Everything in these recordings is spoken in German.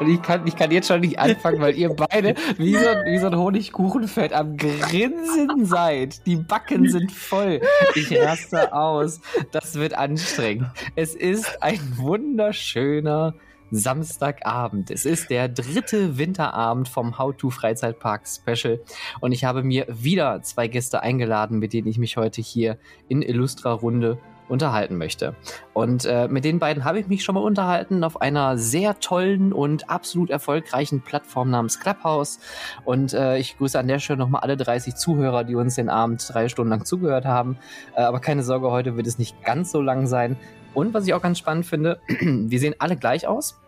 Und ich kann, ich kann jetzt schon nicht anfangen, weil ihr beide wie so, wie so ein Honigkuchenfett am Grinsen seid. Die Backen sind voll. Ich raste aus. Das wird anstrengend. Es ist ein wunderschöner Samstagabend. Es ist der dritte Winterabend vom How to Freizeitpark Special und ich habe mir wieder zwei Gäste eingeladen, mit denen ich mich heute hier in Illustra Runde unterhalten möchte. Und äh, mit den beiden habe ich mich schon mal unterhalten auf einer sehr tollen und absolut erfolgreichen Plattform namens Clubhouse. Und äh, ich grüße an der Stelle nochmal alle 30 Zuhörer, die uns den Abend drei Stunden lang zugehört haben. Äh, aber keine Sorge, heute wird es nicht ganz so lang sein. Und was ich auch ganz spannend finde, wir sehen alle gleich aus.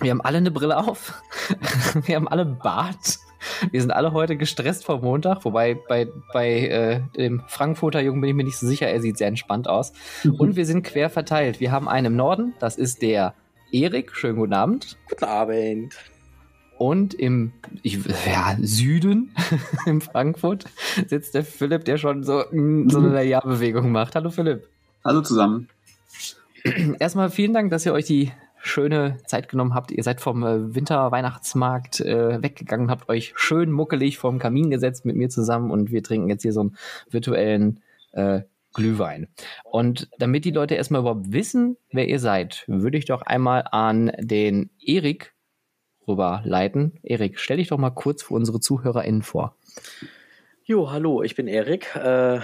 Wir haben alle eine Brille auf. wir haben alle Bart. Wir sind alle heute gestresst vor Montag, wobei bei, bei äh, dem Frankfurter Jungen bin ich mir nicht so sicher, er sieht sehr entspannt aus. Mhm. Und wir sind quer verteilt. Wir haben einen im Norden, das ist der Erik. Schönen guten Abend. Guten Abend. Und im ich, ja, Süden, in Frankfurt, sitzt der Philipp, der schon so, mm, so eine Ja-Bewegung macht. Hallo Philipp. Hallo zusammen. Erstmal vielen Dank, dass ihr euch die schöne Zeit genommen habt. Ihr seid vom äh, Winter-Weihnachtsmarkt äh, weggegangen, habt euch schön muckelig vorm Kamin gesetzt mit mir zusammen und wir trinken jetzt hier so einen virtuellen äh, Glühwein. Und damit die Leute erstmal überhaupt wissen, wer ihr seid, würde ich doch einmal an den Erik rüberleiten. Erik, stell dich doch mal kurz für unsere ZuhörerInnen vor. Jo, hallo, ich bin Erik. Äh,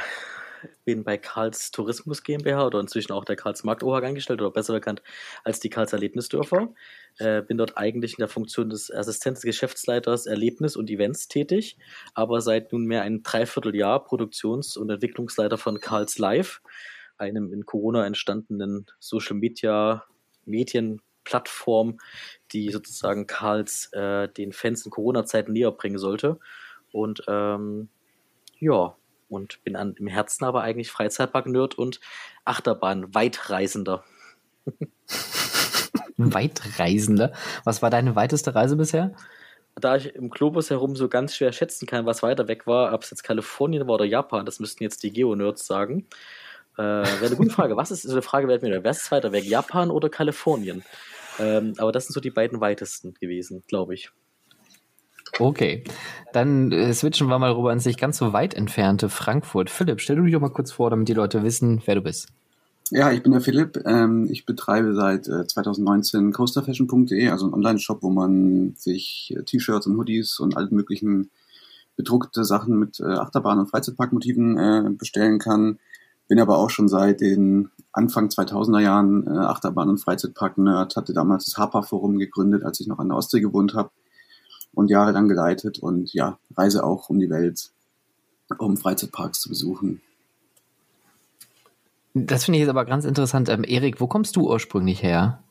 bin bei Karls Tourismus GmbH oder inzwischen auch der Karls Markt OHG angestellt oder besser bekannt als die Karls Erlebnisdörfer. Äh, bin dort eigentlich in der Funktion des Assistenten des Geschäftsleiters Erlebnis und Events tätig, aber seit nunmehr ein Dreivierteljahr Produktions- und Entwicklungsleiter von Karls Live, einem in Corona entstandenen Social Media Medienplattform, die sozusagen Karls äh, den Fans in Corona-Zeiten näher bringen sollte. Und ähm, ja, und bin an, im Herzen aber eigentlich Freizeitpark-Nerd und Achterbahn-Weitreisender. Weitreisender? Was war deine weiteste Reise bisher? Da ich im Globus herum so ganz schwer schätzen kann, was weiter weg war, ob es jetzt Kalifornien war oder Japan, das müssten jetzt die Geo-Nerds sagen. Äh, Wäre eine gute Frage. Was ist so eine Frage, mir, wer ist weiter weg, Japan oder Kalifornien? Ähm, aber das sind so die beiden weitesten gewesen, glaube ich. Okay, dann äh, switchen wir mal rüber ins nicht ganz so weit entfernte Frankfurt. Philipp, stell du dich doch mal kurz vor, damit die Leute wissen, wer du bist. Ja, ich bin der Philipp. Ähm, ich betreibe seit äh, 2019 coasterfashion.de, also ein Online-Shop, wo man sich äh, T-Shirts und Hoodies und allen möglichen bedruckte Sachen mit äh, Achterbahn- und Freizeitparkmotiven äh, bestellen kann. Bin aber auch schon seit den Anfang 2000er Jahren äh, Achterbahn- und Freizeitpark-Nerd, hatte damals das Hapa-Forum gegründet, als ich noch an der Ostsee gewohnt habe und jahrelang geleitet und ja, reise auch um die Welt, um Freizeitparks zu besuchen. Das finde ich jetzt aber ganz interessant. Ähm, Erik, wo kommst du ursprünglich her?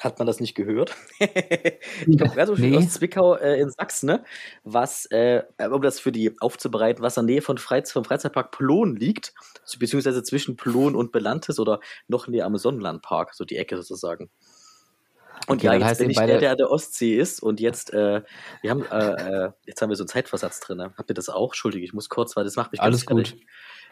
Hat man das nicht gehört? ich komme gerade so nee. aus Zwickau äh, in Sachsen, ne? was, äh, um das für die aufzubereiten, was in der Nähe von Freiz vom Freizeitpark Plon liegt, beziehungsweise zwischen Plon und Belantes oder noch näher am Sonnenlandpark, so die Ecke sozusagen. Und okay, ja, jetzt bin ich der, der an der Ostsee ist und jetzt, äh, wir haben, äh, äh, jetzt haben wir so einen Zeitversatz drin. Ne? Habt ihr das auch? Entschuldige, ich muss kurz, weil das macht mich Alles gut.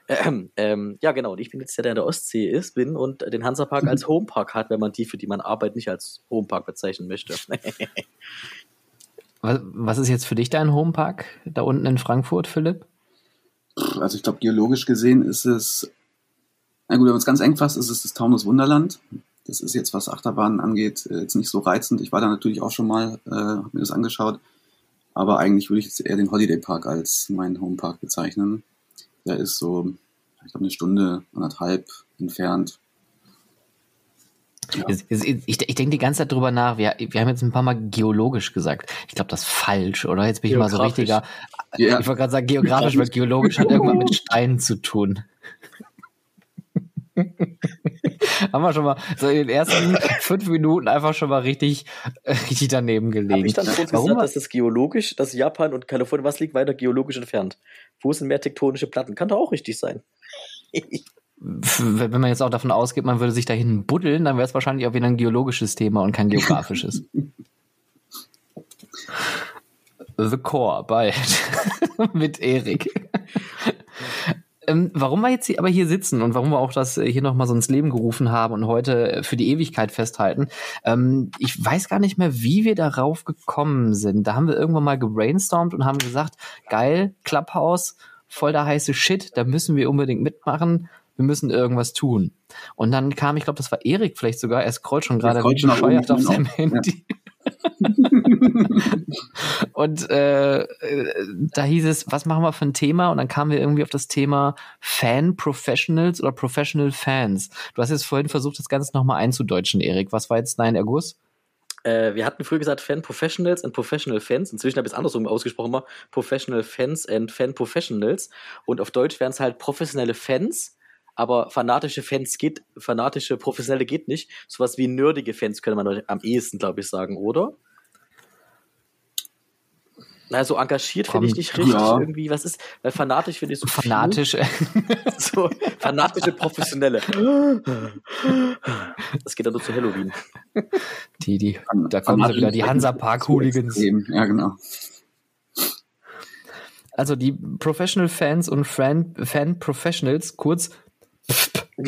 Ähm, ähm, ja, genau. Und ich bin jetzt der, der an der Ostsee ist, bin und den Hansapark als Homepark hat, wenn man die, für die man arbeitet, nicht als Homepark bezeichnen möchte. was, was ist jetzt für dich dein Homepark da unten in Frankfurt, Philipp? Also ich glaube, geologisch gesehen ist es, na gut, wenn man es ganz eng fasst, ist es das Taunus Wunderland. Das ist jetzt, was Achterbahnen angeht, äh, jetzt nicht so reizend. Ich war da natürlich auch schon mal, äh, habe mir das angeschaut. Aber eigentlich würde ich jetzt eher den Holiday Park als meinen Homepark bezeichnen. Der ist so, ich glaube, eine Stunde, anderthalb entfernt. Ja. Ich, ich denke die ganze Zeit drüber nach. Wir, wir haben jetzt ein paar Mal geologisch gesagt. Ich glaube, das ist falsch, oder? Jetzt bin ich mal so richtiger. Ja. Ich wollte gerade sagen, geografisch, weil geologisch hat irgendwas mit Steinen zu tun. haben wir schon mal so in den ersten fünf Minuten einfach schon mal richtig, äh, richtig daneben gelegt. Habe ich dann kurz Warum gesagt, dass das geologisch, dass Japan und Kalifornien, was liegt weiter geologisch entfernt? Wo sind mehr tektonische Platten? Kann doch auch richtig sein. Wenn man jetzt auch davon ausgeht, man würde sich dahin buddeln, dann wäre es wahrscheinlich auch wieder ein geologisches Thema und kein geografisches. The Core bald mit Erik. Ähm, warum wir jetzt hier, aber hier sitzen und warum wir auch das hier nochmal so ins Leben gerufen haben und heute für die Ewigkeit festhalten, ähm, ich weiß gar nicht mehr, wie wir darauf gekommen sind. Da haben wir irgendwann mal gebrainstormt und haben gesagt, geil, Clubhouse, voll der heiße Shit, da müssen wir unbedingt mitmachen, wir müssen irgendwas tun. Und dann kam, ich glaube, das war Erik vielleicht sogar, er scrollt schon gerade bescheuert auf seinem Handy. Ja. und äh, da hieß es, was machen wir für ein Thema? Und dann kamen wir irgendwie auf das Thema Fan Professionals oder Professional Fans. Du hast jetzt vorhin versucht, das Ganze nochmal einzudeutschen, Erik. Was war jetzt dein Erguss? Äh, wir hatten früher gesagt Fan Professionals und Professional Fans. Inzwischen habe ich es andersrum ausgesprochen, immer Professional Fans and Fan Professionals. Und auf Deutsch wären es halt professionelle Fans aber fanatische Fans geht, fanatische Professionelle geht nicht. Sowas wie nerdige Fans könnte man am ehesten, glaube ich, sagen, oder? Na, so engagiert finde ich nicht richtig ja. irgendwie. Was ist, weil fanatisch finde ich so. Fanatisch. so, fanatische Professionelle. Das geht dann nur zu Halloween. Die, die, da kommen sie wieder, die Hansa Park Hooligans. Ja, genau. Also die Professional Fans und Fan, Fan Professionals, kurz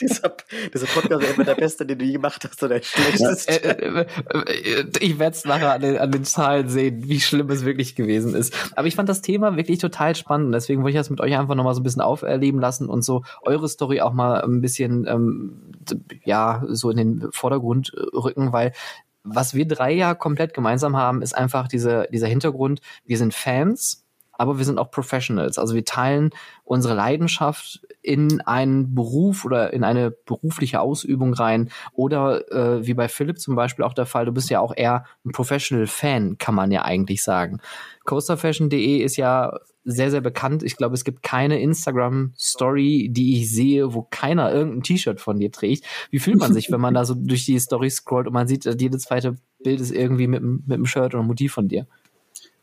dieser, dieser Podcast ist immer der beste, den du je gemacht hast, oder der schlechteste. Äh, äh, äh, ich werde es nachher an den, an den, Zahlen sehen, wie schlimm es wirklich gewesen ist. Aber ich fand das Thema wirklich total spannend. Deswegen wollte ich das mit euch einfach nochmal so ein bisschen auferleben lassen und so eure Story auch mal ein bisschen, ähm, ja, so in den Vordergrund rücken, weil was wir drei ja komplett gemeinsam haben, ist einfach diese, dieser Hintergrund. Wir sind Fans aber wir sind auch Professionals. Also wir teilen unsere Leidenschaft in einen Beruf oder in eine berufliche Ausübung rein. Oder äh, wie bei Philipp zum Beispiel auch der Fall, du bist ja auch eher ein Professional Fan, kann man ja eigentlich sagen. Coasterfashion.de ist ja sehr, sehr bekannt. Ich glaube, es gibt keine Instagram-Story, die ich sehe, wo keiner irgendein T-Shirt von dir trägt. Wie fühlt man sich, wenn man da so durch die Story scrollt und man sieht, jedes zweite Bild ist irgendwie mit, mit einem Shirt oder einem Motiv von dir?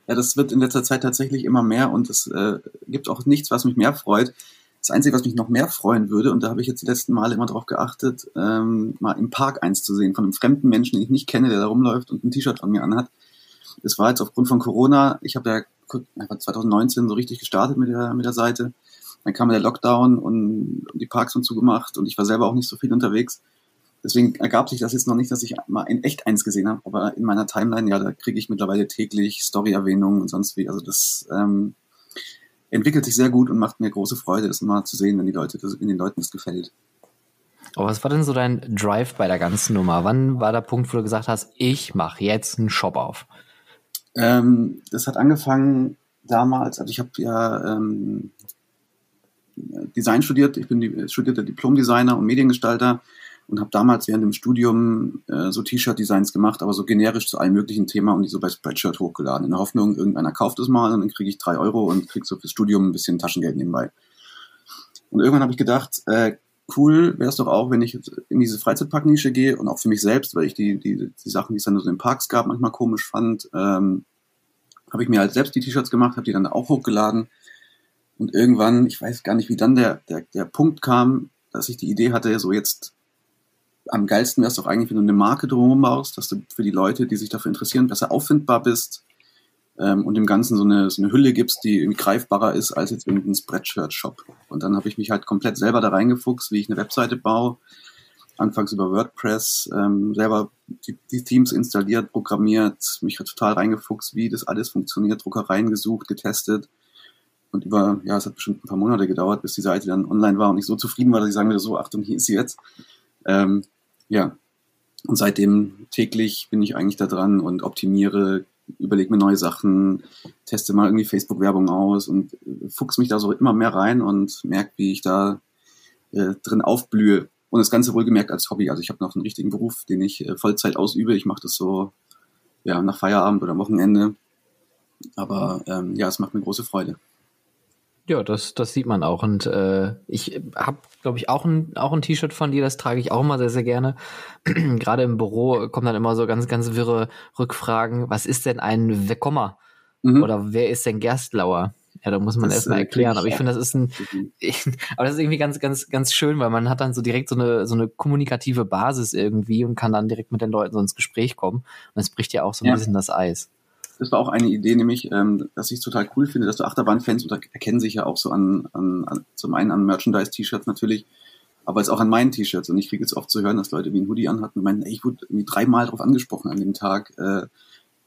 Ja, das wird in letzter Zeit tatsächlich immer mehr und es äh, gibt auch nichts, was mich mehr freut. Das Einzige, was mich noch mehr freuen würde, und da habe ich jetzt die letzten Male immer drauf geachtet, ähm, mal im Park eins zu sehen von einem fremden Menschen, den ich nicht kenne, der da rumläuft und ein T-Shirt von mir anhat. Das war jetzt aufgrund von Corona, ich habe ja 2019 so richtig gestartet mit der, mit der Seite. Dann kam der Lockdown und die Parks sind zugemacht und ich war selber auch nicht so viel unterwegs. Deswegen ergab sich das jetzt noch nicht, dass ich mal in echt eins gesehen habe, aber in meiner Timeline, ja, da kriege ich mittlerweile täglich Story-Erwähnungen und sonst wie. Also das ähm, entwickelt sich sehr gut und macht mir große Freude, das mal zu sehen, wenn die Leute, das, wenn den Leuten das gefällt. Aber was war denn so dein Drive bei der ganzen Nummer? Wann war der Punkt, wo du gesagt hast, ich mache jetzt einen Shop auf? Ähm, das hat angefangen damals, also ich habe ja ähm, Design studiert, ich bin die, studierter Diplom-Designer und Mediengestalter und habe damals während dem Studium äh, so T-Shirt-Designs gemacht, aber so generisch zu allen möglichen Themen und die so bei Spreadshirt hochgeladen. In der Hoffnung, irgendeiner kauft es mal und dann kriege ich drei Euro und krieg so fürs Studium ein bisschen Taschengeld nebenbei. Und irgendwann habe ich gedacht, äh, cool wäre es doch auch, wenn ich in diese Freizeitparknische gehe und auch für mich selbst, weil ich die, die, die Sachen, die es dann so in den Parks gab, manchmal komisch fand, ähm, habe ich mir halt selbst die T-Shirts gemacht, habe die dann auch hochgeladen. Und irgendwann, ich weiß gar nicht, wie dann der, der, der Punkt kam, dass ich die Idee hatte, so jetzt am geilsten wäre es doch eigentlich, wenn du eine Marke drumherum baust, dass du für die Leute, die sich dafür interessieren, besser auffindbar bist ähm, und dem Ganzen so eine, so eine Hülle gibst, die irgendwie greifbarer ist als jetzt irgendein Spreadshirt-Shop. Und dann habe ich mich halt komplett selber da reingefuchst, wie ich eine Webseite baue. Anfangs über WordPress, ähm, selber die, die Themes installiert, programmiert, mich total reingefuchst, wie das alles funktioniert, Druckereien gesucht, getestet. Und über, ja, es hat bestimmt ein paar Monate gedauert, bis die Seite dann online war und ich so zufrieden war, dass ich sagen würde, so, Achtung, hier ist sie jetzt. Ähm, ja, und seitdem täglich bin ich eigentlich da dran und optimiere, überlege mir neue Sachen, teste mal irgendwie Facebook-Werbung aus und fuchs mich da so immer mehr rein und merke, wie ich da äh, drin aufblühe. Und das Ganze wohlgemerkt als Hobby. Also ich habe noch einen richtigen Beruf, den ich äh, Vollzeit ausübe. Ich mache das so ja, nach Feierabend oder Wochenende. Aber ähm, ja, es macht mir große Freude. Ja, das, das sieht man auch. Und äh, ich habe, glaube ich, auch ein, auch ein T-Shirt von dir, das trage ich auch immer sehr, sehr gerne. Gerade im Büro kommen dann immer so ganz, ganz wirre Rückfragen. Was ist denn ein Weckommer? Mhm. Oder wer ist denn Gerstlauer? Ja, da muss man erstmal erklären. Aber ich finde, das ist ein, ich, aber das ist irgendwie ganz, ganz, ganz schön, weil man hat dann so direkt so eine, so eine kommunikative Basis irgendwie und kann dann direkt mit den Leuten so ins Gespräch kommen. Und es bricht ja auch so ein ja. bisschen das Eis das war auch eine Idee, nämlich, ähm, dass ich es total cool finde, dass du Achterbahn-Fans erkennen sich ja auch so an, an, an zum einen an Merchandise-T-Shirts natürlich, aber jetzt auch an meinen T-Shirts. Und ich kriege jetzt oft zu hören, dass Leute wie ein Hoodie anhatten und meinen, ey, ich wurde irgendwie dreimal drauf angesprochen an dem Tag, äh,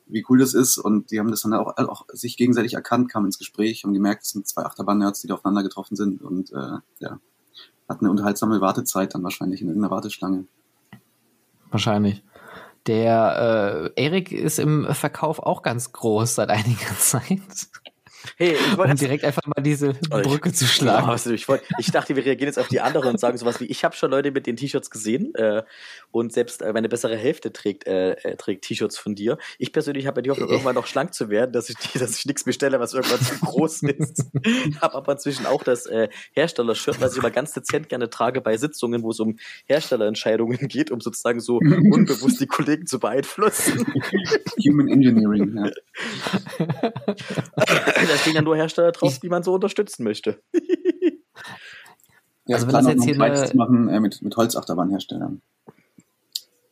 wie cool das ist. Und die haben das dann auch, auch sich gegenseitig erkannt, kamen ins Gespräch, haben gemerkt, es sind zwei Achterbahn-Nerds, die da aufeinander getroffen sind und äh, ja, hatten eine unterhaltsame Wartezeit dann wahrscheinlich in irgendeiner Warteschlange. Wahrscheinlich. Der äh, Erik ist im Verkauf auch ganz groß seit einiger Zeit. Hey, ich wollte um direkt einfach mal diese oh, Brücke zu schlagen. Ja, ich, wollt, ich dachte, wir reagieren jetzt auf die anderen und sagen sowas wie, ich habe schon Leute mit den T-Shirts gesehen äh, und selbst äh, meine bessere Hälfte trägt, äh, äh trägt T-Shirts von dir. Ich persönlich habe ja die Hoffnung, irgendwann noch schlank zu werden, dass ich, dass ich nichts bestelle, was irgendwann zu groß ist. habe aber inzwischen auch das äh, Hersteller-Shirt, was ich immer ganz dezent gerne trage bei Sitzungen, wo es um Herstellerentscheidungen geht, um sozusagen so unbewusst die Kollegen zu beeinflussen. Human Engineering, ja. da stehen ja nur Hersteller drauf, ich, die man so unterstützen möchte. ja, also wenn das jetzt hier eine... machen äh, mit, mit Holzachterbahn-Herstellern.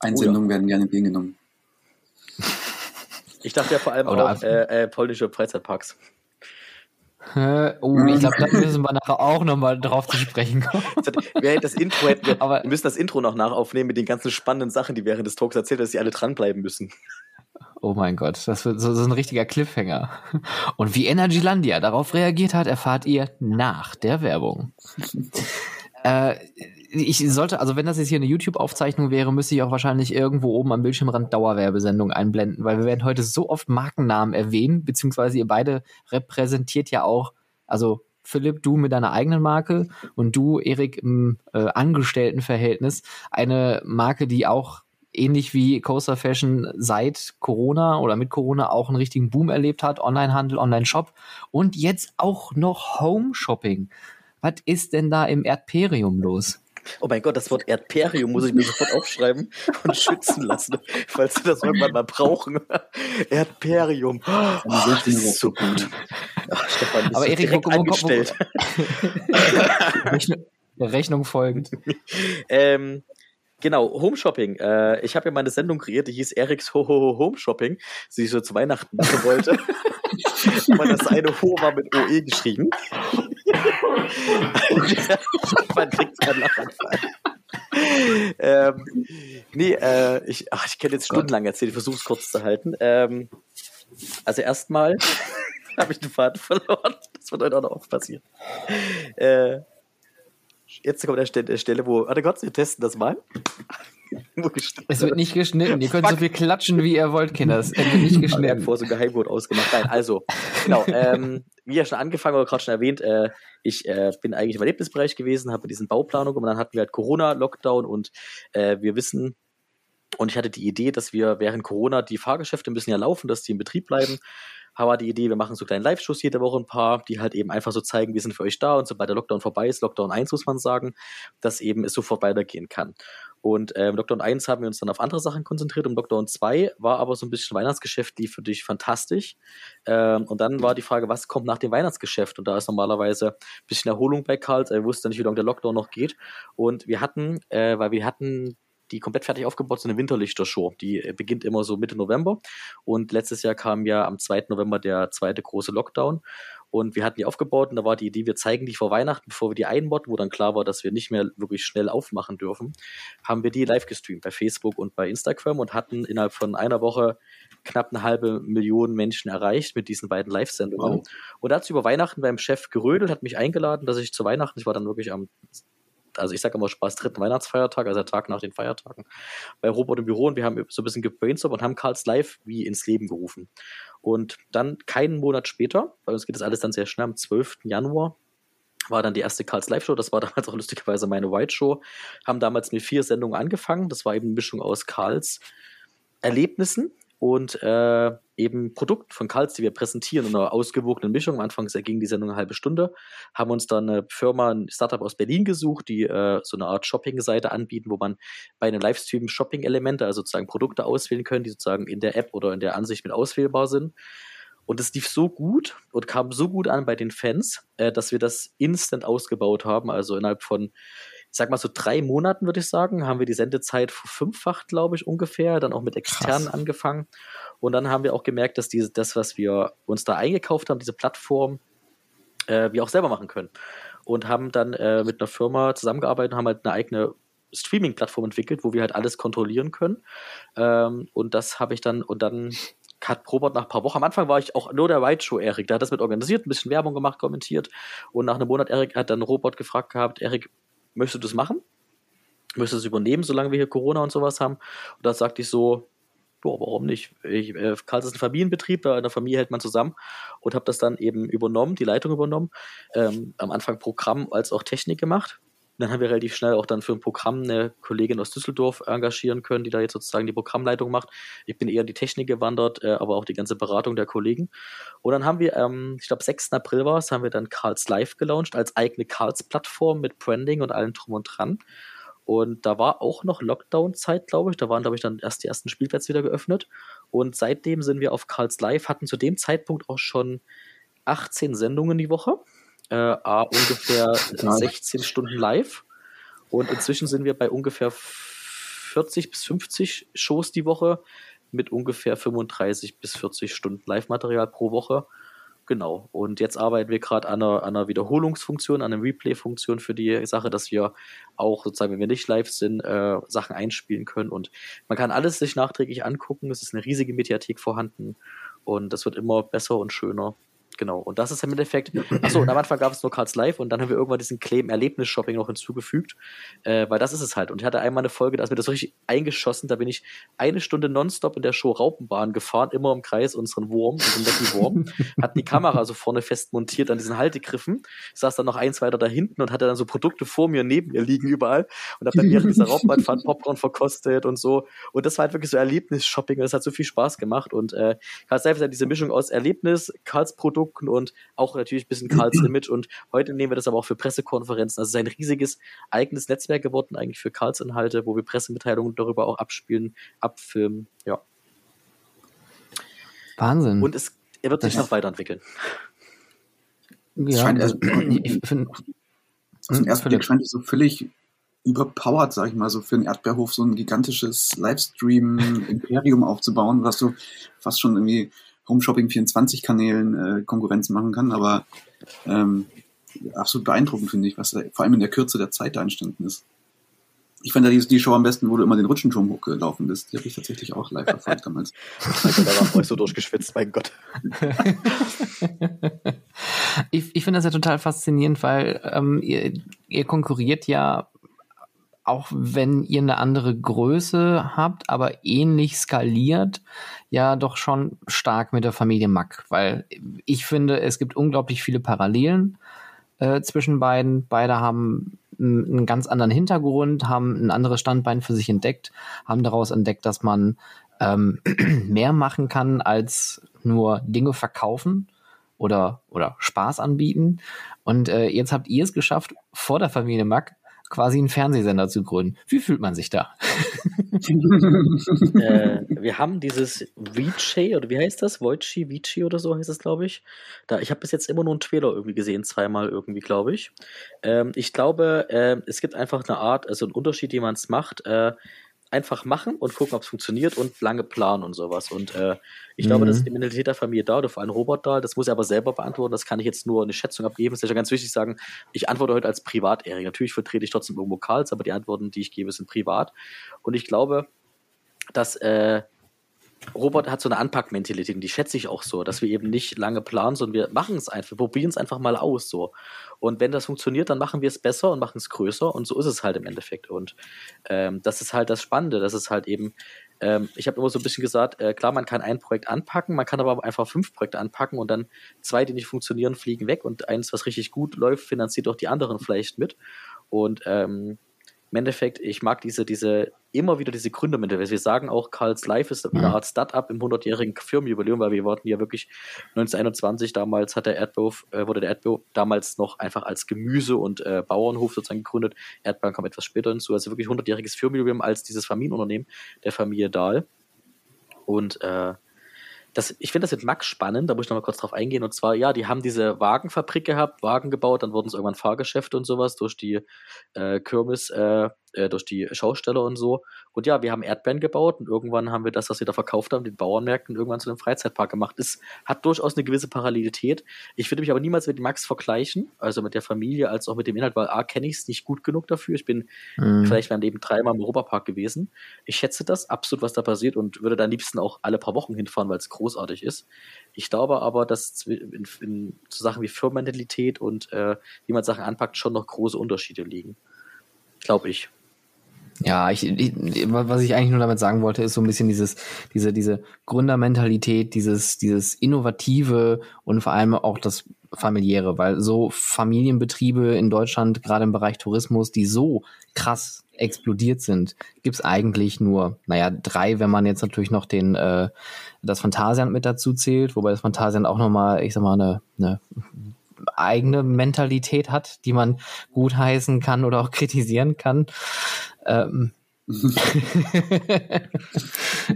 Einsendungen oh, ja. werden gerne entgegengenommen. Ich dachte ja vor allem Oder auch äh, äh, polnische Freizeitparks. Oh, ich glaube, da müssen wir nachher auch nochmal drauf zu sprechen kommen. Wir, das Intro hätten wir, Aber wir müssen das Intro noch nachaufnehmen mit den ganzen spannenden Sachen, die während des Talks erzählt, dass sie alle dranbleiben müssen. Oh mein Gott, das wird so, so ein richtiger Cliffhanger. Und wie Energylandia darauf reagiert hat, erfahrt ihr nach der Werbung. äh, ich sollte, also wenn das jetzt hier eine YouTube-Aufzeichnung wäre, müsste ich auch wahrscheinlich irgendwo oben am Bildschirmrand Dauerwerbesendung einblenden, weil wir werden heute so oft Markennamen erwähnen, beziehungsweise ihr beide repräsentiert ja auch, also Philipp, du mit deiner eigenen Marke und du, Erik, im äh, Angestelltenverhältnis, eine Marke, die auch ähnlich wie Coaster Fashion seit Corona oder mit Corona auch einen richtigen Boom erlebt hat, Onlinehandel, Online-Shop und jetzt auch noch Home-Shopping. Was ist denn da im Erdperium los? Oh mein Gott, das Wort Erdperium muss ich mir sofort aufschreiben und schützen lassen, falls wir das irgendwann mal brauchen. Erdperium. Oh, das ist so gut. Stefan, Aber Erik, direkt wo, angestellt. Rechnung, Rechnung folgend. ähm, Genau, Home Shopping. Äh, ich habe ja mal eine Sendung kreiert, die hieß Eriks Ho Ho Ho Home Shopping, die ich so zu Weihnachten machen wollte. Aber das eine Ho war mit OE geschrieben. Man kriegt keinen Lachanfall. ähm, nee, äh, ich, ach, ich könnte jetzt stundenlang erzählen, ich versuche es kurz zu halten. Ähm, also erstmal habe ich den Faden verloren. Das wird heute auch noch oft passieren. Äh, Jetzt kommt der Stelle, wo. Warte Gott, wir testen das mal. es wird nicht geschnitten. Ihr könnt Fuck. so viel klatschen, wie ihr wollt, Kinder. Es wird nicht geschnitten. Er hat vor so ein Geheimwort ausgemacht. Nein, also, genau. Ähm, wie ja schon angefangen oder gerade schon erwähnt, äh, ich äh, bin eigentlich im Erlebnisbereich gewesen, habe diesen Bauplanung und dann hatten wir halt Corona, Lockdown und äh, wir wissen, und ich hatte die Idee, dass wir während Corona die Fahrgeschäfte müssen ja laufen, dass die in Betrieb bleiben haben die Idee, wir machen so kleine Live-Shows jede Woche ein paar, die halt eben einfach so zeigen, wir sind für euch da und sobald der Lockdown vorbei ist, Lockdown 1 muss man sagen, dass eben es sofort weitergehen kann. Und ähm, Lockdown 1 haben wir uns dann auf andere Sachen konzentriert und Lockdown 2 war aber so ein bisschen Weihnachtsgeschäft, lief für dich fantastisch. Ähm, und dann war die Frage, was kommt nach dem Weihnachtsgeschäft? Und da ist normalerweise ein bisschen Erholung bei Karls. Er wusste nicht, wie lange der Lockdown noch geht. Und wir hatten, äh, weil wir hatten die komplett fertig aufgebaut, so eine Winterlichtershow. Die äh, beginnt immer so Mitte November. Und letztes Jahr kam ja am 2. November der zweite große Lockdown. Und wir hatten die aufgebaut und da war die Idee, wir zeigen die vor Weihnachten, bevor wir die einmotten, wo dann klar war, dass wir nicht mehr wirklich schnell aufmachen dürfen, haben wir die live gestreamt bei Facebook und bei Instagram und hatten innerhalb von einer Woche knapp eine halbe Million Menschen erreicht mit diesen beiden Live-Sendungen. Wow. Und dazu über Weihnachten beim Chef gerödelt, hat mich eingeladen, dass ich zu Weihnachten, ich war dann wirklich am also ich sage immer Spaß, dritten Weihnachtsfeiertag, also der Tag nach den Feiertagen, bei Robert im Büro und wir haben so ein bisschen gebrainstormt und haben Karls Live wie ins Leben gerufen. Und dann keinen Monat später, bei uns geht das alles dann sehr schnell, am 12. Januar, war dann die erste Karls Live-Show. Das war damals auch lustigerweise meine White Show. Haben damals mit vier Sendungen angefangen. Das war eben eine Mischung aus Karls Erlebnissen und äh, eben Produkt von Karls, die wir präsentieren in einer ausgewogenen Mischung. Am Anfang ging die Sendung eine halbe Stunde, haben uns dann eine Firma, ein Startup aus Berlin gesucht, die äh, so eine Art Shopping-Seite anbieten, wo man bei einem Livestream Shopping-Elemente, also sozusagen Produkte auswählen können, die sozusagen in der App oder in der Ansicht mit auswählbar sind. Und es lief so gut und kam so gut an bei den Fans, äh, dass wir das instant ausgebaut haben. Also innerhalb von ich sag mal so drei Monaten, würde ich sagen, haben wir die Sendezeit verfünffacht, glaube ich, ungefähr, dann auch mit externen Krass. angefangen. Und dann haben wir auch gemerkt, dass diese, das, was wir uns da eingekauft haben, diese Plattform, äh, wir auch selber machen können. Und haben dann äh, mit einer Firma zusammengearbeitet und haben halt eine eigene Streaming-Plattform entwickelt, wo wir halt alles kontrollieren können. Ähm, und das habe ich dann, und dann hat Robert nach ein paar Wochen, am Anfang war ich auch nur der White Show Erik, der hat das mit organisiert, ein bisschen Werbung gemacht, kommentiert. Und nach einem Monat, Erik hat dann Robert gefragt gehabt, Erik, möchtest du das machen? Möchtest du das übernehmen, solange wir hier Corona und sowas haben? Und da sagte ich so, boah, warum nicht? Ich, äh, Karls ist ein Familienbetrieb, da in der Familie hält man zusammen und habe das dann eben übernommen, die Leitung übernommen. Ähm, am Anfang Programm als auch Technik gemacht dann haben wir relativ schnell auch dann für ein Programm eine Kollegin aus Düsseldorf engagieren können, die da jetzt sozusagen die Programmleitung macht. Ich bin eher in die Technik gewandert, äh, aber auch die ganze Beratung der Kollegen. Und dann haben wir, ähm, ich glaube, 6. April war es, haben wir dann Karls Live gelauncht als eigene Karls-Plattform mit Branding und allem drum und dran. Und da war auch noch Lockdown-Zeit, glaube ich. Da waren, glaube ich, dann erst die ersten Spielplätze wieder geöffnet. Und seitdem sind wir auf Karls Live, hatten zu dem Zeitpunkt auch schon 18 Sendungen die Woche äh, ungefähr 16 Stunden live. Und inzwischen sind wir bei ungefähr 40 bis 50 Shows die Woche mit ungefähr 35 bis 40 Stunden Live-Material pro Woche. Genau. Und jetzt arbeiten wir gerade an einer, an einer Wiederholungsfunktion, an einer Replay-Funktion für die Sache, dass wir auch sozusagen, wenn wir nicht live sind, äh, Sachen einspielen können. Und man kann alles sich nachträglich angucken. Es ist eine riesige Mediathek vorhanden und das wird immer besser und schöner. Genau, und das ist im Endeffekt, achso, und am Anfang gab es nur Cards Live und dann haben wir irgendwann diesen Claim Erlebnis-Shopping noch hinzugefügt, äh, weil das ist es halt. Und ich hatte einmal eine Folge, da ist mir das richtig eingeschossen, da bin ich eine Stunde nonstop in der Show Raupenbahn gefahren, immer im Kreis unseren Wurm, unseren Lucky Wurm, hatten die Kamera so vorne fest montiert an diesen Haltegriffen, saß dann noch eins weiter da hinten und hatte dann so Produkte vor mir, neben mir liegen überall und habe dann während dieser Raupenbahnfahrt Popcorn verkostet und so. Und das war halt wirklich so Erlebnis-Shopping und das hat so viel Spaß gemacht und äh, Cards Live ist halt diese Mischung aus Erlebnis, Cards Produkt Produkten und auch natürlich ein bisschen Karls Image. Und heute nehmen wir das aber auch für Pressekonferenzen. Also es ist ein riesiges eigenes Netzwerk geworden, eigentlich für Karls Inhalte, wo wir Pressemitteilungen darüber auch abspielen, abfilmen. Ja. Wahnsinn. Und es er wird sich noch weiterentwickeln. Ja, scheint, also, ich finde. Auf den ersten Blick scheint es so völlig überpowered, sag ich mal, so für einen Erdbeerhof so ein gigantisches Livestream-Imperium aufzubauen, was so fast schon irgendwie Home Shopping 24 Kanälen äh, Konkurrenz machen kann, aber ähm, absolut beeindruckend finde ich, was da, vor allem in der Kürze der Zeit da entstanden ist. Ich fand ja die, die Show am besten, wo du immer den Rutschenturm hochgelaufen bist. Die habe ich tatsächlich auch live verfolgt damals. da war ich so durchgeschwitzt, mein Gott. ich ich finde das ja total faszinierend, weil ähm, ihr, ihr konkurriert ja auch wenn ihr eine andere Größe habt, aber ähnlich skaliert, ja doch schon stark mit der Familie Mack, weil ich finde, es gibt unglaublich viele Parallelen äh, zwischen beiden. Beide haben einen ganz anderen Hintergrund, haben ein anderes Standbein für sich entdeckt, haben daraus entdeckt, dass man ähm, mehr machen kann als nur Dinge verkaufen oder, oder Spaß anbieten. Und äh, jetzt habt ihr es geschafft, vor der Familie Mack quasi einen Fernsehsender zu gründen. Wie fühlt man sich da? äh, wir haben dieses Vici, oder wie heißt das? Voici, Vici oder so heißt es, glaube ich. Da, ich habe bis jetzt immer nur einen Trailer irgendwie gesehen, zweimal irgendwie, glaube ich. Ähm, ich glaube, äh, es gibt einfach eine Art, also einen Unterschied, wie man es macht. Äh, einfach machen und gucken, ob es funktioniert und lange planen und sowas. Und äh, ich mhm. glaube, das ist die Mentalität der Familie da oder vor allem Robert da. Das muss er aber selber beantworten. Das kann ich jetzt nur eine Schätzung abgeben. Es ist ja ganz wichtig sagen, ich antworte heute als Privat-Erik. Natürlich vertrete ich trotzdem irgendwo Karls, aber die Antworten, die ich gebe, sind privat. Und ich glaube, dass äh, Robert hat so eine Anpackmentalität und die schätze ich auch so, dass wir eben nicht lange planen, sondern wir machen es einfach, wir probieren es einfach mal aus so. Und wenn das funktioniert, dann machen wir es besser und machen es größer und so ist es halt im Endeffekt. Und ähm, das ist halt das Spannende, das ist halt eben, ähm, ich habe immer so ein bisschen gesagt, äh, klar, man kann ein Projekt anpacken, man kann aber einfach fünf Projekte anpacken und dann zwei, die nicht funktionieren, fliegen weg und eins, was richtig gut läuft, finanziert auch die anderen vielleicht mit. Und ähm, im Endeffekt, ich mag diese, diese, immer wieder diese Gründermentalität. Wir sagen auch, Karls Life ist eine Art Start-up im 100-jährigen Firmenjubiläum, weil wir wollten ja wirklich 1921, damals hat der Erdbeer, äh, wurde der Erdbeer damals noch einfach als Gemüse- und äh, Bauernhof sozusagen gegründet. Erdbeer kam etwas später hinzu, also wirklich 100-jähriges Firmenjubiläum als dieses Familienunternehmen der Familie Dahl. Und äh, das, ich finde das mit Max spannend, da muss ich noch mal kurz drauf eingehen. Und zwar, ja, die haben diese Wagenfabrik gehabt, Wagen gebaut, dann wurden es irgendwann Fahrgeschäfte und sowas durch die äh, Kirmes, äh, äh, durch die Schausteller und so. Und ja, wir haben Erdbeeren gebaut und irgendwann haben wir das, was wir da verkauft haben, den Bauernmärkten irgendwann zu einem Freizeitpark gemacht. Es hat durchaus eine gewisse Parallelität. Ich würde mich aber niemals mit Max vergleichen, also mit der Familie, als auch mit dem Inhalt, weil A, kenne ich es nicht gut genug dafür. Ich bin mhm. vielleicht mein Leben dreimal im Europapark gewesen. Ich schätze das absolut, was da passiert und würde da am liebsten auch alle paar Wochen hinfahren, weil es großartig ist. Ich glaube aber, dass in, in so Sachen wie Firmenmentalität und äh, wie man Sachen anpackt, schon noch große Unterschiede liegen. Glaube ich. Ja, ich, ich, was ich eigentlich nur damit sagen wollte, ist so ein bisschen dieses, diese, diese Gründermentalität, dieses, dieses Innovative und vor allem auch das familiäre, weil so Familienbetriebe in Deutschland, gerade im Bereich Tourismus, die so krass explodiert sind, gibt's eigentlich nur, naja, drei, wenn man jetzt natürlich noch den äh, das Phantasialand mit dazu zählt, wobei das Phantasialand auch nochmal, ich sag mal, eine, eine eigene Mentalität hat, die man gutheißen kann oder auch kritisieren kann. Ähm,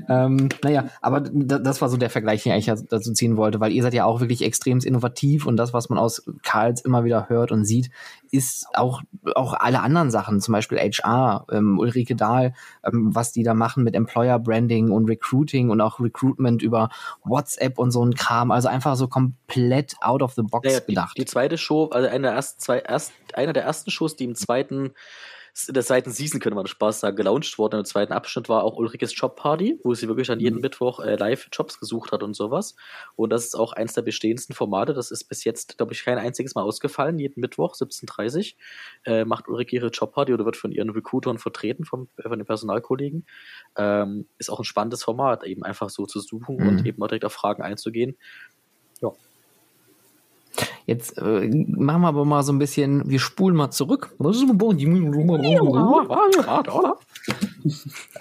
ähm, naja, aber das war so der Vergleich, den ich dazu ziehen wollte, weil ihr seid ja auch wirklich extrem innovativ und das, was man aus Karls immer wieder hört und sieht, ist auch, auch alle anderen Sachen, zum Beispiel HR, ähm, Ulrike Dahl, ähm, was die da machen mit Employer Branding und Recruiting und auch Recruitment über WhatsApp und so ein Kram, also einfach so komplett out of the box naja, gedacht. Die, die, zweite Show, also eine der ersten zwei, erst, einer der ersten Shows, die im zweiten in der zweiten Season, könnte man Spaß sagen, gelauncht worden. Im zweiten Abschnitt war auch Ulrikes Jobparty, wo sie wirklich an jeden mhm. Mittwoch äh, live Jobs gesucht hat und sowas. Und das ist auch eins der bestehendsten Formate. Das ist bis jetzt, glaube ich, kein einziges Mal ausgefallen. Jeden Mittwoch, 17.30 äh, macht Ulrike ihre Jobparty oder wird von ihren Recruitern vertreten, vom, äh, von den Personalkollegen. Ähm, ist auch ein spannendes Format, eben einfach so zu suchen mhm. und eben auch direkt auf Fragen einzugehen. Ja. Jetzt äh, machen wir aber mal so ein bisschen, wir spulen mal zurück.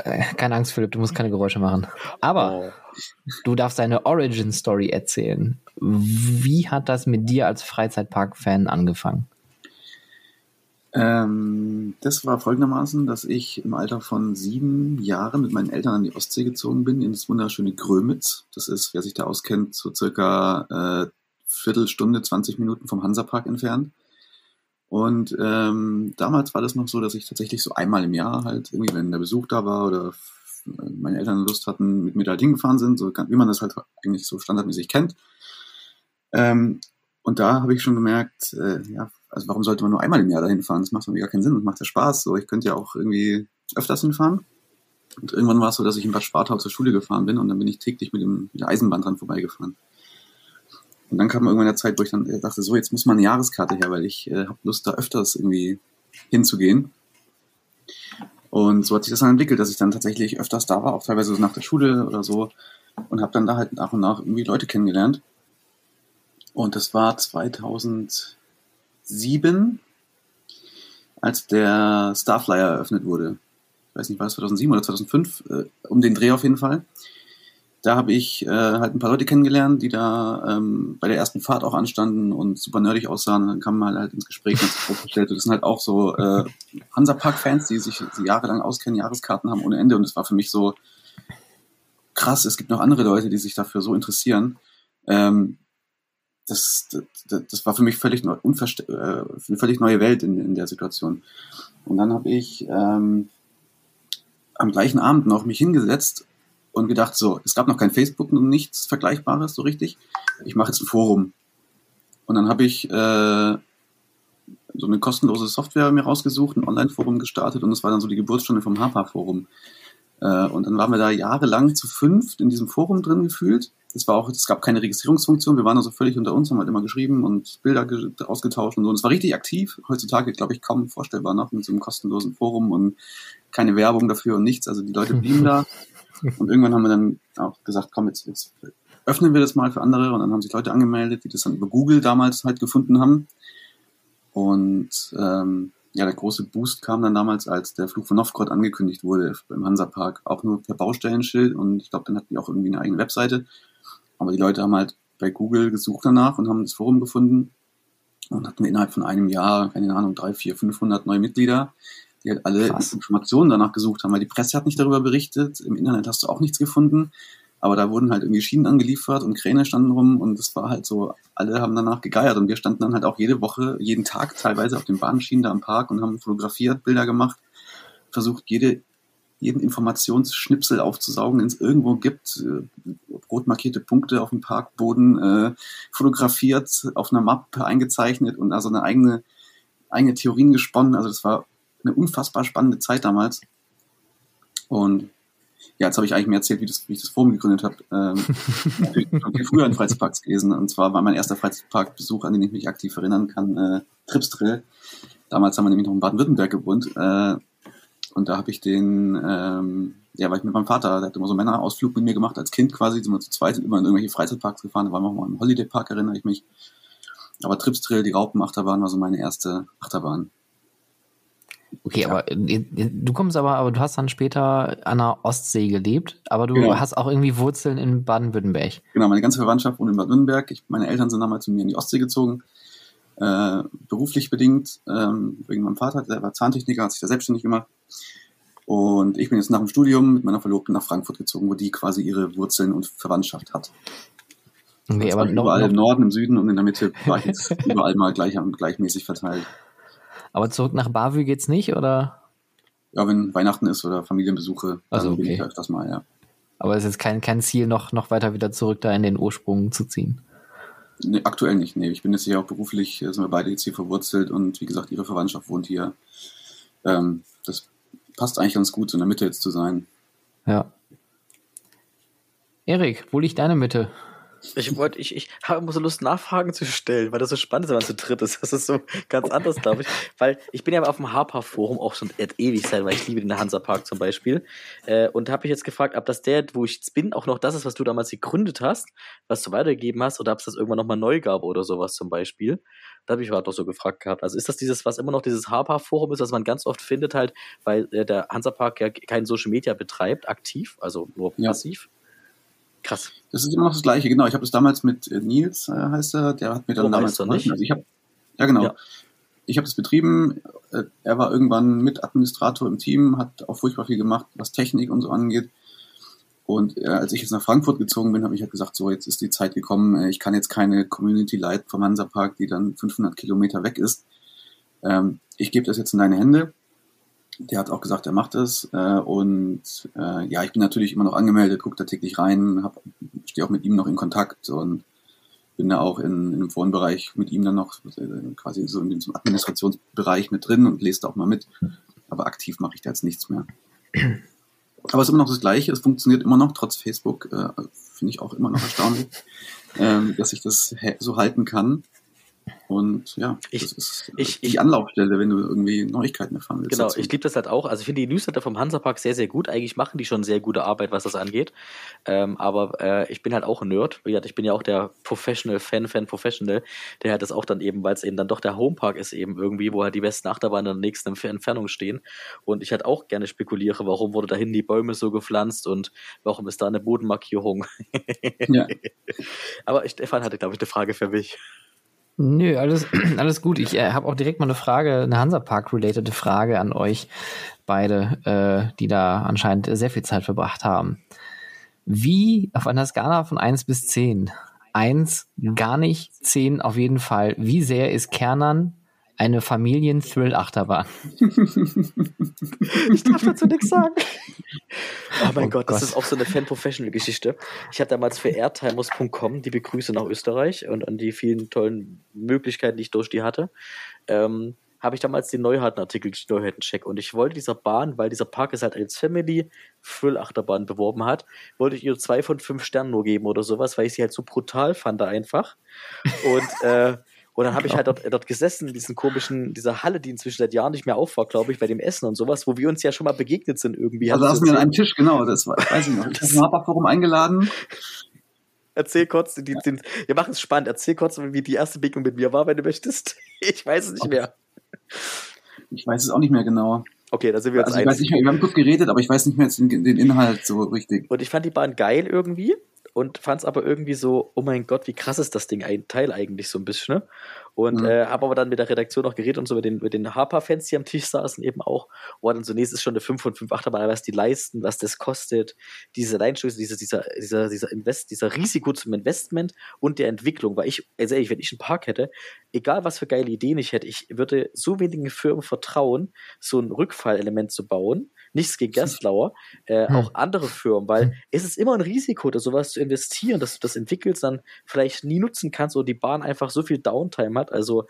Äh, keine Angst, Philipp, du musst keine Geräusche machen. Aber du darfst deine Origin-Story erzählen. Wie hat das mit dir als Freizeitpark-Fan angefangen? Ähm, das war folgendermaßen, dass ich im Alter von sieben Jahren mit meinen Eltern an die Ostsee gezogen bin, in das wunderschöne Grömitz. Das ist, wer sich da auskennt, so circa äh, Viertelstunde, 20 Minuten vom Hansapark entfernt. Und ähm, damals war das noch so, dass ich tatsächlich so einmal im Jahr halt irgendwie, wenn der Besuch da war oder meine Eltern Lust hatten, mit mir da halt hingefahren sind, so wie man das halt eigentlich so standardmäßig kennt. Ähm, und da habe ich schon gemerkt, äh, ja, also warum sollte man nur einmal im Jahr dahin fahren? Das macht mir gar keinen Sinn, das macht ja Spaß. So, ich könnte ja auch irgendwie öfters hinfahren. Und irgendwann war es so, dass ich in Bad Spartau zur Schule gefahren bin und dann bin ich täglich mit, dem, mit der Eisenbahn dran vorbeigefahren. Und dann kam irgendwann eine Zeit, wo ich dann dachte, so, jetzt muss mal eine Jahreskarte her, weil ich äh, habe Lust, da öfters irgendwie hinzugehen. Und so hat sich das dann entwickelt, dass ich dann tatsächlich öfters da war, auch teilweise so nach der Schule oder so. Und habe dann da halt nach und nach irgendwie Leute kennengelernt. Und das war 2007, als der Starflyer eröffnet wurde. Ich weiß nicht, war es 2007 oder 2005, äh, um den Dreh auf jeden Fall da habe ich äh, halt ein paar Leute kennengelernt, die da ähm, bei der ersten Fahrt auch anstanden und super nerdig aussahen. Dann kam man halt ins Gespräch und festgestellt, das sind halt auch so äh, Hansapark-Fans, die sich die jahrelang auskennen, Jahreskarten haben ohne Ende. Und es war für mich so krass, es gibt noch andere Leute, die sich dafür so interessieren. Ähm, das, das, das war für mich völlig neu, unverste äh, eine völlig neue Welt in, in der Situation. Und dann habe ich ähm, am gleichen Abend noch mich hingesetzt und gedacht, so, es gab noch kein Facebook und nichts Vergleichbares so richtig. Ich mache jetzt ein Forum. Und dann habe ich äh, so eine kostenlose Software mir rausgesucht, ein Online-Forum gestartet und das war dann so die Geburtsstunde vom HAPA-Forum. Äh, und dann waren wir da jahrelang zu fünft in diesem Forum drin gefühlt. Es war auch, es gab keine Registrierungsfunktion, wir waren also völlig unter uns, haben halt immer geschrieben und Bilder ausgetauscht und so. Und es war richtig aktiv. Heutzutage, glaube ich, kaum vorstellbar noch mit so einem kostenlosen Forum und keine Werbung dafür und nichts. Also die Leute blieben da. Und irgendwann haben wir dann auch gesagt, komm, jetzt, jetzt öffnen wir das mal für andere. Und dann haben sich Leute angemeldet, die das dann über Google damals halt gefunden haben. Und ähm, ja, der große Boost kam dann damals, als der Flug von Novgorod angekündigt wurde beim Hansapark, auch nur per Baustellenschild. Und ich glaube, dann hatten die auch irgendwie eine eigene Webseite. Aber die Leute haben halt bei Google gesucht danach und haben das Forum gefunden. Und hatten wir innerhalb von einem Jahr, keine Ahnung, drei, vier, 500 neue Mitglieder die halt alle Krass. Informationen danach gesucht haben, weil die Presse hat nicht darüber berichtet, im Internet hast du auch nichts gefunden. Aber da wurden halt irgendwie Schienen angeliefert und Kräne standen rum und es war halt so, alle haben danach gegeiert und wir standen dann halt auch jede Woche, jeden Tag teilweise auf den Bahnschienen da am Park und haben fotografiert, Bilder gemacht, versucht jede, jeden Informationsschnipsel aufzusaugen, den es irgendwo gibt, äh, rot markierte Punkte auf dem Parkboden, äh, fotografiert, auf einer Mappe eingezeichnet und also eine eigene, eigene Theorien gesponnen. Also das war eine unfassbar spannende Zeit damals. Und ja, jetzt habe ich eigentlich mehr erzählt, wie, das, wie ich das Forum gegründet habe. Ähm, schon viel früher in Freizeitparks gewesen. Und zwar war mein erster Freizeitparkbesuch, an den ich mich aktiv erinnern kann, äh, Tripsdrill. Damals haben wir nämlich noch in Baden-Württemberg gewohnt. Äh, und da habe ich den, ähm, ja, war ich mit meinem Vater, der hat immer so einen Männerausflug mit mir gemacht, als Kind quasi, sind wir zu zweit immer in irgendwelche Freizeitparks gefahren. Da waren wir auch mal im Holiday Park, erinnere ich mich. Aber Tripsdrill, die Raupenachterbahn war so meine erste Achterbahn. Okay, ja. aber äh, du kommst aber, aber du hast dann später an der Ostsee gelebt, aber du genau. hast auch irgendwie Wurzeln in Baden-Württemberg. Genau, meine ganze Verwandtschaft wohnt in Baden-Württemberg. Meine Eltern sind damals zu mir in die Ostsee gezogen, äh, beruflich bedingt, ähm, wegen meinem Vater, der war Zahntechniker, hat sich da selbstständig gemacht. Und ich bin jetzt nach dem Studium mit meiner Verlobten nach Frankfurt gezogen, wo die quasi ihre Wurzeln und Verwandtschaft hat. Okay, aber noch, überall noch, im Norden, im Süden und in der Mitte war ich jetzt überall mal gleich, gleichmäßig verteilt. Aber zurück nach Bavü geht's nicht, oder? Ja, wenn Weihnachten ist oder Familienbesuche, dann also, okay. bin ich öfters mal, ja. Aber es ist jetzt kein, kein Ziel, noch, noch weiter wieder zurück da in den Ursprung zu ziehen. Nee, aktuell nicht, nee. Ich bin jetzt hier auch beruflich, sind wir beide jetzt hier verwurzelt und wie gesagt, ihre Verwandtschaft wohnt hier. Ähm, das passt eigentlich ganz gut, so in der Mitte jetzt zu sein. Ja. Erik, wo liegt deine Mitte? Ich wollte, ich, ich habe immer so Lust, Nachfragen zu stellen, weil das so spannend ist, wenn man zu dritt ist. Das ist so ganz anders, glaube ich. Weil ich bin ja auf dem Harper-Forum auch schon ewig sein, weil ich liebe den Hansa-Park zum Beispiel. Äh, und habe mich jetzt gefragt, ob das der, wo ich jetzt bin, auch noch das ist, was du damals gegründet hast, was du weitergegeben hast, oder ob es das irgendwann nochmal neu gab oder sowas zum Beispiel. Da habe ich gerade doch so gefragt gehabt. Also ist das dieses, was immer noch dieses Harper-Forum ist, was man ganz oft findet halt, weil äh, der Hansa-Park ja kein Social Media betreibt, aktiv, also nur passiv? Krass. Das ist immer noch das Gleiche, genau. Ich habe das damals mit äh, Nils, äh, heißt er, der hat mir dann oh, damals nicht. Also ich habe, ja genau. Ja. Ich habe es betrieben. Äh, er war irgendwann Mitadministrator im Team, hat auch furchtbar viel gemacht, was Technik und so angeht. Und äh, als ich jetzt nach Frankfurt gezogen bin, habe ich halt gesagt, so jetzt ist die Zeit gekommen. Äh, ich kann jetzt keine Community Light vom Hansa Park, die dann 500 Kilometer weg ist. Ähm, ich gebe das jetzt in deine Hände der hat auch gesagt, er macht es. Äh, und äh, ja, ich bin natürlich immer noch angemeldet, gucke da täglich rein, stehe auch mit ihm noch in Kontakt und bin da auch in, in dem Forenbereich mit ihm dann noch äh, quasi so in dem Administrationsbereich mit drin und lese da auch mal mit. Aber aktiv mache ich da jetzt nichts mehr. Aber es ist immer noch das Gleiche, es funktioniert immer noch, trotz Facebook, äh, finde ich auch immer noch erstaunlich, äh, dass ich das so halten kann. Und ja, ich, das ist ich, die Anlaufstelle, wenn du irgendwie Neuigkeiten erfahren willst. Genau, dazu. ich liebe das halt auch. Also ich finde die Newsletter vom Hansapark sehr, sehr gut. Eigentlich machen die schon sehr gute Arbeit, was das angeht. Ähm, aber äh, ich bin halt auch ein Nerd. Ich bin ja auch der Professional Fan, Fan Professional, der halt das auch dann eben, weil es eben dann doch der Homepark ist eben irgendwie, wo halt die besten Achterbahnen in der nächsten Entfernung stehen. Und ich halt auch gerne spekuliere, warum wurde dahin die Bäume so gepflanzt und warum ist da eine Bodenmarkierung. ja. Aber Stefan hatte, glaube ich, eine Frage für mich. Nö, alles, alles gut. Ich äh, habe auch direkt mal eine Frage, eine Hansapark-related Frage an euch beide, äh, die da anscheinend sehr viel Zeit verbracht haben. Wie auf einer Skala von 1 bis 10, 1 gar nicht, 10 auf jeden Fall, wie sehr ist Kernern eine Familien-Thrill-Achterbahn. ich darf dazu nichts sagen. Oh mein oh Gott, Gott, das ist auch so eine Fan-Professional-Geschichte. Ich hatte damals für airtimers.com die Begrüße nach Österreich und an die vielen tollen Möglichkeiten, die ich durch die hatte. Ähm, habe ich damals den Neuharten-Artikel, Neuharten-Check. Und ich wollte dieser Bahn, weil dieser Park es halt als Family Thrill-Achterbahn beworben hat, wollte ich ihr zwei von fünf Sternen nur geben oder sowas, weil ich sie halt so brutal fand da einfach. Und äh, und dann habe ich halt dort, dort gesessen, in diesen komischen, dieser Halle, die inzwischen seit Jahren nicht mehr auf war, glaube ich, bei dem Essen und sowas, wo wir uns ja schon mal begegnet sind irgendwie. Also saßen wir an einem Tisch, genau, das war, weiß ich noch. Ich habe ein Forum eingeladen. Erzähl kurz, die, die, wir machen es spannend. Erzähl kurz, wie die erste Begegnung mit mir war, wenn du möchtest. Ich weiß es nicht mehr. Ich weiß es auch nicht mehr genau. Okay, da sind wir uns also ich weiß nicht mehr, wir haben kurz geredet, aber ich weiß nicht mehr jetzt den, den Inhalt so richtig. Und ich fand die Bahn geil irgendwie und fand es aber irgendwie so, oh mein Gott, wie krass ist das Ding, ein Teil eigentlich so ein bisschen. Ne? Und mhm. äh, habe aber dann mit der Redaktion noch geredet und so mit den, mit den Harper-Fans, die am Tisch saßen, eben auch, wo dann zunächst ist schon eine 5 und 5 Achterbahn, was die leisten, was das kostet, diese Leinstöße, dieser, dieser, dieser, dieser, Invest, dieser Risiko zum Investment und der Entwicklung. Weil ich, also ehrlich, wenn ich einen Park hätte, egal was für geile Ideen ich hätte, ich würde so wenigen Firmen vertrauen, so ein Rückfallelement zu bauen, nichts gegen Gerstlauer, äh, hm. auch andere Firmen, weil hm. es ist immer ein Risiko, da sowas zu investieren, dass du das entwickelst, dann vielleicht nie nutzen kannst oder die Bahn einfach so viel Downtime hat. Also,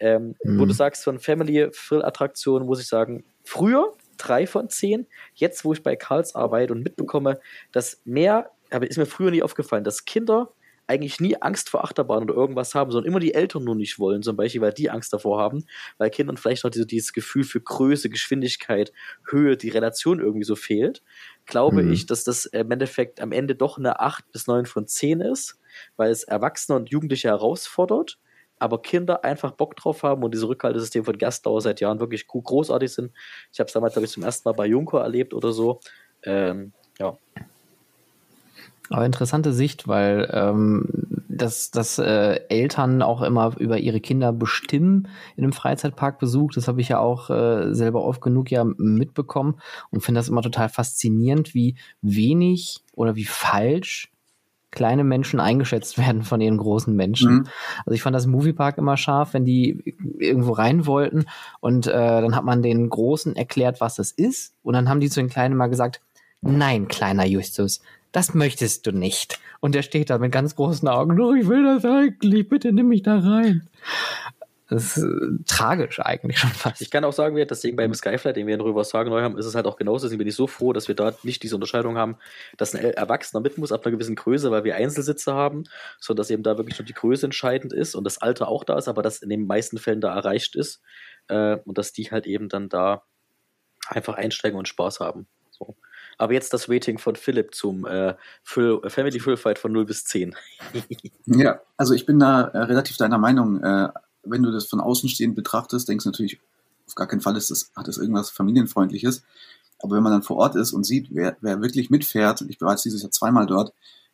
ähm, hm. wo du sagst, von Family Thrill Attraktionen muss ich sagen, früher drei von zehn, jetzt wo ich bei Karls arbeite und mitbekomme, dass mehr, aber ist mir früher nie aufgefallen, dass Kinder eigentlich nie Angst vor Achterbahn oder irgendwas haben, sondern immer die Eltern nur nicht wollen, zum Beispiel, weil die Angst davor haben, weil Kindern vielleicht noch diese, dieses Gefühl für Größe, Geschwindigkeit, Höhe, die Relation irgendwie so fehlt, glaube mhm. ich, dass das im Endeffekt am Ende doch eine 8 bis 9 von 10 ist, weil es Erwachsene und Jugendliche herausfordert, aber Kinder einfach Bock drauf haben und diese Rückhaltesystem von Gerstauer seit Jahren wirklich großartig sind. Ich habe es damals, glaube ich, zum ersten Mal bei Juncker erlebt oder so. Ähm, ja. Aber interessante Sicht, weil ähm, dass, dass äh, Eltern auch immer über ihre Kinder bestimmen in einem Freizeitparkbesuch. Das habe ich ja auch äh, selber oft genug ja mitbekommen und finde das immer total faszinierend, wie wenig oder wie falsch kleine Menschen eingeschätzt werden von ihren großen Menschen. Mhm. Also ich fand das Moviepark immer scharf, wenn die irgendwo rein wollten und äh, dann hat man den Großen erklärt, was das ist und dann haben die zu den Kleinen mal gesagt, Nein, kleiner Justus, das möchtest du nicht. Und er steht da mit ganz großen Augen, oh, ich will das eigentlich, bitte nimm mich da rein. Das ist äh, tragisch eigentlich schon fast. Ich kann auch sagen, deswegen beim Skyflight, den wir in Rübershagen neu haben, ist es halt auch genauso. Deswegen bin ich so froh, dass wir da nicht diese Unterscheidung haben, dass ein Erwachsener mit muss ab einer gewissen Größe, weil wir Einzelsitze haben, sondern dass eben da wirklich nur die Größe entscheidend ist und das Alter auch da ist, aber das in den meisten Fällen da erreicht ist äh, und dass die halt eben dann da einfach einsteigen und Spaß haben. So. Aber jetzt das Rating von Philipp zum äh, Full, Family Full Fight von 0 bis 10. ja, also ich bin da äh, relativ deiner Meinung. Äh, wenn du das von außen stehend betrachtest, denkst du natürlich, auf gar keinen Fall ist das, hat das irgendwas Familienfreundliches. Aber wenn man dann vor Ort ist und sieht, wer, wer wirklich mitfährt, ich war jetzt dieses Jahr zweimal dort,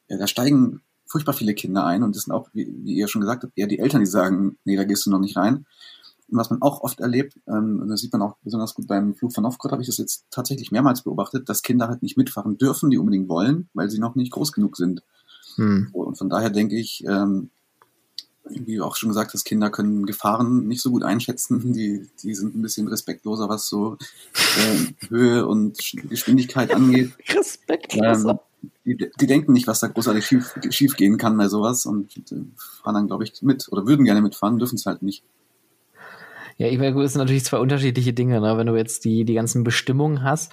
ja, da steigen furchtbar viele Kinder ein und das sind auch, wie, wie ihr schon gesagt habt, eher die Eltern, die sagen, nee, da gehst du noch nicht rein. Und was man auch oft erlebt, ähm, und das sieht man auch besonders gut beim Flug von Novgorod, habe ich das jetzt tatsächlich mehrmals beobachtet, dass Kinder halt nicht mitfahren dürfen, die unbedingt wollen, weil sie noch nicht groß genug sind. Hm. Und von daher denke ich, ähm, wie du auch schon gesagt hast, Kinder können Gefahren nicht so gut einschätzen. Die, die sind ein bisschen respektloser, was so äh, Höhe und Geschwindigkeit angeht. Respektloser. Ähm, die, die, denken nicht, was da großartig schief, schief gehen kann bei sowas und äh, fahren dann, glaube ich, mit oder würden gerne mitfahren, dürfen es halt nicht. Ja, ich meine, es sind natürlich zwei unterschiedliche Dinge, ne? Wenn du jetzt die, die ganzen Bestimmungen hast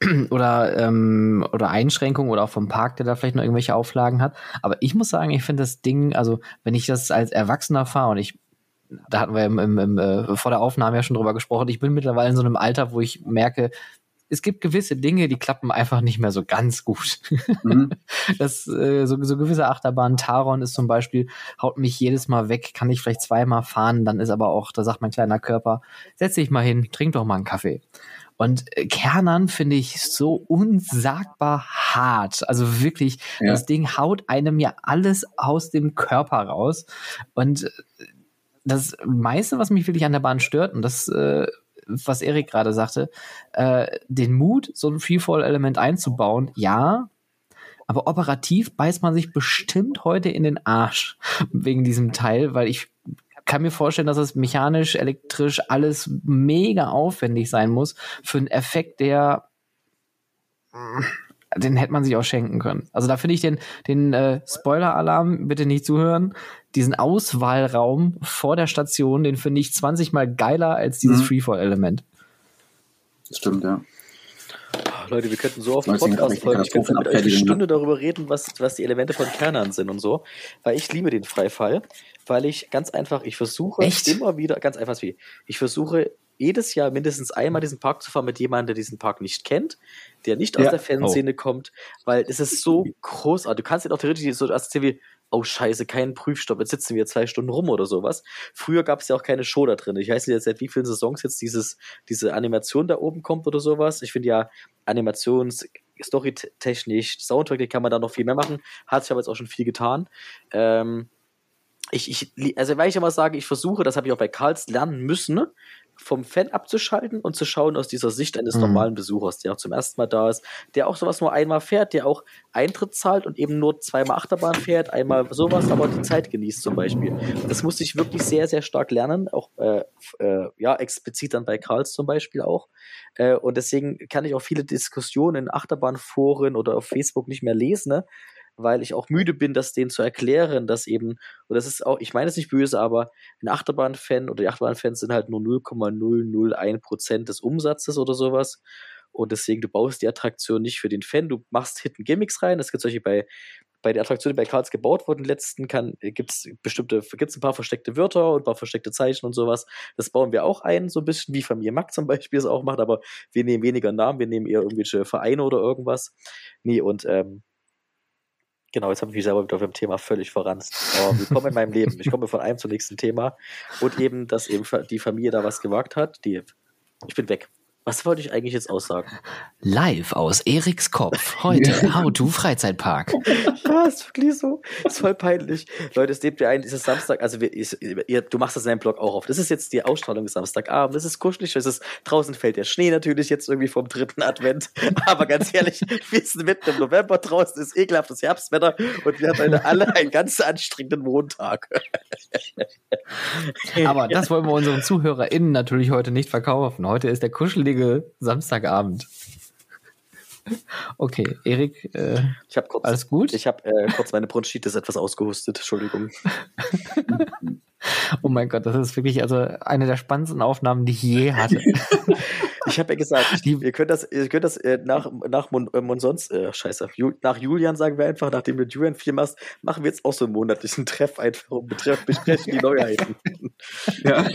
oder, ähm, oder Einschränkungen oder auch vom Park, der da vielleicht noch irgendwelche Auflagen hat. Aber ich muss sagen, ich finde das Ding, also wenn ich das als Erwachsener fahre und ich da hatten wir im, im, im, äh, vor der Aufnahme ja schon drüber gesprochen. Ich bin mittlerweile in so einem Alter, wo ich merke, es gibt gewisse Dinge, die klappen einfach nicht mehr so ganz gut. Mhm. Das, äh, so, so gewisse Achterbahn, Taron ist zum Beispiel, haut mich jedes Mal weg, kann ich vielleicht zweimal fahren, dann ist aber auch, da sagt mein kleiner Körper, setz dich mal hin, trink doch mal einen Kaffee. Und äh, Kernern finde ich so unsagbar hart. Also wirklich, ja. das Ding haut einem ja alles aus dem Körper raus. Und äh, das meiste, was mich wirklich an der Bahn stört, und das äh, was Erik gerade sagte, äh, den Mut, so ein Freefall-Element einzubauen, ja, aber operativ beißt man sich bestimmt heute in den Arsch wegen diesem Teil, weil ich kann mir vorstellen, dass es mechanisch, elektrisch alles mega aufwendig sein muss für einen Effekt, der den hätte man sich auch schenken können. Also da finde ich den, den äh, Spoiler-Alarm, bitte nicht zuhören, diesen Auswahlraum vor der Station, den finde ich 20 mal geiler als dieses mhm. Freefall-Element. Das stimmt, ja. Leute, wir könnten so auf dem Podcast folgen. Ich könnte mit euch eine Stunde darüber reden, was, was die Elemente von Kernern sind und so. Weil ich liebe den Freifall, weil ich ganz einfach, ich versuche Echt? immer wieder, ganz einfach wie, ich versuche jedes Jahr mindestens einmal diesen Park zu fahren mit jemandem, der diesen Park nicht kennt, der nicht aus ja. der Fanszene oh. kommt, weil es ist so großartig. Du kannst ihn auch theoretisch so assoziieren wie, oh scheiße, kein Prüfstopp, jetzt sitzen wir zwei Stunden rum oder sowas. Früher gab es ja auch keine Show da drin. Ich weiß nicht, seit wie vielen Saisons jetzt dieses, diese Animation da oben kommt oder sowas. Ich finde ja, Animations storytechnisch, Soundtrack, kann man da noch viel mehr machen. Hat sich aber jetzt auch schon viel getan. Ähm, ich, ich, also weil ich immer sage, ich versuche, das habe ich auch bei Karls lernen müssen, ne? Vom Fan abzuschalten und zu schauen aus dieser Sicht eines mhm. normalen Besuchers, der auch zum ersten Mal da ist, der auch sowas nur einmal fährt, der auch Eintritt zahlt und eben nur zweimal Achterbahn fährt, einmal sowas, aber die Zeit genießt zum Beispiel. Das musste ich wirklich sehr, sehr stark lernen, auch äh, äh, ja, explizit dann bei Karls zum Beispiel auch. Äh, und deswegen kann ich auch viele Diskussionen in Achterbahnforen oder auf Facebook nicht mehr lesen, ne? Weil ich auch müde bin, das denen zu erklären, dass eben, und das ist auch, ich meine es nicht böse, aber ein Achterbahn-Fan oder die Achterbahn-Fans sind halt nur 0,001 Prozent des Umsatzes oder sowas. Und deswegen, du baust die Attraktion nicht für den Fan, du machst Hidden Gimmicks rein. Das gibt solche bei, bei der Attraktion, die bei Karls gebaut wurden, letzten kann, gibt's bestimmte, gibt's ein paar versteckte Wörter und ein paar versteckte Zeichen und sowas. Das bauen wir auch ein, so ein bisschen, wie Familie Mack zum Beispiel es auch macht, aber wir nehmen weniger Namen, wir nehmen eher irgendwelche Vereine oder irgendwas. Nee, und ähm, Genau, jetzt habe ich mich selber wieder auf dem Thema völlig verranzt. Aber willkommen in meinem Leben. Ich komme von einem zum nächsten Thema. Und eben, dass eben die Familie da was gewagt hat. Die, ich bin weg. Was wollte ich eigentlich jetzt aussagen? Live aus Eriks Kopf. Heute How to Freizeitpark. ja, ist wirklich so. Ist voll peinlich. Leute, es lebt ja ein, dieses Samstag, also wir, ihr, du machst das in deinem Blog auch auf. Das ist jetzt die Ausstrahlung Samstagabend. Es ist kuschelig. Es ist, draußen fällt der Schnee natürlich jetzt irgendwie vom dritten Advent. Aber ganz ehrlich, wir sind mitten im November draußen, ist ekelhaftes Herbstwetter und wir haben heute alle einen ganz anstrengenden Montag. Aber das wollen wir unseren ZuhörerInnen natürlich heute nicht verkaufen. Heute ist der kuschelige kuschelige Samstagabend. Okay, Erik, äh, ich habe kurz, alles gut? Ich habe äh, kurz meine Bronchitis etwas ausgehustet, Entschuldigung. oh mein Gott, das ist wirklich also eine der spannendsten Aufnahmen, die ich je hatte. ich habe ja gesagt, die, ihr könnt das, ihr könnt das äh, nach nach Mon, äh, Monsons, äh, scheiße, Ju, nach Julian sagen wir einfach, nachdem du Julian viel machst, machen wir jetzt auch so einen monatlichen Treff einfach und betreff, besprechen die Neuheiten. ja.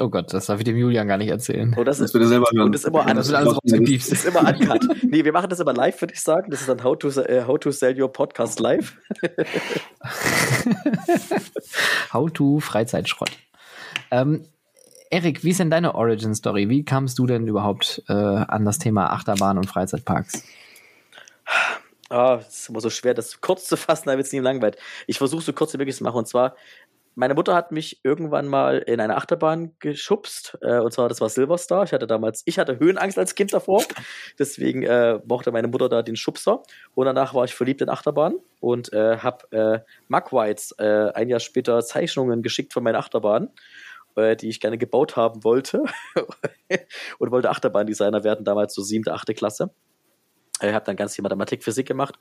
Oh Gott, das darf ich dem Julian gar nicht erzählen. Oh, das, das ist, er selber hören. Und das ist immer, das, das, das ist immer uncut. nee, wir machen das immer live, würde ich sagen. Das ist dann How to, uh, how to Sell Your Podcast Live. how to Freizeitschrott. Ähm, Erik, wie ist denn deine Origin Story? Wie kamst du denn überhaupt äh, an das Thema Achterbahn und Freizeitparks? Ah, oh, es ist immer so schwer, das kurz zu fassen, damit es nie langweilt. Ich versuche so kurz wie möglich zu machen. Und zwar, meine Mutter hat mich irgendwann mal in eine Achterbahn geschubst, äh, und zwar das war Silverstar. Ich hatte damals, ich hatte Höhenangst als Kind davor, deswegen äh, mochte meine Mutter da den Schubser. Und danach war ich verliebt in Achterbahn und äh, habe äh, Mark Whites äh, ein Jahr später Zeichnungen geschickt von meinen Achterbahnen äh, die ich gerne gebaut haben wollte und wollte Achterbahndesigner werden, damals so siebte, achte Klasse. Ich habe dann ganz viel Mathematik, Physik gemacht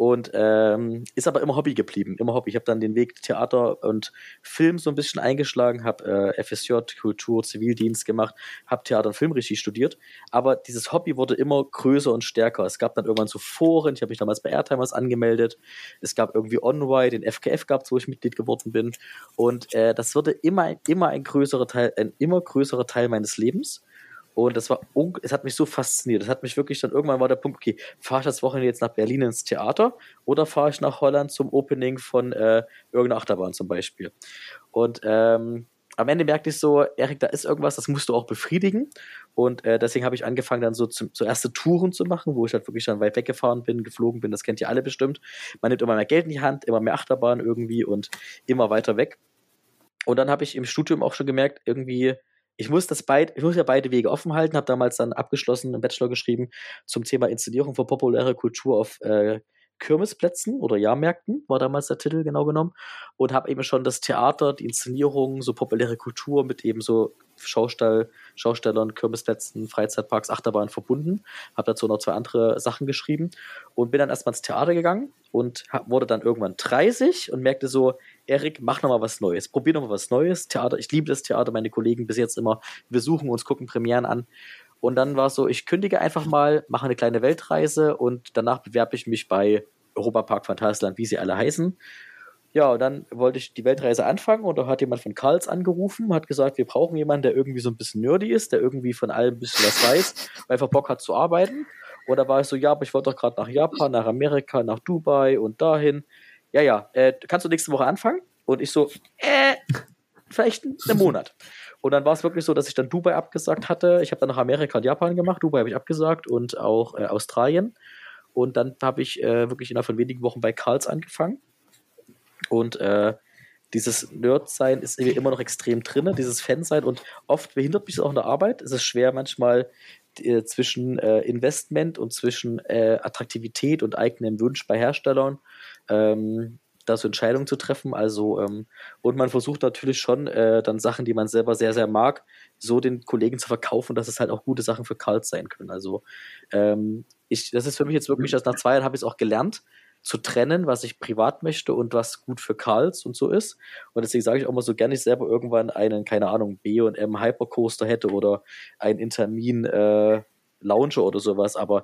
und ähm, ist aber immer Hobby geblieben, immer Hobby. Ich habe dann den Weg Theater und Film so ein bisschen eingeschlagen, habe äh, FSJ, Kultur, Zivildienst gemacht, habe Theater und Filmregie studiert, aber dieses Hobby wurde immer größer und stärker. Es gab dann irgendwann so Foren, ich habe mich damals bei Airtimers angemeldet, es gab irgendwie OnY, den FKF gab es, wo ich Mitglied geworden bin und äh, das wurde immer, immer ein größerer Teil, ein immer größerer Teil meines Lebens und das war, es hat mich so fasziniert. Das hat mich wirklich dann irgendwann war der Punkt, okay, fahre ich das Wochenende jetzt nach Berlin ins Theater oder fahre ich nach Holland zum Opening von äh, irgendeiner Achterbahn zum Beispiel. Und ähm, am Ende merkte ich so, Erik, da ist irgendwas, das musst du auch befriedigen. Und äh, deswegen habe ich angefangen, dann so zum, so erste Touren zu machen, wo ich halt wirklich dann weit weggefahren bin, geflogen bin. Das kennt ihr alle bestimmt. Man nimmt immer mehr Geld in die Hand, immer mehr Achterbahn irgendwie und immer weiter weg. Und dann habe ich im Studium auch schon gemerkt, irgendwie, ich muss das beid, ich muss ja beide Wege offen halten, habe damals dann abgeschlossen, einen Bachelor geschrieben zum Thema Inszenierung von populärer Kultur auf äh, Kirmesplätzen oder Jahrmärkten, war damals der Titel genau genommen, und habe eben schon das Theater, die Inszenierung, so populäre Kultur mit eben so Schaustall, Schaustellern, Kirmesplätzen, Freizeitparks, Achterbahn verbunden. Habe dazu noch zwei andere Sachen geschrieben und bin dann erstmal ins Theater gegangen und wurde dann irgendwann 30 und merkte so, Erik, mach noch mal was Neues, probier noch mal was Neues. Theater, ich liebe das Theater, meine Kollegen bis jetzt immer, wir suchen uns, gucken Premieren an und dann war es so, ich kündige einfach mal, mache eine kleine Weltreise und danach bewerbe ich mich bei Europapark Phantasialand, wie sie alle heißen. Ja, und dann wollte ich die Weltreise anfangen und da hat jemand von Karls angerufen, hat gesagt, wir brauchen jemanden, der irgendwie so ein bisschen nerdy ist, der irgendwie von allem ein bisschen was weiß, einfach Bock hat zu arbeiten. Und da war ich so, ja, aber ich wollte doch gerade nach Japan, nach Amerika, nach Dubai und dahin. Ja, ja, äh, kannst du nächste Woche anfangen? Und ich so, äh, vielleicht einen Monat. Und dann war es wirklich so, dass ich dann Dubai abgesagt hatte. Ich habe dann nach Amerika und Japan gemacht. Dubai habe ich abgesagt und auch äh, Australien. Und dann habe ich äh, wirklich innerhalb von wenigen Wochen bei Karls angefangen. Und äh, dieses Nerd-Sein ist immer noch extrem drin, dieses Fan-Sein. Und oft behindert mich das auch in der Arbeit. Es ist schwer, manchmal äh, zwischen äh, Investment und zwischen äh, Attraktivität und eigenem Wunsch bei Herstellern ähm, da so Entscheidungen zu treffen. Also, ähm, und man versucht natürlich schon, äh, dann Sachen, die man selber sehr, sehr mag, so den Kollegen zu verkaufen, dass es halt auch gute Sachen für Karls sein können. Also, ähm, ich, das ist für mich jetzt wirklich, dass nach zwei Jahren habe ich es auch gelernt, zu trennen, was ich privat möchte und was gut für Karls und so ist. Und deswegen sage ich auch mal so gerne, ich selber irgendwann einen, keine Ahnung, B&M Hypercoaster hätte oder einen Intermin äh, Launcher oder sowas, aber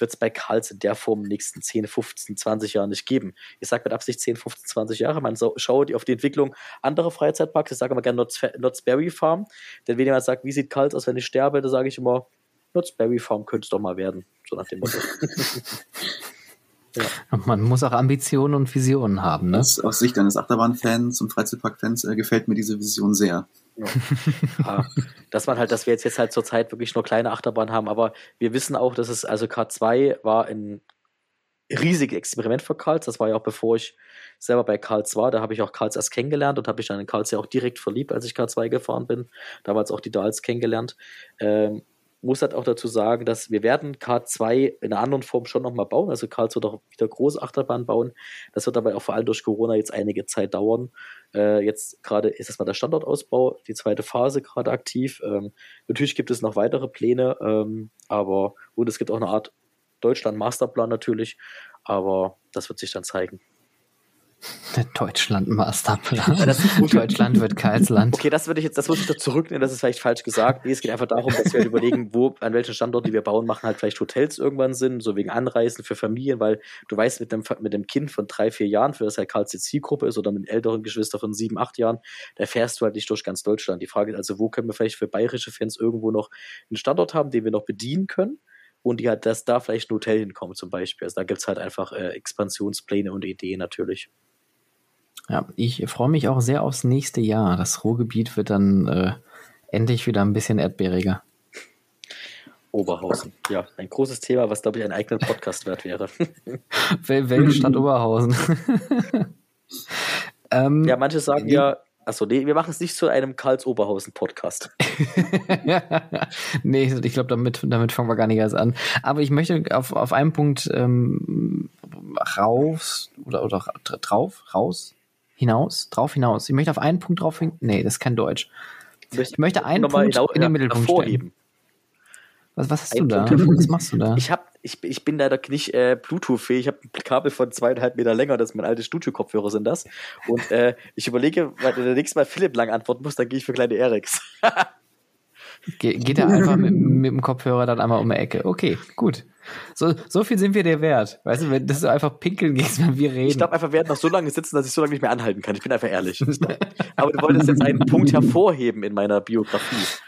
wird es bei Karls in der Form in den nächsten 10, 15, 20 Jahren nicht geben. Ich sage mit Absicht 10, 15, 20 Jahre. Man so, schaut auf die Entwicklung anderer Freizeitparks. Ich sage immer gerne Knott's Berry Farm. Denn wenn jemand sagt, wie sieht Karls aus, wenn ich sterbe, dann sage ich immer, Knott's Berry Farm könnte es doch mal werden. So nach dem Motto. Ja. Man muss auch Ambitionen und Visionen haben. Ne? Das, aus Sicht eines Achterbahnfans und Freizeitparkfans äh, gefällt mir diese Vision sehr. Ja. ja. dass man halt, dass wir jetzt, jetzt halt zurzeit wirklich nur kleine Achterbahnen haben, aber wir wissen auch, dass es, also K2 war ein riesiges Experiment für Karls. Das war ja auch bevor ich selber bei Karls war. Da habe ich auch Karls erst kennengelernt und habe ich dann in Karls ja auch direkt verliebt, als ich K2 gefahren bin. Damals auch die Dals kennengelernt. Ähm, muss halt auch dazu sagen, dass wir werden K2 in einer anderen Form schon nochmal bauen. Also Karls wird auch wieder große Achterbahn bauen. Das wird aber auch vor allem durch Corona jetzt einige Zeit dauern. Äh, jetzt gerade ist erstmal der Standortausbau, die zweite Phase gerade aktiv. Ähm, natürlich gibt es noch weitere Pläne, ähm, aber und es gibt auch eine Art Deutschland-Masterplan natürlich, aber das wird sich dann zeigen. Der Deutschland-Masterplan. Deutschland wird Karlsland. Okay, das würde ich jetzt, das muss ich da zurücknehmen, das ist vielleicht falsch gesagt. Nee, es geht einfach darum, dass wir halt überlegen, wo, an welchen Standort, die wir bauen, machen halt vielleicht Hotels irgendwann Sinn, so wegen Anreisen für Familien, weil du weißt, mit dem, mit dem Kind von drei, vier Jahren, für das halt Karls die Zielgruppe ist, oder mit älteren Geschwistern von sieben, acht Jahren, da fährst du halt nicht durch ganz Deutschland. Die Frage ist also, wo können wir vielleicht für bayerische Fans irgendwo noch einen Standort haben, den wir noch bedienen können? und die halt, dass da vielleicht ein Hotel hinkommt zum Beispiel. Also da gibt es halt einfach äh, Expansionspläne und Ideen natürlich. Ja, ich freue mich auch sehr aufs nächste Jahr. Das Ruhrgebiet wird dann äh, endlich wieder ein bisschen erdbeeriger. Oberhausen. Ja, ein großes Thema, was, glaube ich, ein eigener Podcast wert wäre. Welche Stadt Oberhausen? ähm, ja, manche sagen ja, achso, nee, wir machen es nicht zu einem Karls-Oberhausen-Podcast. nee, ich glaube, damit, damit fangen wir gar nicht erst an. Aber ich möchte auf, auf einen Punkt ähm, raus oder, oder drauf, raus, hinaus, drauf hinaus. Ich möchte auf einen Punkt drauf hin. Nee, das ist kein Deutsch. Ich möchte einen Punkt in den Mittelpunkt stellen. Was, was hast du da? Was machst du da? Ich, hab, ich, ich bin leider nicht äh, Bluetooth-fähig. Ich habe ein Kabel von zweieinhalb Meter länger. Das ist mein altes Studio-Kopfhörer sind das. Und äh, ich überlege, weil du nächstes Mal Philipp lang antworten muss, dann gehe ich für kleine Eriks. Ge geht er einfach mit, mit, dem Kopfhörer dann einmal um die Ecke. Okay, gut. So, so viel sind wir dir wert. Weißt du, wenn du einfach pinkeln gehst, wenn wir reden. Ich glaube einfach, wir werden noch so lange sitzen, dass ich so lange nicht mehr anhalten kann. Ich bin einfach ehrlich. Aber du wolltest jetzt einen Punkt hervorheben in meiner Biografie.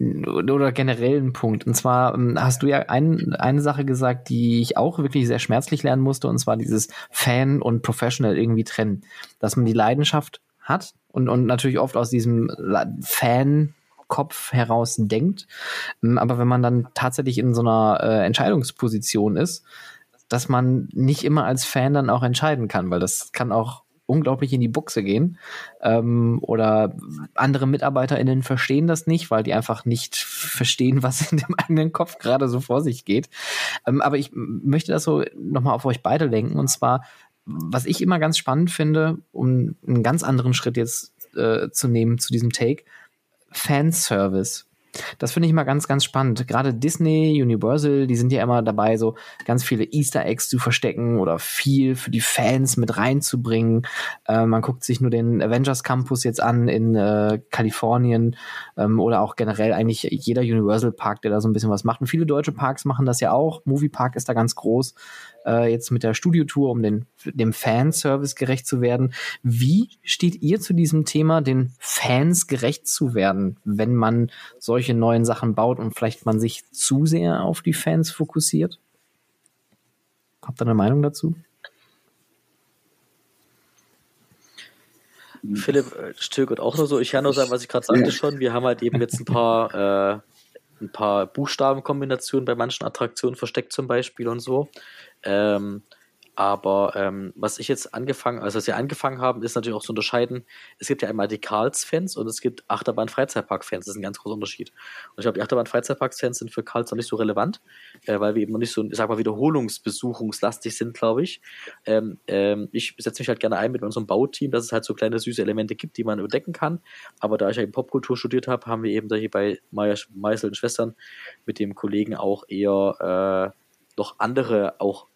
Oder generell einen Punkt. Und zwar ähm, hast du ja ein, eine Sache gesagt, die ich auch wirklich sehr schmerzlich lernen musste, und zwar dieses Fan und Professional irgendwie trennen. Dass man die Leidenschaft hat und, und natürlich oft aus diesem Fan Kopf heraus denkt. Ähm, aber wenn man dann tatsächlich in so einer äh, Entscheidungsposition ist, dass man nicht immer als Fan dann auch entscheiden kann, weil das kann auch unglaublich in die Buchse gehen. Ähm, oder andere MitarbeiterInnen verstehen das nicht, weil die einfach nicht verstehen, was in dem eigenen Kopf gerade so vor sich geht. Ähm, aber ich möchte das so nochmal auf euch beide lenken. Und zwar, was ich immer ganz spannend finde, um einen ganz anderen Schritt jetzt äh, zu nehmen zu diesem Take, Fanservice. Das finde ich immer ganz, ganz spannend. Gerade Disney, Universal, die sind ja immer dabei, so ganz viele Easter Eggs zu verstecken oder viel für die Fans mit reinzubringen. Äh, man guckt sich nur den Avengers Campus jetzt an in äh, Kalifornien ähm, oder auch generell eigentlich jeder Universal Park, der da so ein bisschen was macht. Und viele deutsche Parks machen das ja auch. Movie Park ist da ganz groß äh, jetzt mit der Studiotour, um den, dem Fanservice gerecht zu werden. Wie steht ihr zu diesem Thema, den Fans gerecht zu werden, wenn man solche neuen Sachen baut und vielleicht man sich zu sehr auf die Fans fokussiert? Habt ihr eine Meinung dazu? Philipp äh, stögert auch nur so. Ich kann nur sagen, was ich gerade sagte Ja. schon. Wir haben halt eben jetzt ein paar, äh, ein paar Buchstabenkombinationen bei manchen Attraktionen versteckt zum Beispiel und so. Ähm, aber ähm, was ich jetzt angefangen, also was wir angefangen haben, ist natürlich auch zu unterscheiden. Es gibt ja einmal die Karls-Fans und es gibt Achterbahn-Freizeitpark-Fans. Das ist ein ganz großer Unterschied. Und ich glaube, die Achterbahn-Freizeitpark-Fans sind für Karls noch nicht so relevant, äh, weil wir eben noch nicht so, ich sag mal, wiederholungsbesuchungslastig sind, glaube ich. Ähm, ähm, ich setze mich halt gerne ein mit unserem Bauteam, dass es halt so kleine süße Elemente gibt, die man überdecken kann. Aber da ich ja eben Popkultur studiert habe, haben wir eben da hier bei Meier, Meißel und Schwestern mit dem Kollegen auch eher äh, noch andere auch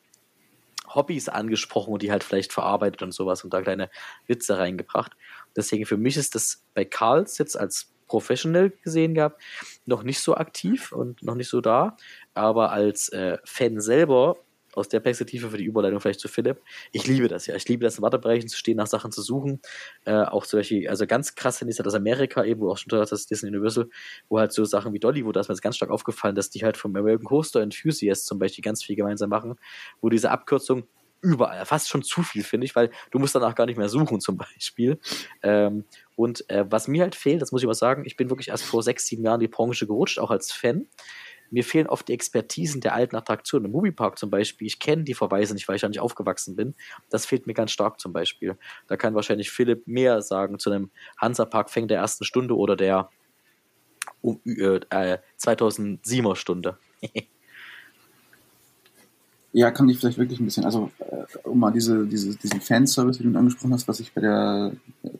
Hobbys angesprochen und die halt vielleicht verarbeitet und sowas und da kleine Witze reingebracht. Deswegen für mich ist das bei Karls jetzt als Professional gesehen gehabt noch nicht so aktiv und noch nicht so da, aber als äh, Fan selber aus der Perspektive für die Überleitung vielleicht zu Philipp. Ich liebe das ja. Ich liebe das in Wartebereichen zu stehen, nach Sachen zu suchen. Äh, auch zum Beispiel, also ganz krass finde ich aus Amerika eben, wo auch schon das Disney Universal, wo halt so Sachen wie Dollywood, da ist mir das ganz stark aufgefallen, dass die halt vom American Coaster Enthusiast zum Beispiel ganz viel gemeinsam machen, wo diese Abkürzung überall, fast schon zu viel, finde ich, weil du musst danach gar nicht mehr suchen zum Beispiel. Ähm, und äh, was mir halt fehlt, das muss ich mal sagen, ich bin wirklich erst vor sechs, sieben Jahren in die Branche gerutscht, auch als Fan. Mir fehlen oft die Expertisen der alten Attraktionen. Im Moviepark zum Beispiel, ich kenne die Verweise nicht, weil ich da nicht aufgewachsen bin. Das fehlt mir ganz stark zum Beispiel. Da kann wahrscheinlich Philipp mehr sagen zu einem Hansa-Park-Fang der ersten Stunde oder der um, äh, 2007er Stunde. Ja, kann ich vielleicht wirklich ein bisschen, also äh, um mal diese, diese, diesen Fanservice, den du angesprochen hast, was ich bei der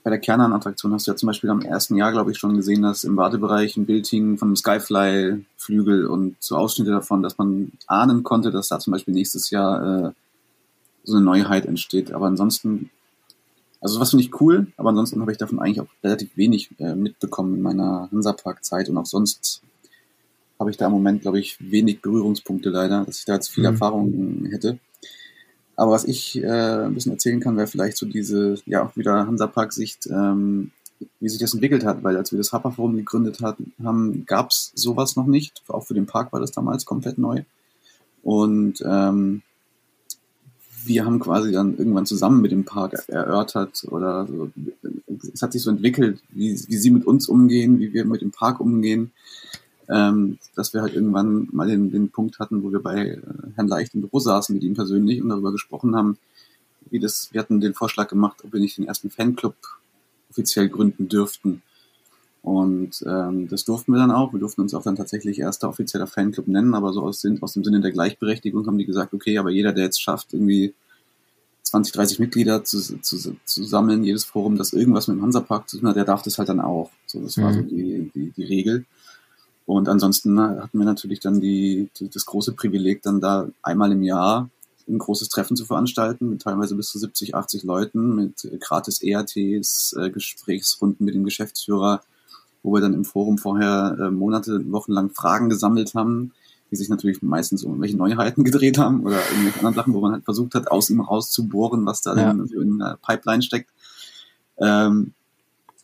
bei der Kernan-Attraktion hast du ja zum Beispiel am ersten Jahr, glaube ich, schon gesehen, dass im Wartebereich ein Bild hing von einem Skyfly-Flügel und so Ausschnitte davon, dass man ahnen konnte, dass da zum Beispiel nächstes Jahr äh, so eine Neuheit entsteht. Aber ansonsten, also was finde ich cool, aber ansonsten habe ich davon eigentlich auch relativ wenig äh, mitbekommen in meiner Hansapark-Zeit und auch sonst habe ich da im Moment, glaube ich, wenig Berührungspunkte leider, dass ich da jetzt viel Mhm. Erfahrung hätte. Aber was ich äh, ein bisschen erzählen kann, wäre vielleicht so diese, ja, auch wieder Hansapark-Sicht, ähm, wie sich das entwickelt hat, weil als wir das Harper Forum gegründet hatten, haben, gab es sowas noch nicht. Auch für den Park war das damals komplett neu. Und ähm, wir haben quasi dann irgendwann zusammen mit dem Park erörtert oder so, es hat sich so entwickelt, wie, wie sie mit uns umgehen, wie wir mit dem Park umgehen, ähm, dass wir halt irgendwann mal den, den Punkt hatten, wo wir bei äh, Herrn Leicht im Büro saßen mit ihm persönlich und darüber gesprochen haben, wie das, wir hatten den Vorschlag gemacht, ob wir nicht den ersten Fanclub offiziell gründen dürften. Und ähm, das durften wir dann auch. Wir durften uns auch dann tatsächlich erster offizieller Fanclub nennen, aber so aus, aus dem Sinne der Gleichberechtigung haben die gesagt, okay, aber jeder, der jetzt schafft, irgendwie 20, 30 Mitglieder zu, zu, zu sammeln, jedes Forum, das irgendwas mit dem Hansapark zu tun hat, der darf das halt dann auch. So, das war Mhm. so die, die, die Regel. Und ansonsten hatten wir natürlich dann die, die, das große Privileg, dann da einmal im Jahr ein großes Treffen zu veranstalten, mit teilweise bis zu 70, 80 Leuten, mit äh, gratis ERTs, äh, Gesprächsrunden mit dem Geschäftsführer, wo wir dann im Forum vorher äh, Monate, Wochen lang Fragen gesammelt haben, die sich natürlich meistens um irgendwelche Neuheiten gedreht haben oder irgendwelche anderen Sachen, wo man halt versucht hat, aus ihm rauszubohren, was da Ja. so in der Pipeline steckt. Ähm,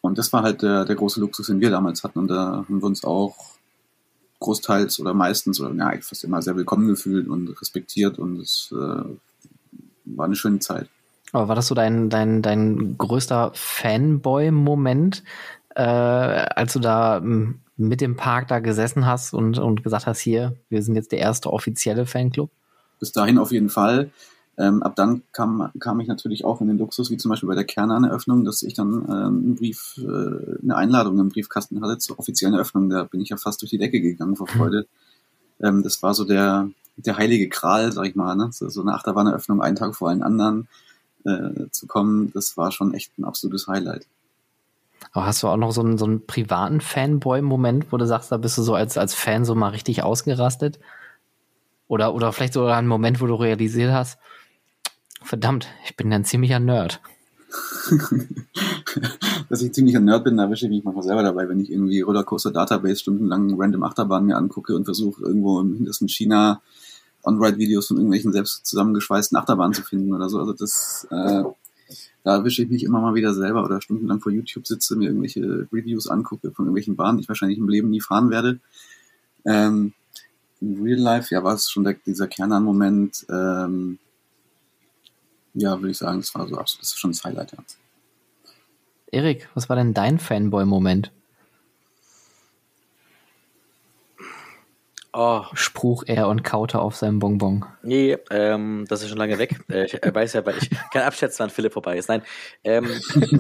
und das war halt der, der große Luxus, den wir damals hatten. Und da haben wir uns auch großteils oder meistens oder ja, fast immer sehr willkommen gefühlt und respektiert und es äh, war eine schöne Zeit. Aber war das so dein, dein, dein größter Fanboy-Moment, äh, als du da m, mit dem Park da gesessen hast und, und gesagt hast, hier, wir sind jetzt der erste offizielle Fanclub? Bis dahin auf jeden Fall. Ähm, ab dann kam, kam ich natürlich auch in den Luxus, wie zum Beispiel bei der Kernan-Eröffnung, dass ich dann ähm, einen Brief, äh, eine Einladung im Briefkasten hatte zur offiziellen Eröffnung. Da bin ich ja fast durch die Decke gegangen vor Freude. Ähm, das war so der, der heilige Gral, sag ich mal, ne? so, so eine Achterbahneröffnung einen Tag vor allen anderen äh, zu kommen. Das war schon echt ein absolutes Highlight. Aber hast du auch noch so einen, so einen privaten Fanboy-Moment, wo du sagst, da bist du so als, als Fan so mal richtig ausgerastet? Oder, oder vielleicht sogar ein Moment, wo du realisiert hast, verdammt, ich bin ein ziemlicher Nerd. Dass ich ziemlich ein Nerd bin, da erwische ich mich manchmal selber dabei, wenn ich irgendwie Rollercoaster Database stundenlang random Achterbahnen mir angucke und versuche irgendwo im hintersten China On-Ride-Videos von irgendwelchen selbst zusammengeschweißten Achterbahnen zu finden oder so. Also das, äh, da erwische ich mich immer mal wieder selber oder stundenlang vor YouTube sitze, mir irgendwelche Reviews angucke von irgendwelchen Bahnen, die ich wahrscheinlich im Leben nie fahren werde. Ähm, in Real Life, ja, war es schon der, dieser Kernan-Moment, ähm, ja, würde ich sagen, das war so absolut, das ist schon das Highlight, ja. Erik, was war denn dein Fanboy-Moment? Oh. Spruch er und kaute auf seinem Bonbon. Nee, ähm, das ist schon lange weg. Äh, ich äh, weiß ja, weil ich kann abschätzen, wann Philipp vorbei ist. Nein, ähm,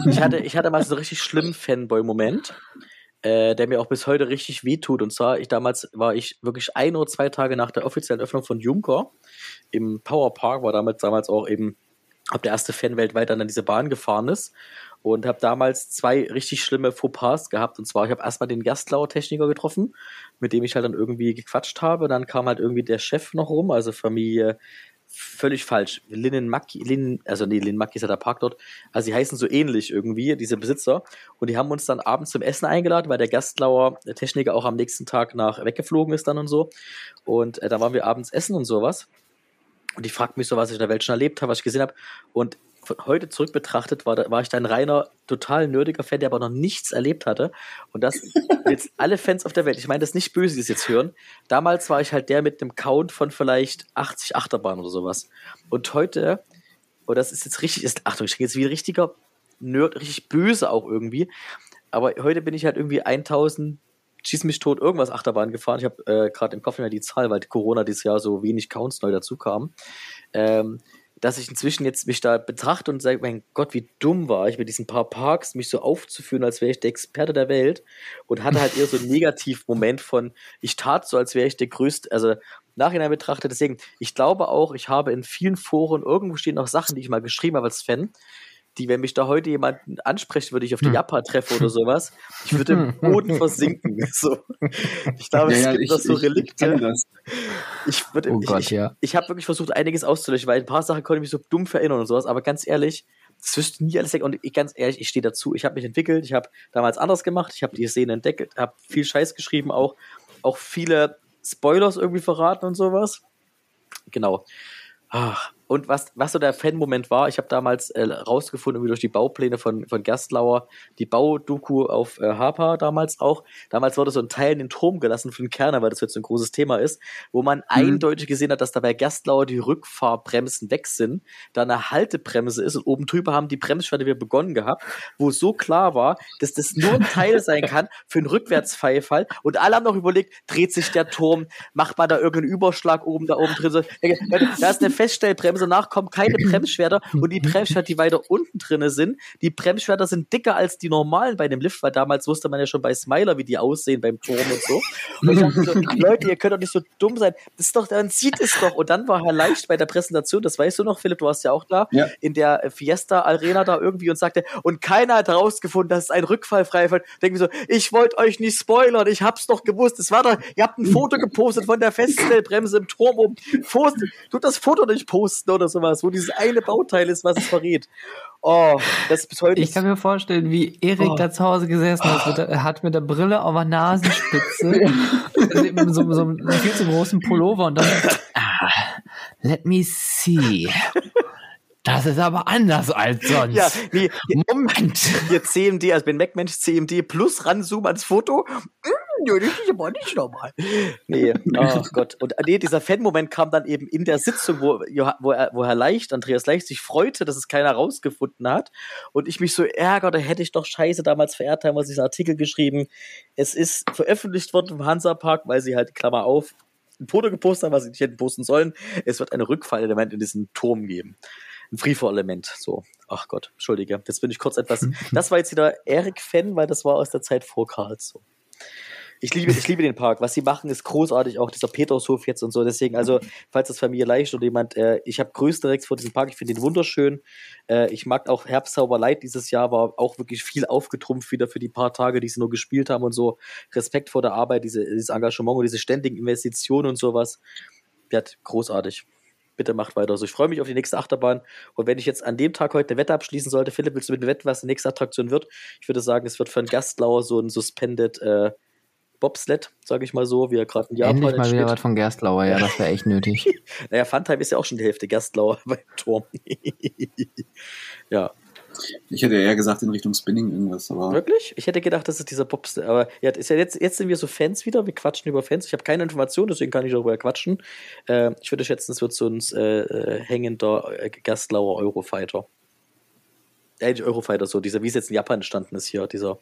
ich, hatte, ich hatte mal so einen richtig schlimmen Fanboy-Moment, äh, der mir auch bis heute richtig wehtut. Und zwar, ich damals war ich wirklich ein oder zwei Tage nach der offiziellen Öffnung von Juncker im Power Park, war damals, damals auch eben ob der erste Fan weltweit dann an diese Bahn gefahren ist und habe damals zwei richtig schlimme Fauxpas gehabt. Und zwar, ich habe erstmal den Gastlauer Techniker getroffen, mit dem ich halt dann irgendwie gequatscht habe. Dann kam halt irgendwie der Chef noch rum, also Familie völlig falsch. Linnen Macki, Linnen, also nee, Linnen Macki ist ja der Park dort. Also die heißen so ähnlich irgendwie, diese Besitzer. Und die haben uns dann abends zum Essen eingeladen, weil der Gastlauer Techniker auch am nächsten Tag nach weggeflogen ist dann und so. Und äh, da waren wir abends essen und sowas. Und ich fragte mich so, was ich in der Welt schon erlebt habe, was ich gesehen habe. Und heute zurück betrachtet war, war ich da ein reiner, total nerdiger Fan, der aber noch nichts erlebt hatte. Und das jetzt alle Fans auf der Welt, ich meine das ist nicht böse, die das jetzt hören. Damals war ich halt der mit einem Count von vielleicht 80 Achterbahnen oder sowas. Und heute, und oh, das ist jetzt richtig, ist, Achtung, ich bin jetzt wie ein richtiger Nerd, richtig böse auch irgendwie. Aber heute bin ich halt irgendwie 1000 schieß mich tot, irgendwas Achterbahn gefahren. Ich habe äh, gerade im Kopf nicht mehr die Zahl, weil Corona dieses Jahr so wenig Counts neu dazu kam. Ähm, dass ich inzwischen jetzt mich da betrachte und sage, mein Gott, wie dumm war ich mit diesen paar Parks, mich so aufzuführen, als wäre ich der Experte der Welt und hatte halt eher so einen Negativmoment von, ich tat so, als wäre ich der größte, also nachhinein betrachtet, deswegen, ich glaube auch, ich habe in vielen Foren, irgendwo stehen noch Sachen, die ich mal geschrieben habe als Fan, die, wenn mich da heute jemand ansprechen würde, ich auf die hm. Japa treffe oder sowas, ich würde im Boden versinken. So. Ich glaube, ja, es gibt ja, noch so Relikte. Ich, ich, oh Gott, ich, ja. ich habe wirklich versucht, einiges auszulöschen, weil ein paar Sachen konnte ich mich so dumm verinnern und sowas, aber ganz ehrlich, das wirst du nie alles weg. Und ich, ganz ehrlich, ich stehe dazu. Ich habe mich entwickelt, ich habe damals anders gemacht, ich habe die Szene entdeckt, habe viel Scheiß geschrieben, auch, auch viele Spoilers irgendwie verraten und sowas. Genau. Ach, und was, was so der Fan-Moment war, ich habe damals äh, rausgefunden, wie durch die Baupläne von, von Gerstlauer, die Baudoku auf äh, Harper damals auch. Damals wurde so ein Teil in den Turm gelassen für den Kerner, weil das jetzt so ein großes Thema ist, wo man mhm. eindeutig gesehen hat, dass da bei Gerstlauer die Rückfahrbremsen weg sind, da eine Haltebremse ist und oben drüber haben die Bremsschwerte wieder begonnen gehabt, wo so klar war, dass das nur ein Teil sein kann für einen Rückwärtspfeilfall und alle haben noch überlegt, dreht sich der Turm, macht man da irgendeinen Überschlag oben da oben drin. Da ist eine Feststellbremse Bremse nach kommen keine Bremsschwerter und die Bremsschwerter, die weiter unten drinne sind, die Bremsschwerter sind dicker als die normalen bei dem Lift, weil damals wusste man ja schon bei Smiler, wie die aussehen beim Turm und so. Und ich dachte so, Leute, ihr könnt doch nicht so dumm sein. Das ist doch, man sieht es doch. Und dann war Herr Leicht bei der Präsentation, das weißt du noch, Philipp, du warst ja auch da, ja. in der Fiesta Arena da irgendwie und sagte, und keiner hat herausgefunden, dass es ein Rückfallfreier Fall. Denken so, ich wollte euch nicht spoilern, ich hab's doch gewusst. Es war doch, ihr habt ein Foto gepostet von der Feststellbremse im Turm oben. Post, tut das Foto nicht posten Kisten oder sowas, wo dieses eine Bauteil ist, was es verrät. Oh, das heute. Ich kann mir vorstellen, wie Erik oh. da zu Hause gesessen hat, mit hat mit der Brille auf der Nasenspitze, so, so einem viel zu großen Pullover und dann, ah, let me see. Das ist aber anders als sonst. Ja, nee, Moment. Hier CMD, also bin Mac-Mensch CMD plus ranzoomen ans Foto. Mm, ja, das ist aber nicht normal. Nee, oh Gott. Und nee, dieser Fan-Moment kam dann eben in der Sitzung, wo, wo, er, wo Herr Leicht, Andreas Leicht, sich freute, dass es keiner rausgefunden hat. Und ich mich so ärgerte, hätte ich doch scheiße damals verehrt haben, was ich einen Artikel geschrieben. Es ist veröffentlicht worden im Hansa-Park, weil sie halt, Klammer auf, ein Foto gepostet haben, was sie nicht hätten posten sollen. Es wird ein Rückfallelement in diesen Turm geben ein Freefor-Element. So, ach Gott, entschuldige. Jetzt bin ich kurz etwas. Das war jetzt wieder Eric-Fan, weil das war aus der Zeit vor Karls. So. Ich liebe, ich liebe den Park. Was sie machen, ist großartig. Auch dieser Petershof jetzt und so. Deswegen, also, falls das Familie leicht oder jemand, äh, ich habe größten Rex vor diesem Park. Ich finde ihn wunderschön. Äh, ich mag auch Herbstzauber Light dieses Jahr. War auch wirklich viel aufgetrumpft wieder für die paar Tage, die sie nur gespielt haben und so. Respekt vor der Arbeit, diese, dieses Engagement und diese ständigen Investitionen und sowas. Hat großartig bitte macht weiter. Also ich freue mich auf die nächste Achterbahn. Und wenn ich jetzt an dem Tag heute eine Wette abschließen sollte, Philipp, willst du mit mir wetten, was die nächste Attraktion wird? Ich würde sagen, es wird für einen Gastlauer so ein Suspended äh, Bobsled, sage ich mal so, wie er gerade in Japan Endlich mal wieder was von Gerstlauer, ja, das wäre echt nötig. naja, Funtime ist ja auch schon die Hälfte Gerstlauer beim Turm. ja, ich hätte eher gesagt in Richtung Spinning irgendwas, aber. Wirklich? Ich hätte gedacht, das ist dieser Pop. Aber ja, ist ja jetzt, jetzt sind wir so Fans wieder. Wir quatschen über Fans. Ich habe keine Informationen, deswegen kann ich darüber quatschen. Äh, ich würde schätzen, es wird so ein äh, äh hängender äh, Gastlauer Eurofighter. Ähnlich Eurofighter, so dieser, wie es jetzt in Japan entstanden ist hier, dieser.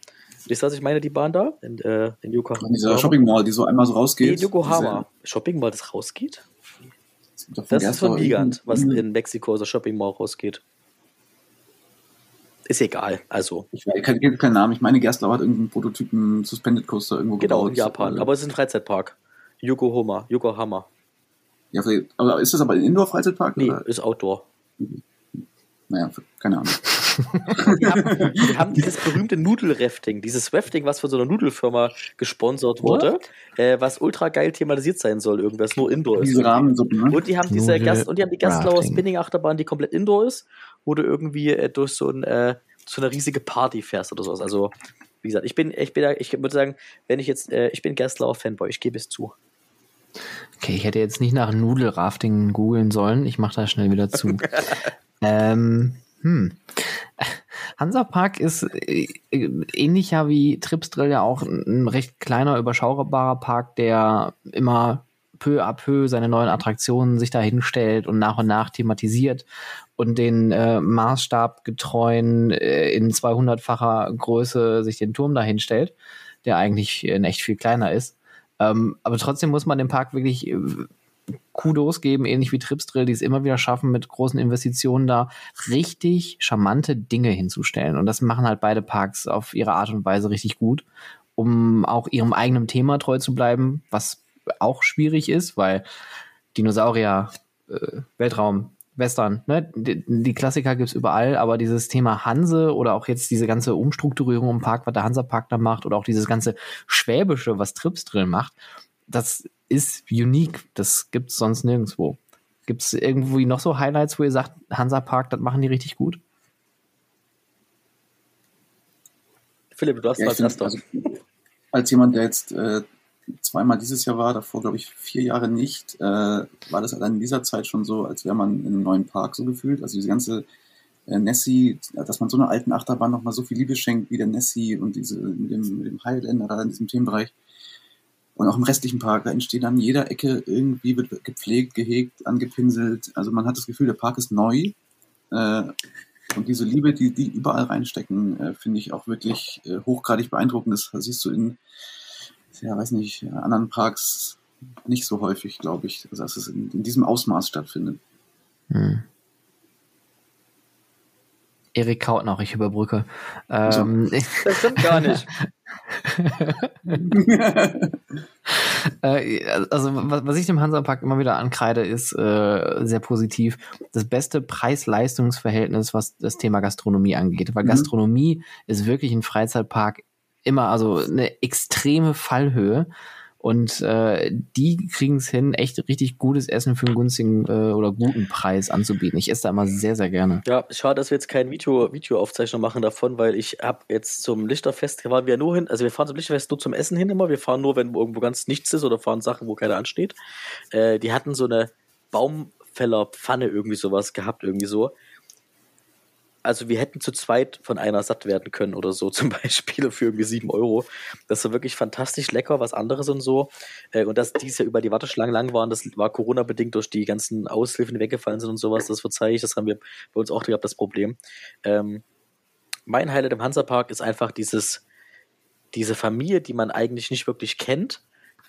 Wisst ihr, was ich meine, die Bahn da? In, äh, in Yokohama. Dieser Shopping Mall, die so einmal so rausgeht. In Yokohama. Shopping Mall, das rausgeht? Diese, das ist von Gigant, was in Mexiko so Shopping Mall rausgeht. Ist egal, also. Ich kenne keinen Namen. Ich meine, Gerstlau hat irgendeinen Prototypen Suspended Coaster irgendwo genau, gebaut. Genau, in Japan. Aber es ist ein Freizeitpark. Yokohama. Yokohama. Ja, aber ist das aber ein Indoor-Freizeitpark? Nee, oder? ist Outdoor. Naja, keine Ahnung. Wir, haben, wir haben dieses berühmte Nudelrafting, dieses Rafting, was von so einer Nudelfirma gesponsert wurde, äh, was ultra geil thematisiert sein soll, irgendwas nur Indoor ist. Diese Rahmensuppen, ne? Und die haben diese Gast und die haben die Gastlauer Spinning Achterbahn, die komplett Indoor ist, wo du irgendwie äh, durch so, ein, äh, so eine riesige Party fährst oder sowas. Also wie gesagt, ich bin, ich bin, ich würde sagen, wenn ich jetzt, äh, ich bin Gastlauer Fanboy, ich gebe es zu. Okay, ich hätte jetzt nicht nach Nudelrafting googeln sollen. Ich mache da schnell wieder zu. ähm, hm. Hansapark ist äh, ähnlicher wie Tripsdrill ja auch ein recht kleiner, überschaubarer Park, der immer peu à peu seine neuen Attraktionen sich da hinstellt und nach und nach thematisiert und den äh, Maßstab getreuen äh, in 200-facher Größe sich den Turm da hinstellt, der eigentlich in echt viel kleiner ist. Ähm, aber trotzdem muss man dem Park wirklich äh, Kudos geben, ähnlich wie Tripsdrill, die es immer wieder schaffen, mit großen Investitionen da richtig charmante Dinge hinzustellen. Und das machen halt beide Parks auf ihre Art und Weise richtig gut, um auch ihrem eigenen Thema treu zu bleiben, was auch schwierig ist, weil Dinosaurier, äh, Weltraum, Western, ne? Die, die Klassiker gibt's überall, aber dieses Thema Hanse oder auch jetzt diese ganze Umstrukturierung im Park, was der Hansa-Park da macht, oder auch dieses ganze Schwäbische, was Trips drin macht, das ist unique. Das gibt's sonst nirgendwo. Gibt's irgendwie noch so Highlights, wo ihr sagt, Hansa-Park, das machen die richtig gut? Philipp, du hast ja, was erster. Also, als jemand, der jetzt äh, zweimal dieses Jahr war, davor glaube ich vier Jahre nicht, äh, war das allein in dieser Zeit schon so, als wäre man in einem neuen Park so gefühlt. Also diese ganze äh, Nessie, dass man so einer alten Achterbahn nochmal so viel Liebe schenkt wie der Nessie und diese mit dem, mit dem Highlander da in diesem Themenbereich. Und auch im restlichen Park, da entsteht an jeder Ecke irgendwie, wird gepflegt, gehegt, angepinselt. Also man hat das Gefühl, der Park ist neu. Äh, und diese Liebe, die die überall reinstecken, äh, finde ich auch wirklich äh, hochgradig beeindruckend. Das siehst du in ja, weiß nicht, anderen Parks nicht so häufig, glaube ich, dass es in, in diesem Ausmaß stattfindet. Hm. Erik kaut noch, ich überbrücke. Ähm, das stimmt gar nicht. Äh, also, was ich dem Hansapark immer wieder ankreide, ist äh, sehr positiv. Das beste Preis-Leistungs-Verhältnis, was das Thema Gastronomie angeht. Weil mhm. Gastronomie ist wirklich ein Freizeitpark immer also eine extreme Fallhöhe. Und äh, die kriegen es hin, echt richtig gutes Essen für einen günstigen äh, oder guten Preis anzubieten. Ich esse da immer sehr, sehr gerne. Ja, schade, dass wir jetzt kein Video, Videoaufzeichnung machen davon, weil ich habe jetzt zum Lichterfest, waren wir nur hin, also wir fahren zum Lichterfest nur zum Essen hin immer. Wir fahren nur, wenn irgendwo ganz nichts ist oder fahren Sachen, wo keiner ansteht. Äh, die hatten so eine Baumfällerpfanne irgendwie sowas gehabt, irgendwie so also wir hätten zu zweit von einer satt werden können oder so, zum Beispiel für irgendwie sieben Euro. Das war wirklich fantastisch lecker, was anderes und so. Äh, und dass diese über die Warteschlangen lang waren, das war Corona-bedingt durch die ganzen Aushilfen, die weggefallen sind und sowas, das verzeihe ich, das haben wir bei uns auch gehabt, das Problem. Ähm, mein Highlight im Hansapark ist einfach dieses, diese Familie, die man eigentlich nicht wirklich kennt,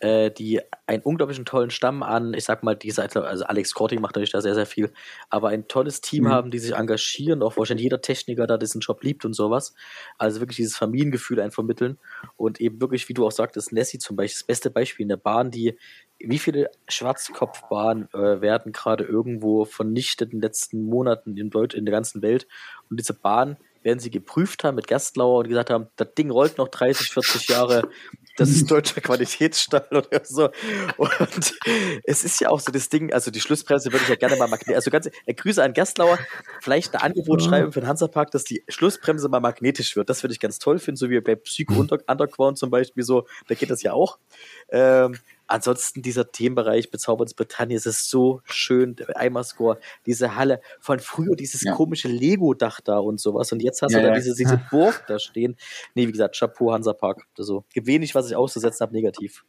äh, die einen unglaublichen tollen Stamm an, ich sag mal, die Seite, also Alex Corting macht natürlich da sehr, sehr viel, aber ein tolles Team mhm. haben, die sich engagieren, auch wahrscheinlich jeder Techniker da diesen Job liebt und sowas. Also wirklich dieses Familiengefühl ein vermitteln und eben wirklich, wie du auch sagtest, Nessie zum Beispiel, das beste Beispiel in der Bahn, die wie viele Schwarzkopfbahnen äh, werden gerade irgendwo vernichtet in den letzten Monaten in, Deut in der ganzen Welt und diese Bahn werden sie geprüft haben mit Gastlauer und gesagt haben, das Ding rollt noch 30, 40 Jahre, das ist deutscher Qualitätsstall oder so. Und es ist ja auch so das Ding, also die Schlussbremse würde ich ja gerne mal magnetisch, also ganz, äh, Grüße an Gastlauer, vielleicht ein Angebot schreiben für den Hansapark, dass die Schlussbremse mal magnetisch wird. Das würde ich ganz toll finden, so wie bei Psycho Underground zum Beispiel so, da geht das ja auch. Ähm, Ansonsten dieser Themenbereich Bezauberns Britannien, es ist so schön, der Eimerscore, diese Halle, von früher dieses ja. komische Lego-Dach da und sowas und jetzt hast ja, du da ja. diese, diese Burg da stehen. Nee, wie gesagt, Chapeau Hansa Park. Also, wenig, was ich auszusetzen habe, negativ.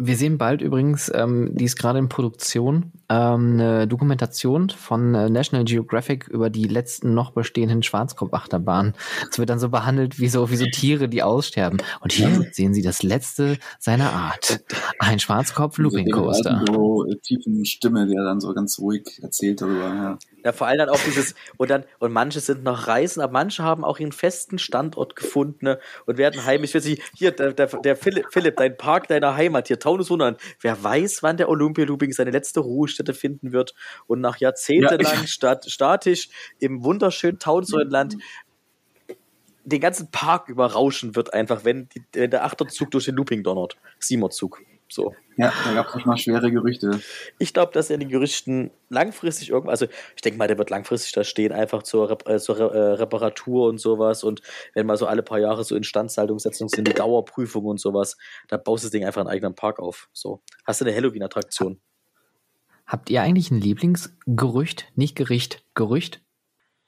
Wir sehen bald übrigens, ähm, die ist gerade in Produktion, ähm, eine Dokumentation von äh, National Geographic über die letzten noch bestehenden Schwarzkopfachterbahnen. Es wird dann so behandelt wie so, wie so Tiere, die aussterben. Und hier sehen Sie das letzte seiner Art. Ein Schwarzkopf Looping Coaster. So äh, tiefen Stimme, der dann so ganz ruhig erzählt darüber. Ja. Ja, vor allem dann auch dieses, und dann, und manche sind noch Reisen, aber manche haben auch ihren festen Standort gefunden ne, und werden heimisch für sie. Hier, der, der, der Philipp, Philipp, dein Park deiner Heimat, hier Taunus Wunderland. Wer weiß, wann der Olympia Looping seine letzte Ruhestätte finden wird und nach jahrzehntelang ja, stat, statisch im wunderschönen Taunus Wunderland den ganzen Park überrauschen wird einfach, wenn, die, wenn der Achterzug durch den Looping donnert. Siemerzug. So. Ja, da gab es mal schwere Gerüchte. Ich glaube, dass er die Gerüchten langfristig irgendwann, also ich denke mal, der wird langfristig da stehen, einfach zur, Rep äh, zur Re äh, Reparatur und sowas. Und wenn mal so alle paar Jahre so Instandhaltungssetzungen sind, die Dauerprüfung und sowas, da baust du das Ding einfach einen eigenen Park auf. So. Hast du eine Halloween-Attraktion? Habt ihr eigentlich ein Lieblingsgerücht? Nicht Gericht, Gerücht?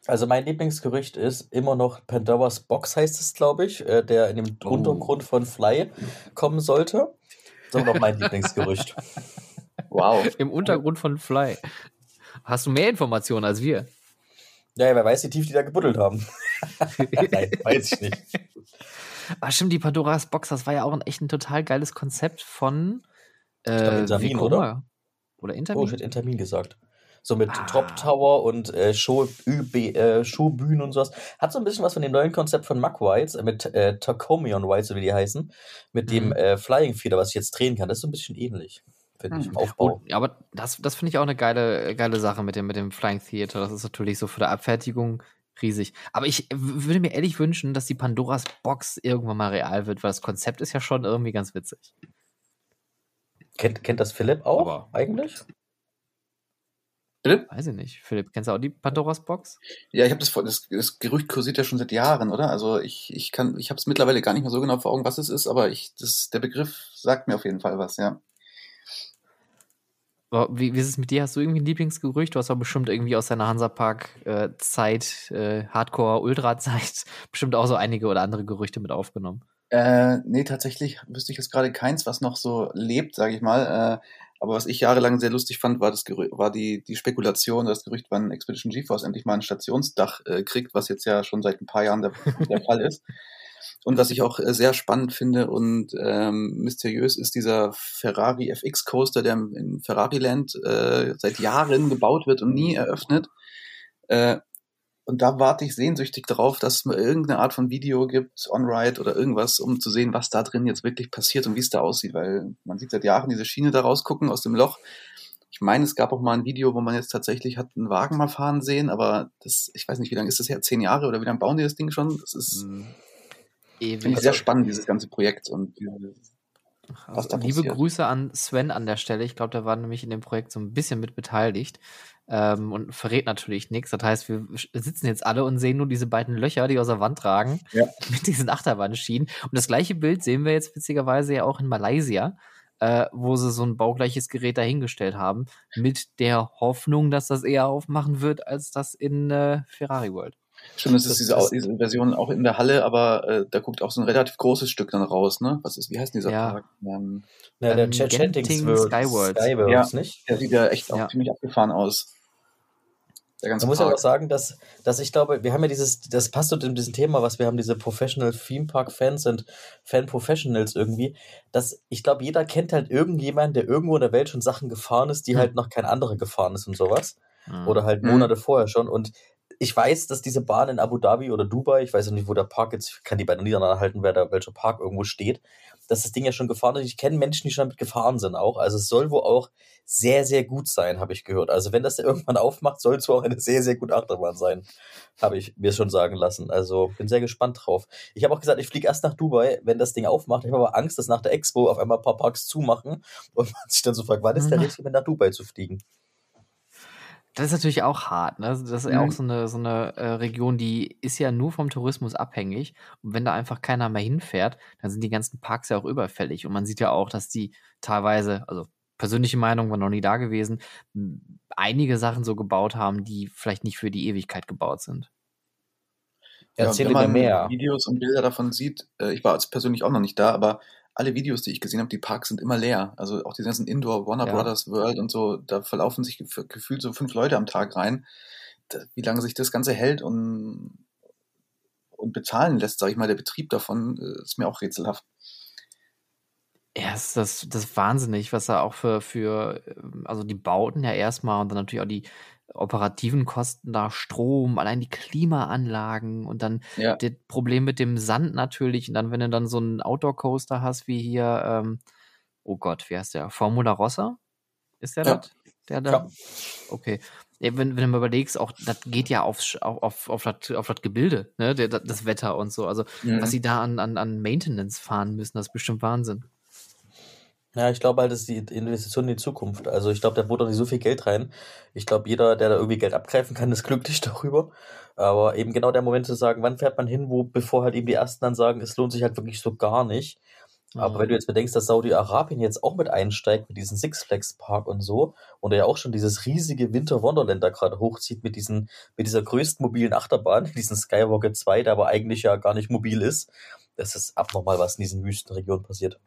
Also mein Lieblingsgerücht ist immer noch Pandoras Box heißt es, glaube ich, äh, der in dem oh. Untergrund von Fly kommen sollte. Das ist noch mein Lieblingsgerücht. Wow. Im Untergrund von Fly. Hast du mehr Informationen als wir? Ja, wer weiß, wie tief die da gebuddelt haben. Nein, weiß ich nicht. Ah, stimmt, die Pandoras Box, das war ja auch ein echt ein total geiles Konzept von äh, Intermin, oder? Oder Intermin? Oh, ich hätte Intermin gesagt. So mit ah. Top Tower und äh, Show, äh, Showbühnen und sowas. Hat so ein bisschen was von dem neuen Konzept von Muck Whites, äh, mit äh, Tacomion Whites, so wie die heißen. Mit mhm. dem äh, Flying Feeder, was ich jetzt drehen kann. Das ist so ein bisschen ähnlich. Finde ich, im mhm. Aufbau. Oh, aber das, das finde ich auch eine geile, geile Sache mit dem, mit dem Flying Theater. Das ist natürlich so für die Abfertigung riesig. Aber ich würde mir ehrlich wünschen, dass die Pandoras Box irgendwann mal real wird, weil das Konzept ist ja schon irgendwie ganz witzig. Kennt, kennt das Philipp auch aber eigentlich? Philipp? Weiß ich nicht. Philipp, kennst du auch die Pandoras Box? Ja, ich habe das, das, das Gerücht kursiert ja schon seit Jahren, oder? Also ich, ich kann, ich habe es mittlerweile gar nicht mehr so genau vor Augen, was es ist, aber ich, das, der Begriff sagt mir auf jeden Fall was, ja. Wie, wie ist es mit dir? Hast du irgendwie ein Lieblingsgerücht? Du hast doch bestimmt irgendwie aus deiner Hansapark-Zeit, äh, Hardcore-Ultra-Zeit, bestimmt auch so einige oder andere Gerüchte mit aufgenommen. Äh, nee, tatsächlich wüsste ich jetzt gerade keins, was noch so lebt, sage ich mal. Äh, aber was ich jahrelang sehr lustig fand, war, das Gerü war die, die Spekulation, das Gerücht, wann Expedition GeForce endlich mal ein Stationsdach äh, kriegt, was jetzt ja schon seit ein paar Jahren der, der Fall ist. Und was ich auch äh, sehr spannend finde und ähm, mysteriös ist dieser Ferrari FX Coaster, der in Ferrari Land äh, seit Jahren gebaut wird und nie eröffnet. Äh, und da warte ich sehnsüchtig darauf, dass es mal irgendeine Art von Video gibt, On-Ride oder irgendwas, um zu sehen, was da drin jetzt wirklich passiert und wie es da aussieht, weil man sieht seit Jahren diese Schiene da rausgucken aus dem Loch. Ich meine, es gab auch mal ein Video, wo man jetzt tatsächlich hat einen Wagen mal fahren sehen, aber das, ich weiß nicht, wie lange ist das her? Zehn Jahre oder wie lange bauen die das Ding schon? Das ist mhm. Ewig. sehr spannend, dieses ganze Projekt und also, liebe Grüße an Sven an der Stelle. Ich glaube, der war nämlich in dem Projekt so ein bisschen mit beteiligt ähm, und verrät natürlich nichts. Das heißt, wir sitzen jetzt alle und sehen nur diese beiden Löcher, die aus der Wand ragen, ja. mit diesen Achterbahnschienen. Und das gleiche Bild sehen wir jetzt witzigerweise ja auch in Malaysia, äh, wo sie so ein baugleiches Gerät dahingestellt haben, mit der Hoffnung, dass das eher aufmachen wird, als das in äh, Ferrari World. Stimmt, das, das ist diese, ist diese, Version auch in der Halle, aber äh, da guckt auch so ein relativ großes Stück dann raus, ne? Was ist, wie heißt dieser ja. Park? Ähm, ja, der ähm, Genting Skyworld. Skyworld, ja, nicht? Der sieht ja echt auch ja. ziemlich abgefahren aus. Man muss ja auch sagen, dass, dass ich glaube, wir haben ja dieses, das passt zu diesem Thema, was wir haben, diese Professional Theme Park Fans und Fan Professionals irgendwie, dass ich glaube, jeder kennt halt irgendjemanden, der irgendwo in der Welt schon Sachen gefahren ist, die mhm. halt noch kein anderer gefahren ist und sowas. Mhm. Oder halt hm. Monate mhm. vorher schon. Und ich weiß, dass diese Bahn in Abu Dhabi oder Dubai, ich weiß noch nicht, wo der Park jetzt, ich kann die beiden Niederlande halten, wer da, welcher Park irgendwo steht, dass das Ding ja schon gefahren ist. Ich kenne Menschen, die schon damit gefahren sind auch. Also es soll wohl auch sehr, sehr gut sein, habe ich gehört. Also wenn das ja irgendwann aufmacht, soll es wohl auch eine sehr, sehr gute Achterbahn sein, habe ich mir schon sagen lassen. Also bin sehr gespannt drauf. Ich habe auch gesagt, ich fliege erst nach Dubai, wenn das Ding aufmacht. Ich habe aber Angst, dass nach der Expo auf einmal ein paar Parks zumachen und man sich dann so fragt, wann ist der mhm. richtige, nach Dubai zu fliegen? Das ist natürlich auch hart. Ne? Das ist ja auch mhm. so eine, so eine äh, Region, die ist ja nur vom Tourismus abhängig. Und wenn da einfach keiner mehr hinfährt, dann sind die ganzen Parks ja auch überfällig. Und man sieht ja auch, dass die teilweise, also persönliche Meinung war noch nie da gewesen, einige Sachen so gebaut haben, die vielleicht nicht für die Ewigkeit gebaut sind. Ja, Erzähl wenn man mehr. Videos und Bilder davon sieht, äh, ich war jetzt persönlich auch noch nicht da, aber alle Videos, die ich gesehen habe, die Parks sind immer leer. Also auch die ganzen Indoor Warner Ja. Brothers World und so, da verlaufen sich gef- gefühlt so fünf Leute am Tag rein. Da, wie lange sich das Ganze hält und, und bezahlen lässt, sage ich mal, der Betrieb davon, äh, ist mir auch rätselhaft. Ja, ist das, das ist wahnsinnig, was er auch für, für, ähm, also die Bauten ja erstmal und dann natürlich auch die operativen Kosten da, Strom, allein die Klimaanlagen und dann Ja. das Problem mit dem Sand natürlich und dann, wenn du dann so einen Outdoor-Coaster hast, wie hier, ähm, oh Gott, wie heißt der? Formula Rossa? Ist der Ja. das? Der da? Ja. Okay. Wenn, wenn du mal überlegst, auch das geht ja auf, auf, auf, das, auf das Gebilde, ne? Der, das Wetter und so. Also, Mhm. was sie da an, an, an Maintenance fahren müssen, das ist bestimmt Wahnsinn. Ja, ich glaube halt, das ist die Investition in die Zukunft. Also ich glaube, da wurde auch nicht so viel Geld rein. Ich glaube, jeder, der da irgendwie Geld abgreifen kann, ist glücklich darüber. Aber eben genau der Moment zu sagen, wann fährt man hin, wo, bevor halt eben die ersten dann sagen, es lohnt sich halt wirklich so gar nicht. Aber Mhm. wenn du jetzt bedenkst, dass Saudi-Arabien jetzt auch mit einsteigt mit diesem Six Flags Park und so und er ja auch schon dieses riesige Winter Wonderland da gerade hochzieht mit diesen, mit dieser größten mobilen Achterbahn, diesen Skywalker 2, der aber eigentlich ja gar nicht mobil ist, das ist abnormal, was in diesen Wüstenregionen passiert.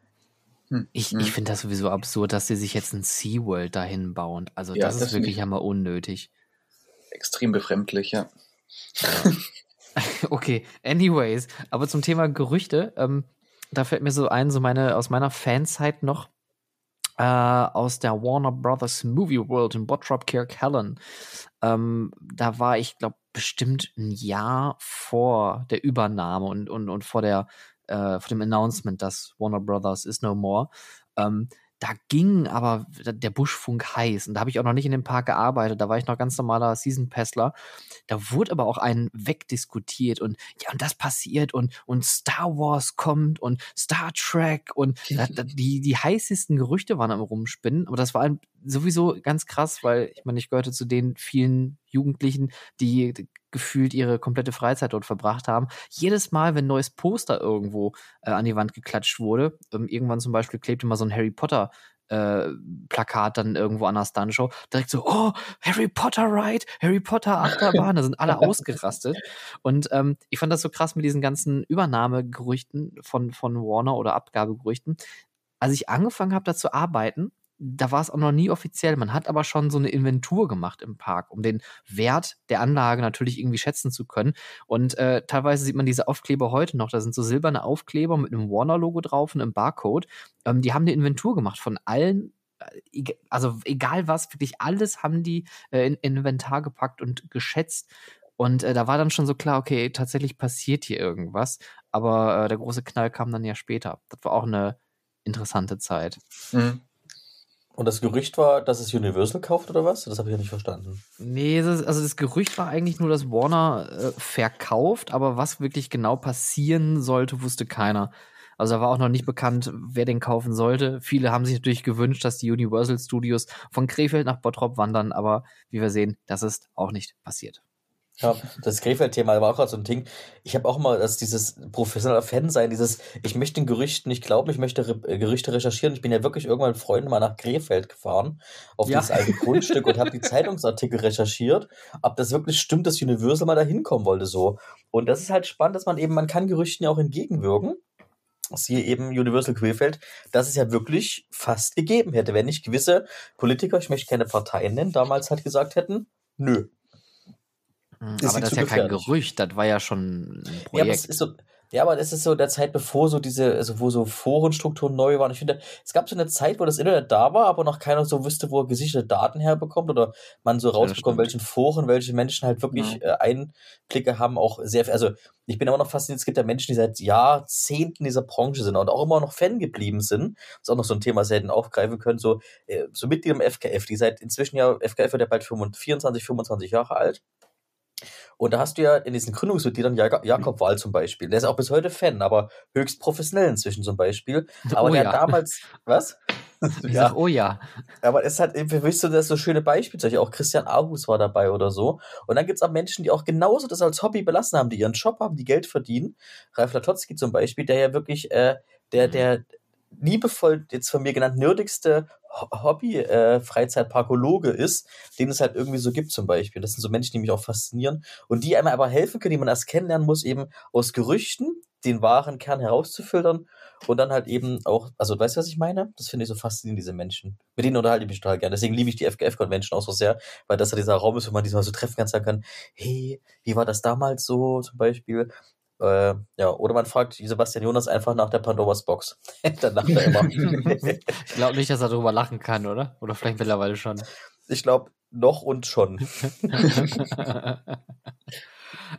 Hm. Ich, Mhm. ich finde das sowieso absurd, dass sie sich jetzt ein SeaWorld dahin bauen. Also Ja, das ist das find wirklich ich- einmal unnötig. Extrem befremdlich, ja. Okay, anyways, aber zum Thema Gerüchte, ähm, da fällt mir so ein, so meine, aus meiner Fanzeit noch, äh, aus der Warner Brothers Movie World in Bottrop Kirkhallen. Ähm, da war ich, glaube bestimmt ein Jahr vor der Übernahme und, und, und vor der, äh, vor dem Announcement, dass Warner Brothers is no more. Ähm, da ging aber der Buschfunk heiß und da habe ich auch noch nicht in dem Park gearbeitet, da war ich noch ganz normaler Season Passler. Da wurde aber auch ein wegdiskutiert und ja, und das passiert und, und Star Wars kommt und Star Trek und da, da, die, die heißesten Gerüchte waren am Rumspinnen, aber das war ein, sowieso ganz krass, weil ich meine, ich gehörte zu den vielen Jugendlichen, die gefühlt ihre komplette Freizeit dort verbracht haben. Jedes Mal, wenn ein neues Poster irgendwo äh, an die Wand geklatscht wurde, ähm, irgendwann zum Beispiel klebte mal so ein Harry Potter äh, Plakat dann irgendwo an der Stuntshow, direkt so, oh, Harry Potter Ride, Harry Potter Achterbahn, da sind alle ausgerastet. Und ähm, ich fand das so krass mit diesen ganzen Übernahmegerüchten von, von Warner oder Abgabegerüchten. Als ich angefangen habe, da zu arbeiten, da war es auch noch nie offiziell. Man hat aber schon so eine Inventur gemacht im Park, um den Wert der Anlage natürlich irgendwie schätzen zu können. Und äh, teilweise sieht man diese Aufkleber heute noch. Da sind so silberne Aufkleber mit einem Warner-Logo drauf und einem Barcode. Ähm, die haben eine Inventur gemacht von allen. äh, Also egal was, wirklich alles haben die äh, in Inventar gepackt und geschätzt. Und äh, da war dann schon so klar, okay, tatsächlich passiert hier irgendwas. Aber äh, der große Knall kam dann ja später. Das war auch eine interessante Zeit. Mhm. Und das Gerücht war, dass es Universal kauft oder was? Das habe ich ja nicht verstanden. Nee, das, also das Gerücht war eigentlich nur, dass Warner äh, verkauft, aber was wirklich genau passieren sollte, wusste keiner. Also da war auch noch nicht bekannt, wer den kaufen sollte. Viele haben sich natürlich gewünscht, dass die Universal Studios von Krefeld nach Bottrop wandern, aber wie wir sehen, das ist auch nicht passiert. Ja, das Krefeld-Thema war auch gerade so ein Ding. Ich habe auch mal, dass dieses professionelle Fan sein, dieses, ich möchte den Gerüchten nicht glauben, ich möchte Re äh, Gerüchte recherchieren. Ich bin ja wirklich irgendwann mit Freunden mal nach Krefeld gefahren, auf Ja. dieses alte Grundstück und habe die Zeitungsartikel recherchiert, ob das wirklich stimmt, dass Universal mal da hinkommen wollte so. Und das ist halt spannend, dass man eben, man kann Gerüchten ja auch entgegenwirken. Siehe eben Universal Krefeld, dass es ja wirklich fast gegeben hätte, wenn nicht gewisse Politiker, ich möchte keine Parteien nennen, damals halt gesagt hätten, nö, Ist aber sie das ist ja kein? Gerücht, das war ja schon ein Ja, aber Projekt. es ist so, ja, aber das ist so der Zeit, bevor so diese, also wo so Forenstrukturen neu waren. Ich finde, es gab so eine Zeit, wo das Internet da war, aber noch keiner so wüsste, wo er gesicherte Daten herbekommt oder man so rausbekommt, welchen Foren, welche Menschen halt wirklich äh, Einblicke haben, auch sehr, also ich bin immer noch fasziniert, es gibt ja Menschen, die seit Jahrzehnten in dieser Branche sind und auch immer noch Fan geblieben sind. Das ist auch noch so ein Thema, das hätten aufgreifen können, so, äh, so Mitglieder im FKF, die seit inzwischen ja, FKF wird ja bald 25, 24, 25 Jahre alt. Und da hast du ja in diesen Gründungsmitgliedern Jak Jakob Wahl zum Beispiel. Der ist auch bis heute Fan, aber höchst professionell inzwischen zum Beispiel. Aber Oh der ja. damals, was? Ich sag, oh ja. Aber es hat, mich so das so schöne Beispiele. solche. Auch Christian Arbus war dabei oder so. Und dann gibt's auch Menschen, die auch genauso das als Hobby belassen haben, die ihren Job haben, die Geld verdienen. Ralf Latotzki zum Beispiel, der ja wirklich, äh, der, der, liebevoll jetzt von mir genannt nerdigste Hobby-Freizeitparkologe äh, ist, den es halt irgendwie so gibt zum Beispiel. Das sind so Menschen, die mich auch faszinieren und die einem aber helfen können, die man erst kennenlernen muss, eben aus Gerüchten den wahren Kern herauszufiltern und dann halt eben auch, also weißt du, was ich meine? Das finde ich so faszinierend, diese Menschen. Mit denen unterhalte ich mich total gerne. Deswegen liebe ich die FGF-Convention auch so sehr, weil das ja dieser Raum ist, wo man die mal so treffen kann, sagen kann, hey, wie war das damals so zum Beispiel? Äh, ja, oder man fragt Sebastian Jonas einfach nach der Pandoras Box. Dann lacht er immer. ich glaube nicht, dass er darüber lachen kann, oder? Oder vielleicht mittlerweile schon. Ich glaube, noch und schon.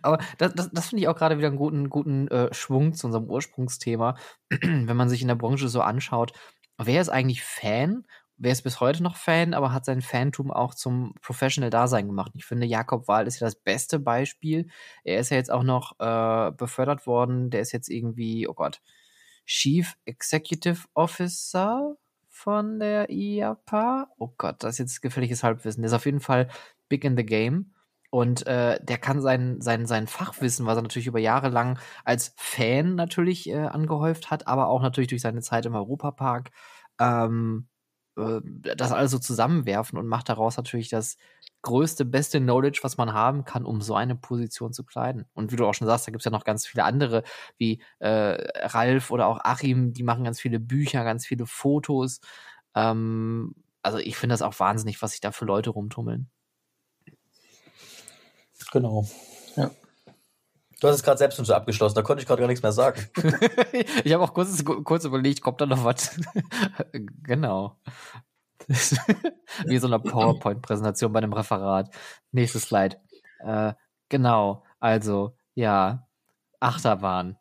Aber das, das, das finde ich auch gerade wieder einen guten, guten äh, Schwung zu unserem Ursprungsthema. Wenn man sich in der Branche so anschaut, wer ist eigentlich Fan wer ist bis heute noch Fan, aber hat sein Fantum auch zum Professional-Dasein gemacht. Ich finde, Jakob Wahl ist ja das beste Beispiel. Er ist ja jetzt auch noch äh, befördert worden. Der ist jetzt irgendwie, oh Gott, Chief Executive Officer von der IAPA. Oh Gott, das ist jetzt gefährliches Halbwissen. Der ist auf jeden Fall big in the game. Und äh, der kann sein, sein, sein Fachwissen, was er natürlich über Jahre lang als Fan natürlich äh, angehäuft hat, aber auch natürlich durch seine Zeit im Europapark, ähm, äh, das alles so zusammenwerfen und macht daraus natürlich das größte, beste Knowledge, was man haben kann, um so eine Position zu kleiden. Und wie du auch schon sagst, da gibt es ja noch ganz viele andere, wie äh, Ralf oder auch Achim, die machen ganz viele Bücher, ganz viele Fotos. Ähm, also ich finde das auch wahnsinnig, was sich da für Leute rumtummeln. Genau. Ja. Du hast es gerade selbst schon so abgeschlossen, da konnte ich gerade gar nichts mehr sagen. ich habe auch kurz, kurz überlegt, kommt da noch was? genau. Wie so eine PowerPoint-Präsentation bei einem Referat. Nächstes Slide. Äh, genau, also, ja, Achterbahn.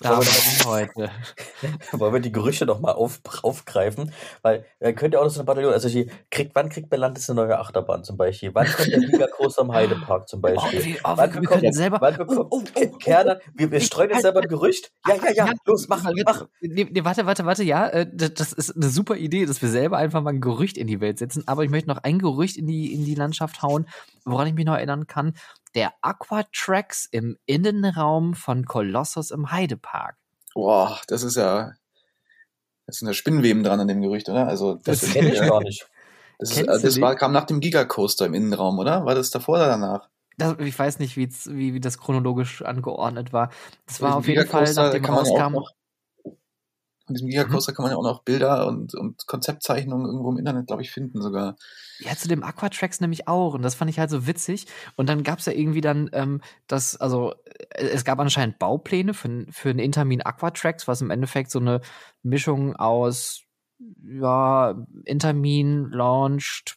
Da heute. Wollen wir die Gerüchte noch mal auf, aufgreifen? Weil dann könnt ihr auch noch so eine Bataillon, also die, kriegt, wann kriegt Belantis eine neue Achterbahn zum Beispiel? Wann kommt der Giga Groß am Heidepark zum Beispiel? Oh, wie, oh, wann wir bekommt, können selber. Wann bekommt, oh, oh, oh, oh, Kerner, wir, wir streuen jetzt selber ein Gerücht? Ja, ja, ja, ja los, mach, mach. Nee, nee, warte, warte, warte, ja, äh, das ist eine super Idee, dass wir selber einfach mal ein Gerücht in die Welt setzen. Aber ich möchte noch ein Gerücht in die, in die Landschaft hauen, woran ich mich noch erinnern kann. Der Aquatracks im Innenraum von Kolossus im Heidepark. Boah, das ist ja. Das sind ja Spinnweben dran an dem Gerücht, oder? Also, das, das kenne ich gar nicht. Das, ist, das war, kam nach dem Gigacoaster im Innenraum, oder? War das davor oder danach? Das, ich weiß nicht, wie, wie das chronologisch angeordnet war. Das war auf jeden Fall, nachdem rauskam. Noch, von diesem Gigacoaster mhm. kann man ja auch noch Bilder und, und Konzeptzeichnungen irgendwo im Internet, glaube ich, finden sogar. Ja, zu dem Aquatracks nämlich auch. Und das fand ich halt so witzig. Und dann gab es ja irgendwie dann ähm, das, also äh, es gab anscheinend Baupläne für, für einen Intermin Aquatracks, was im Endeffekt so eine Mischung aus ja, Intermin launched,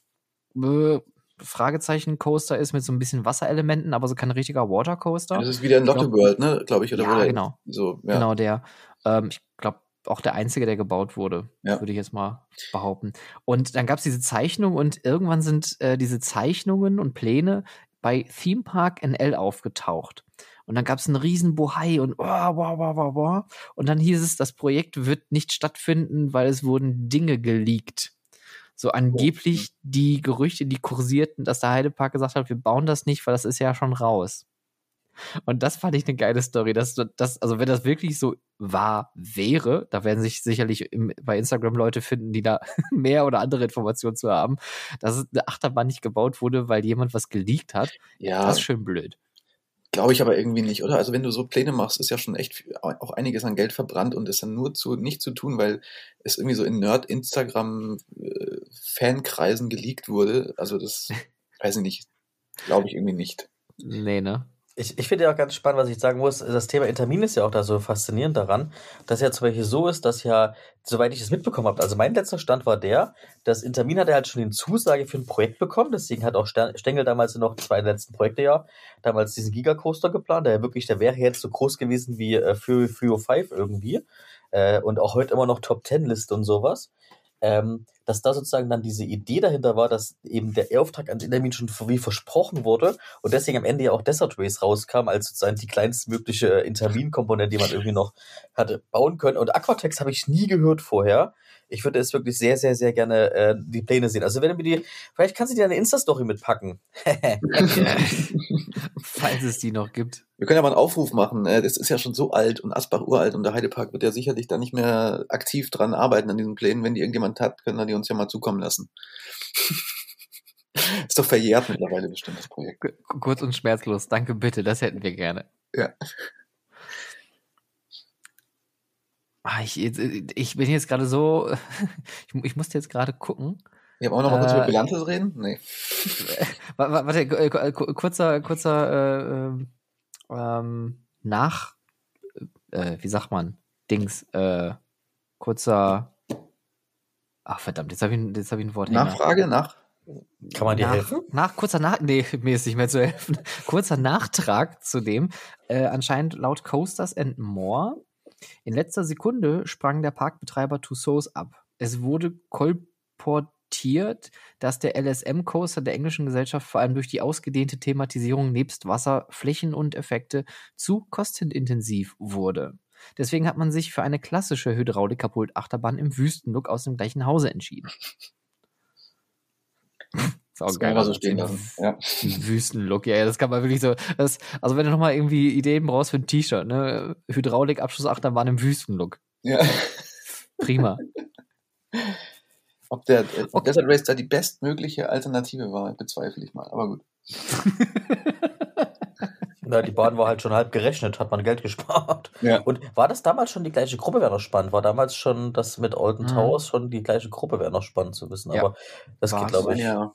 äh, Fragezeichen Coaster ist mit so ein bisschen Wasserelementen, aber so kein richtiger Watercoaster. Das ist wieder ein Lotte World, ne, glaube ich, oder ja, genau. So, ja. Genau der. Ähm, ich glaube, auch der einzige, der gebaut wurde, ja. würde ich jetzt mal behaupten. Und dann gab es diese Zeichnung und irgendwann sind äh, diese Zeichnungen und Pläne bei Theme Park NL aufgetaucht. Und dann gab es einen riesen Bohai und oh, wow, wow, wow, wow. Und dann hieß es, das Projekt wird nicht stattfinden, weil es wurden Dinge geleakt. So angeblich oh. die Gerüchte, die kursierten, dass der Heidepark gesagt hat, wir bauen das nicht, weil das ist ja schon raus. Und das fand ich eine geile Story. Dass, dass, also wenn das wirklich so wahr wäre, da werden sich sicherlich im, bei Instagram Leute finden, die da mehr oder andere Informationen zu haben, dass eine Achterbahn nicht gebaut wurde, weil jemand was geleakt hat. Ja. Das ist schön blöd. Glaube ich aber irgendwie nicht, oder? Also wenn du so Pläne machst, ist ja schon echt auch einiges an Geld verbrannt und ist dann nur zu nicht zu tun, weil es irgendwie so in Nerd-Instagram-Fankreisen äh, geleakt wurde. Also das weiß ich nicht. Glaube ich irgendwie nicht. Nee, ne? Ich, ich finde ja auch ganz spannend, was ich sagen muss, das Thema Intermin ist ja auch da so faszinierend daran, dass ja zum Beispiel so ist, dass ja, soweit ich das mitbekommen habe, also mein letzter Stand war der, dass Intermin hat ja halt schon die Zusage für ein Projekt bekommen, deswegen hat auch Stengel damals noch zwei letzten Projekte ja, damals diesen Gigacoaster geplant, der wirklich, der wäre jetzt so groß gewesen wie äh, Furio 5 irgendwie äh, und auch heute immer noch Top 10 Liste und sowas ähm, dass da sozusagen dann diese Idee dahinter war, dass eben der Auftrag an Intermin schon wie versprochen wurde und deswegen am Ende ja auch Desert Race rauskam, als sozusagen die kleinstmögliche Intermin-Komponente, die man irgendwie noch hatte bauen können. Und Aquatex habe ich nie gehört vorher. Ich würde es wirklich sehr, sehr, sehr gerne äh, die Pläne sehen. Also wenn du mir die, vielleicht kannst du dir eine Insta-Story mitpacken. Falls es die noch gibt. Wir können ja mal einen Aufruf machen. äh, Das ist ja schon so alt und Asbach uralt und der Heidepark wird ja sicherlich da nicht mehr aktiv dran arbeiten an diesen Plänen. Wenn die irgendjemand hat, können wir die uns ja mal zukommen lassen. ist doch verjährt mittlerweile bestimmt das Projekt. Kurz und schmerzlos. Danke bitte, das hätten wir gerne. Ja. Ah, ich, jetzt- ich bin jetzt gerade so. Ich, ich musste jetzt gerade gucken. Wir haben auch noch mal kurz Äh, über Bilantes reden? Nee. Wa- wa- Warte, äh, ku- ku- kurzer, kurzer äh, ähm, ähm, nach, äh, wie sagt man, Dings, äh, kurzer, ach verdammt, jetzt habe ich, jetzt hab ich ein Wort. Nachfrage nach? Kann man dir nach, helfen? Nach kurzer nach, nee, mir ist nicht mehr zu helfen. Kurzer Nachtrag zu dem. Äh, anscheinend laut Coasters and More. In letzter Sekunde sprang der Parkbetreiber Tussauds ab. Es wurde kolportiert, dass der LSM-Coaster der englischen Gesellschaft vor allem durch die ausgedehnte Thematisierung nebst Wasser, Flächen und Effekte zu kostenintensiv wurde. Deswegen hat man sich für eine klassische Hydraulik-Kapult-Achterbahn im Wüstenlook aus dem gleichen Hause entschieden. Ist auch Das geil, kann man so also stehen lassen. Ja. Wüstenlook, ja, ja, das kann man wirklich so. Das, also wenn du nochmal irgendwie Ideen brauchst für ein T-Shirt, ne? Hydraulik, Abschlussachterbahn im Wüstenlook. ja. Prima. Ob der ob Desert Race da die bestmögliche Alternative war, bezweifle ich mal. Aber gut. Na, die Bahn war halt schon halb gerechnet, hat man Geld gespart. Ja. Und war das damals schon die gleiche Gruppe, wäre noch spannend? War damals schon das mit Alton Mhm. Towers schon die gleiche Gruppe, wäre noch spannend zu wissen. Ja. Aber das War's. geht, glaube ich. Ja.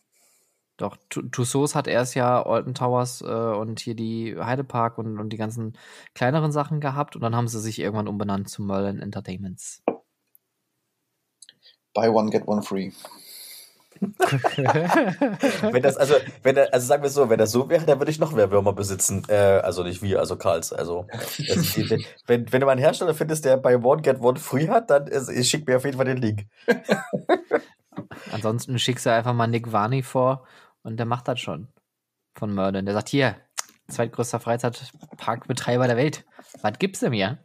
Doch, Tu- Tussauds hat erst ja Alton Towers äh, und hier die Heidepark und, und die ganzen kleineren Sachen gehabt und dann haben sie sich irgendwann umbenannt zu Merlin Entertainments. Buy one, get one free. Wenn das, also, wenn der, also sagen wir es so, wenn das so wäre, dann würde ich noch mehr Würmer besitzen. Äh, also nicht wir, also Karls. Also, also die, wenn, wenn du mal einen Hersteller findest, der bei One Get One Free hat, dann ist, ich schick mir auf jeden Fall den Link. Ansonsten schickst du einfach mal Nick Varney vor und der macht das schon. Von Merlin. Der sagt, hier, zweitgrößter Freizeitparkbetreiber der Welt. Was gibt's denn mir?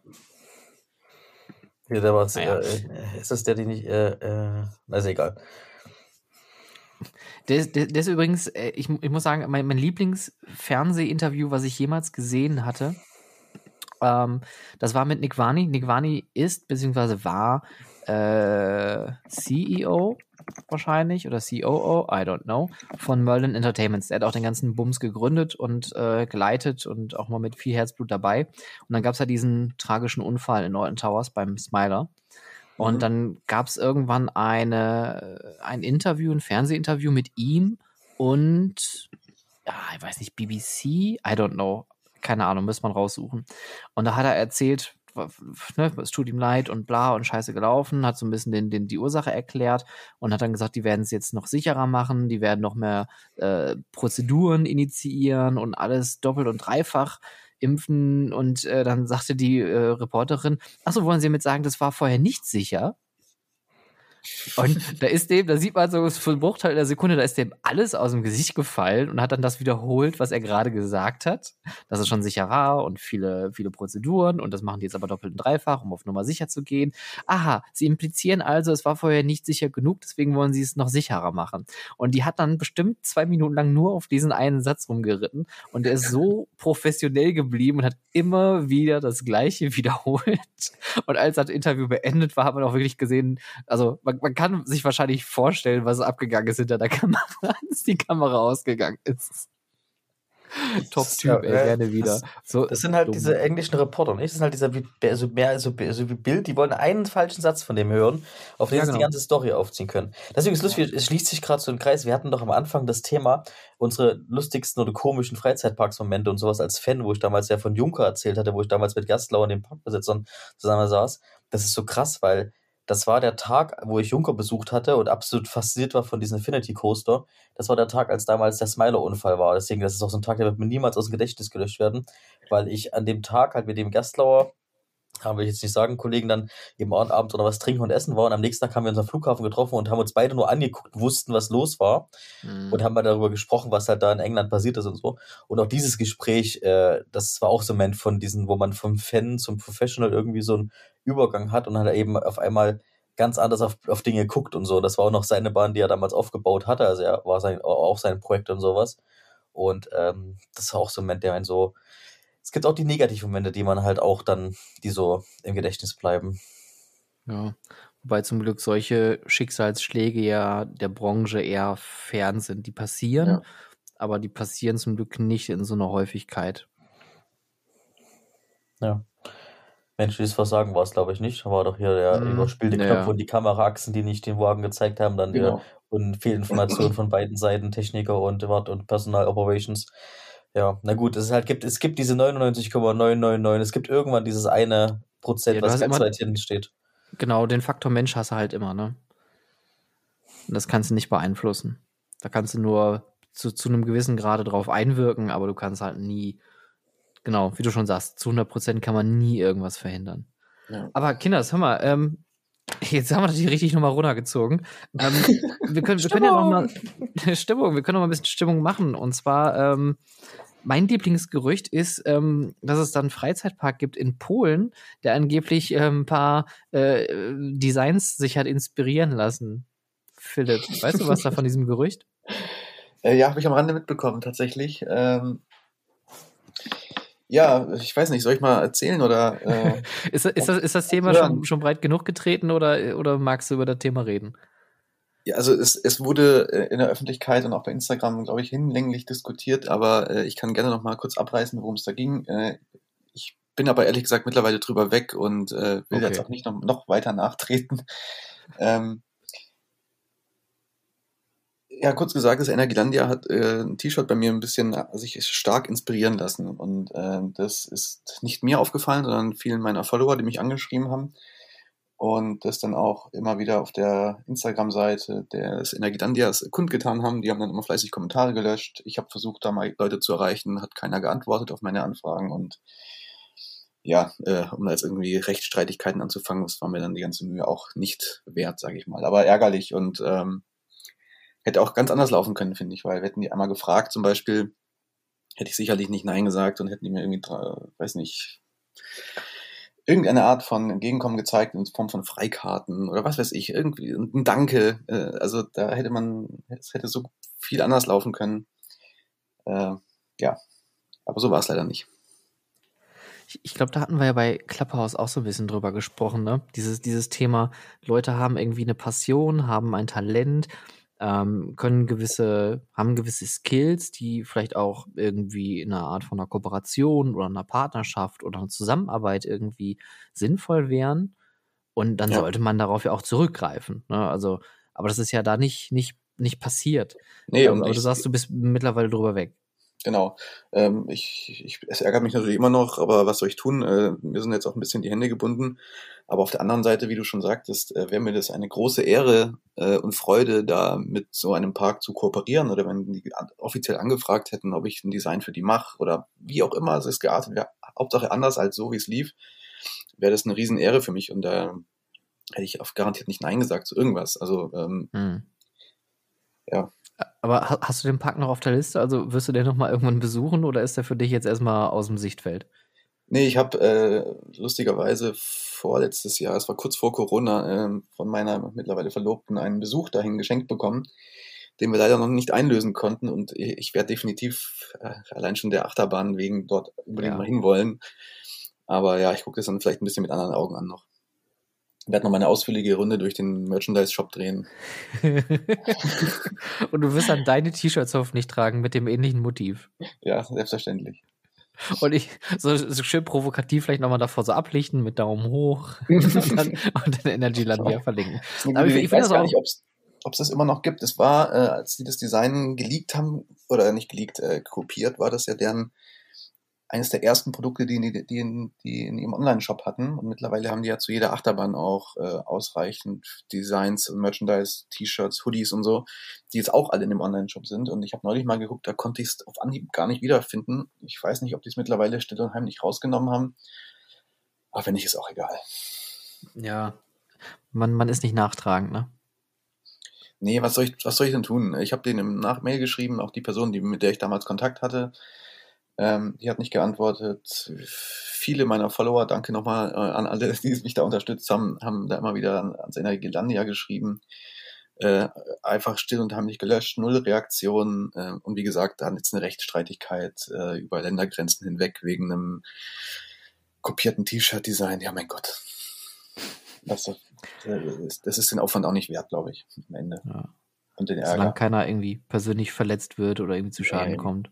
Ja, der war's, Naja. äh, ist das der, den ich, äh, äh, na, ist egal. Der, der, der ist übrigens, äh, ich, ich muss sagen, mein, mein Lieblingsfernsehinterview, was ich jemals gesehen hatte, ähm, das war mit Nick Varney. Nick Varney ist, beziehungsweise war äh, CEO wahrscheinlich oder COO, I don't know, von Merlin Entertainments. Er hat auch den ganzen Bums gegründet und äh, geleitet und auch mal mit viel Herzblut dabei. Und dann gab es ja diesen tragischen Unfall in Norton Towers beim Smiler. Und Mhm. dann gab es irgendwann eine, ein Interview, ein Fernsehinterview mit ihm und, ja, ich weiß nicht, BBC, I don't know, keine Ahnung, müsste man raussuchen. Und da hat er erzählt, ne, es tut ihm leid und bla und scheiße gelaufen, hat so ein bisschen den, den, die Ursache erklärt und hat dann gesagt, die werden es jetzt noch sicherer machen, die werden noch mehr äh, Prozeduren initiieren und alles doppelt und dreifach impfen. Und äh, dann sagte die äh, Reporterin, achso, wollen Sie damit sagen, das war vorher nicht sicher? Und da ist dem, da sieht man so für einen Bruchteil der Sekunde, da ist dem alles aus dem Gesicht gefallen und hat dann das wiederholt, was er gerade gesagt hat, dass es schon sicher war und viele, viele Prozeduren und das machen die jetzt aber doppelt und dreifach, um auf Nummer sicher zu gehen. Aha, sie implizieren also, es war vorher nicht sicher genug, deswegen wollen sie es noch sicherer machen. Und die hat dann bestimmt zwei Minuten lang nur auf diesen einen Satz rumgeritten und er ist so professionell geblieben und hat immer wieder das Gleiche wiederholt. Und als das Interview beendet war, hat man auch wirklich gesehen, also man, man kann sich wahrscheinlich vorstellen, was abgegangen ist hinter der Kamera, als die Kamera ausgegangen ist. Top-Typ, Ja, ey, äh, gerne wieder. So Das sind halt dumm. diese englischen Reporter, nicht? Das sind halt dieser, wie, also mehr also, also wie Bild, die wollen einen falschen Satz von dem hören, auf den Ja, sie die genau. ganze Story aufziehen können. Deswegen ist lustig, es schließt sich gerade so ein Kreis. Wir hatten doch am Anfang das Thema, unsere lustigsten oder komischen Freizeitparksmomente und sowas als Fan, wo ich damals ja von Juncker erzählt hatte, wo ich damals mit Gastlau und den Parkbesitzern zusammen saß. Das ist so krass, weil das war der Tag, wo ich Juncker besucht hatte und absolut fasziniert war von diesem Infinity Coaster. Das war der Tag, als damals der Smiler-Unfall war. Deswegen, das ist auch so ein Tag, der wird mir niemals aus dem Gedächtnis gelöscht werden, weil ich an dem Tag halt mit dem Gastlauer, haben wir jetzt nicht sagen, Kollegen dann eben abends oder was trinken und essen war und am nächsten Tag haben wir uns am Flughafen getroffen und haben uns beide nur angeguckt, wussten, was los war Mhm. und haben mal darüber gesprochen, was halt da in England passiert ist und so. Und auch dieses Gespräch, äh, das war auch so ein Moment von diesen, wo man vom Fan zum Professional irgendwie so einen Übergang hat und halt eben auf einmal ganz anders auf, auf Dinge guckt und so. Das war auch noch seine Bahn, die er damals aufgebaut hatte. Also er war sein, auch sein Projekt und sowas. Und ähm, das war auch so ein Moment, der einen so. Es gibt auch die negativen Momente, die man halt auch dann, die so im Gedächtnis bleiben. Ja. Wobei zum Glück solche Schicksalsschläge ja der Branche eher fern sind. Die passieren, ja. aber die passieren zum Glück nicht in so einer Häufigkeit. Ja. Menschliches Versagen war es, glaube ich, nicht. War doch hier der mm, überspielte ja. Knopf und die Kameraachsen, die nicht den Wagen gezeigt haben, dann genau. und Fehlinformationen von beiden Seiten, Techniker und Wart und Personal Operations. Ja, na gut, es, halt gibt, es gibt diese 99,999, es gibt irgendwann dieses eine Prozent, ja, was ganz weit hinten steht. Genau, den Faktor Mensch hast du halt immer, ne? Und das kannst du nicht beeinflussen. Da kannst du nur zu, zu einem gewissen Grade drauf einwirken, aber du kannst halt nie, genau, wie du schon sagst, zu 100% kann man nie irgendwas verhindern. Ja. Aber Kinders, hör mal, ähm, jetzt haben wir natürlich richtig nochmal runtergezogen. Ähm, wir, können, wir können ja nochmal Stimmung, wir können noch mal ein bisschen Stimmung machen. Und zwar, ähm, mein Lieblingsgerücht ist, ähm, dass es dann einen Freizeitpark gibt in Polen, der angeblich ähm, ein paar äh, Designs sich hat inspirieren lassen. Philipp, weißt du was da von diesem Gerücht? Äh, ja, habe ich am Rande mitbekommen, tatsächlich. Ähm, ja, ich weiß nicht, soll ich mal erzählen oder? Äh, ist, ist, das, ist das Thema schon, schon breit genug getreten oder, oder magst du über das Thema reden? Ja, also es, es wurde äh, in der Öffentlichkeit und auch bei Instagram, glaube ich, hinlänglich diskutiert, aber äh, ich kann gerne noch mal kurz abreißen, worum es da ging. Äh, ich bin aber ehrlich gesagt mittlerweile drüber weg und äh, will okay. jetzt auch nicht noch, noch weiter nachtreten. Ähm, ja, kurz gesagt, das Energielandia hat äh, ein T-Shirt bei mir ein bisschen sich stark inspirieren lassen. Und äh, das ist nicht mir aufgefallen, sondern vielen meiner Follower, die mich angeschrieben haben und das dann auch immer wieder auf der Instagram-Seite des Energiedandias kundgetan haben. Die haben dann immer fleißig Kommentare gelöscht. Ich habe versucht, da mal Leute zu erreichen, hat keiner geantwortet auf meine Anfragen und ja, äh, um da jetzt irgendwie Rechtsstreitigkeiten anzufangen, das war mir dann die ganze Mühe auch nicht wert, sage ich mal. Aber ärgerlich und ähm, hätte auch ganz anders laufen können, finde ich, weil hätten die einmal gefragt, zum Beispiel, hätte ich sicherlich nicht Nein gesagt und hätten die mir irgendwie, weiß nicht, irgendeine Art von Entgegenkommen gezeigt in Form von Freikarten oder was weiß ich, irgendwie ein Danke. Äh, also da hätte man, es hätte so viel anders laufen können. Äh, ja, aber so war es leider nicht. Ich glaube, da hatten wir ja bei Clubhouse auch so ein bisschen drüber gesprochen, ne? Dieses, dieses Thema, Leute haben irgendwie eine Passion, haben ein Talent ähm, können gewisse, haben gewisse Skills, die vielleicht auch irgendwie in einer Art von einer Kooperation oder einer Partnerschaft oder einer Zusammenarbeit irgendwie sinnvoll wären. Und dann ja. sollte man darauf ja auch zurückgreifen. Ne? Also, aber das ist ja da nicht, nicht, nicht passiert. Nee, ähm, aber du sagst, du bist mittlerweile drüber weg. Genau. Ähm, ich, ich, es ärgert mich natürlich immer noch, aber was soll ich tun? Äh, mir sind jetzt auch ein bisschen die Hände gebunden. Aber auf der anderen Seite, wie du schon sagtest, äh, wäre mir das eine große Ehre äh, und Freude, da mit so einem Park zu kooperieren oder wenn die offiziell angefragt hätten, ob ich ein Design für die mache oder wie auch immer es ist geartet wäre. Hauptsache anders als so, wie es lief, wäre das eine Riesenehre für mich und da hätte ich auf garantiert nicht Nein gesagt zu irgendwas. Also ähm, hm. ja. Aber hast du den Park noch auf der Liste? Also wirst du den nochmal irgendwann besuchen oder ist der für dich jetzt erstmal aus dem Sichtfeld? Nee, ich habe äh, lustigerweise vorletztes Jahr, es war kurz vor Corona, äh, von meiner mittlerweile Verlobten einen Besuch dahin geschenkt bekommen, den wir leider noch nicht einlösen konnten. Und ich werde definitiv äh, allein schon der Achterbahn wegen dort unbedingt ja. mal hinwollen. Aber ja, ich gucke das dann vielleicht ein bisschen mit anderen Augen an noch werde noch mal eine ausführliche Runde durch den Merchandise-Shop drehen. Und du wirst dann deine T-Shirts hoffentlich tragen mit dem ähnlichen Motiv. Ja, selbstverständlich. Und ich so, so schön provokativ vielleicht nochmal davor so ablichten mit Daumen hoch und dann, und dann Energyland wieder verlinken. Aber ich, ich, ich weiß gar nicht, ob es das immer noch gibt. Es war, äh, als die das Design geleakt haben, oder nicht geleakt, äh, kopiert, war das ja deren eines der ersten Produkte, die, die, die, in, die in ihrem Online-Shop hatten. Und mittlerweile haben die ja zu jeder Achterbahn auch äh, ausreichend Designs und Merchandise, T-Shirts, Hoodies und so, die jetzt auch alle in dem Online-Shop sind. Und ich habe neulich mal geguckt, da konnte ich es auf Anhieb gar nicht wiederfinden. Ich weiß nicht, ob die es mittlerweile still und heimlich rausgenommen haben. Aber wenn nicht, ist auch egal. Ja, man, man ist nicht nachtragend, ne? Nee, was soll ich, was soll ich denn tun? Ich habe denen im Nachmail geschrieben, auch die Person, die, mit der ich damals Kontakt hatte, Ähm, die hat nicht geantwortet. Viele meiner Follower, danke nochmal äh, an alle, die mich da unterstützt haben, haben da immer wieder an, ans Energielandia geschrieben. Äh, einfach still und haben nicht gelöscht, null Reaktionen. Äh, und wie gesagt, dann jetzt eine Rechtsstreitigkeit äh, über Ländergrenzen hinweg wegen einem kopierten T-Shirt-Design. Ja, mein Gott. Das, das ist den Aufwand auch nicht wert, glaube ich, am Ende. Ja. Und den Ärger. Solange keiner irgendwie persönlich verletzt wird oder irgendwie zu Schaden nee. kommt.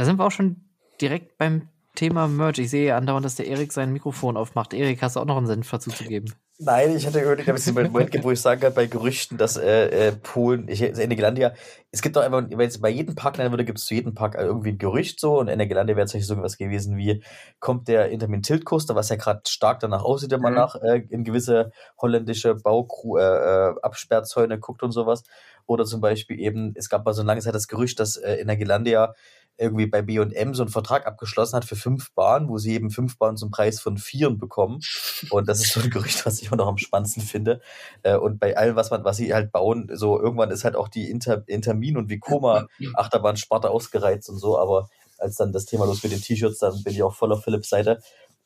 Da sind wir auch schon direkt beim Thema Merch. Ich sehe andauernd, dass der Erik sein Mikrofon aufmacht. Erik, hast du auch noch einen Senf dazu zu geben? Nein, ich hatte gehört, ich habe es einen Moment gegeben, wo ich sagen kann, bei Gerüchten, dass äh, äh, Polen, ich Energelandia, es gibt doch einfach, wenn es bei jedem Park nennen würde, gibt es zu jedem Park irgendwie ein Gerücht so und Energelandia wäre tatsächlich so was gewesen wie, kommt der Intermin Tilt Coaster, was ja gerade stark danach aussieht, wenn man mhm. nach äh, in gewisse holländische Baukru äh, äh, Absperrzäune guckt und sowas. Oder zum Beispiel eben, es gab mal so lange Zeit das Gerücht, dass äh, Energelandia irgendwie bei B&M so einen Vertrag abgeschlossen hat für fünf Bahnen, wo sie eben fünf Bahnen zum Preis von vieren bekommen. Und das ist so ein Gerücht, was ich immer noch am spannendsten finde. Äh, und bei allem, was man, was sie halt bauen, so irgendwann ist halt auch die Inter, Intermin und Vicoma Achterbahn Sparte ausgereizt und so, aber als dann das Thema los mit den T-Shirts, dann bin ich auch voll auf Philips Seite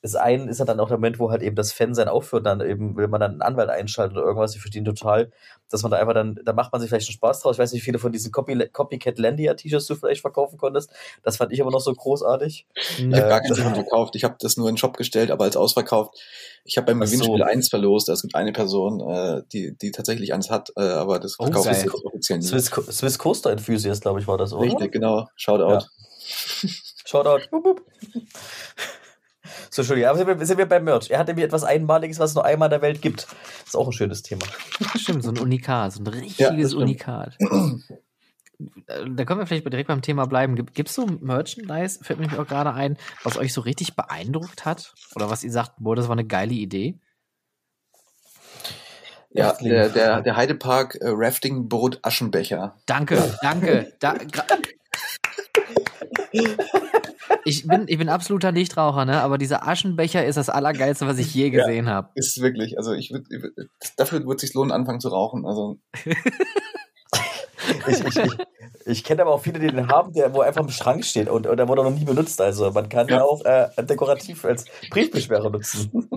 das eine ist ja dann auch der Moment, wo halt eben das Fan-Sein aufhört, dann eben will man dann einen Anwalt einschalten oder irgendwas. Ich verstehe total, dass man da einfach dann, da macht man sich vielleicht einen Spaß draus. Ich weiß nicht, wie viele von diesen Copy, Copycat Landia-T-Shirts du vielleicht verkaufen konntest. Das fand ich aber noch so großartig. Ich habe äh, gar keinen verkauft. Ich habe das nur in den Shop gestellt, aber als ausverkauft. Ich habe beim Gewinnspiel so. eins verlost. Es gibt eine Person, äh, die, die tatsächlich eins hat, äh, aber das oh, verkauft ist jetzt offiziell nicht. Swiss, Swiss Coaster Enthusiast, glaube ich, war das, oder? Richtig, genau. Shoutout. Ja. Shoutout. So, Entschuldigung, aber sind wir, sind wir beim Merch. Er hat nämlich etwas Einmaliges, was es nur einmal in der Welt gibt. Das ist auch ein schönes Thema. Stimmt, so ein Unikat, so ein richtiges ja, Unikat. Da können wir vielleicht direkt beim Thema bleiben. Gibt es so Merchandise, fällt mir auch gerade ein, was euch so richtig beeindruckt hat? Oder was ihr sagt, boah, das war eine geile Idee? Ja, der, der, der Heidepark äh, Rafting Boot Aschenbecher. Danke, danke. Da, ich bin, ich bin absoluter Nichtraucher, ne? aber dieser Aschenbecher ist das Allergeilste, was ich je gesehen ja, habe. Ist wirklich, also ich würde, dafür würde es sich lohnen, anfangen zu rauchen. Also. ich, ich, ich, ich kenne aber auch viele, die den haben, der wo einfach im Schrank steht und, und der wurde noch nie benutzt. Also man kann ja, ja auch äh, dekorativ als Briefbeschwerer nutzen.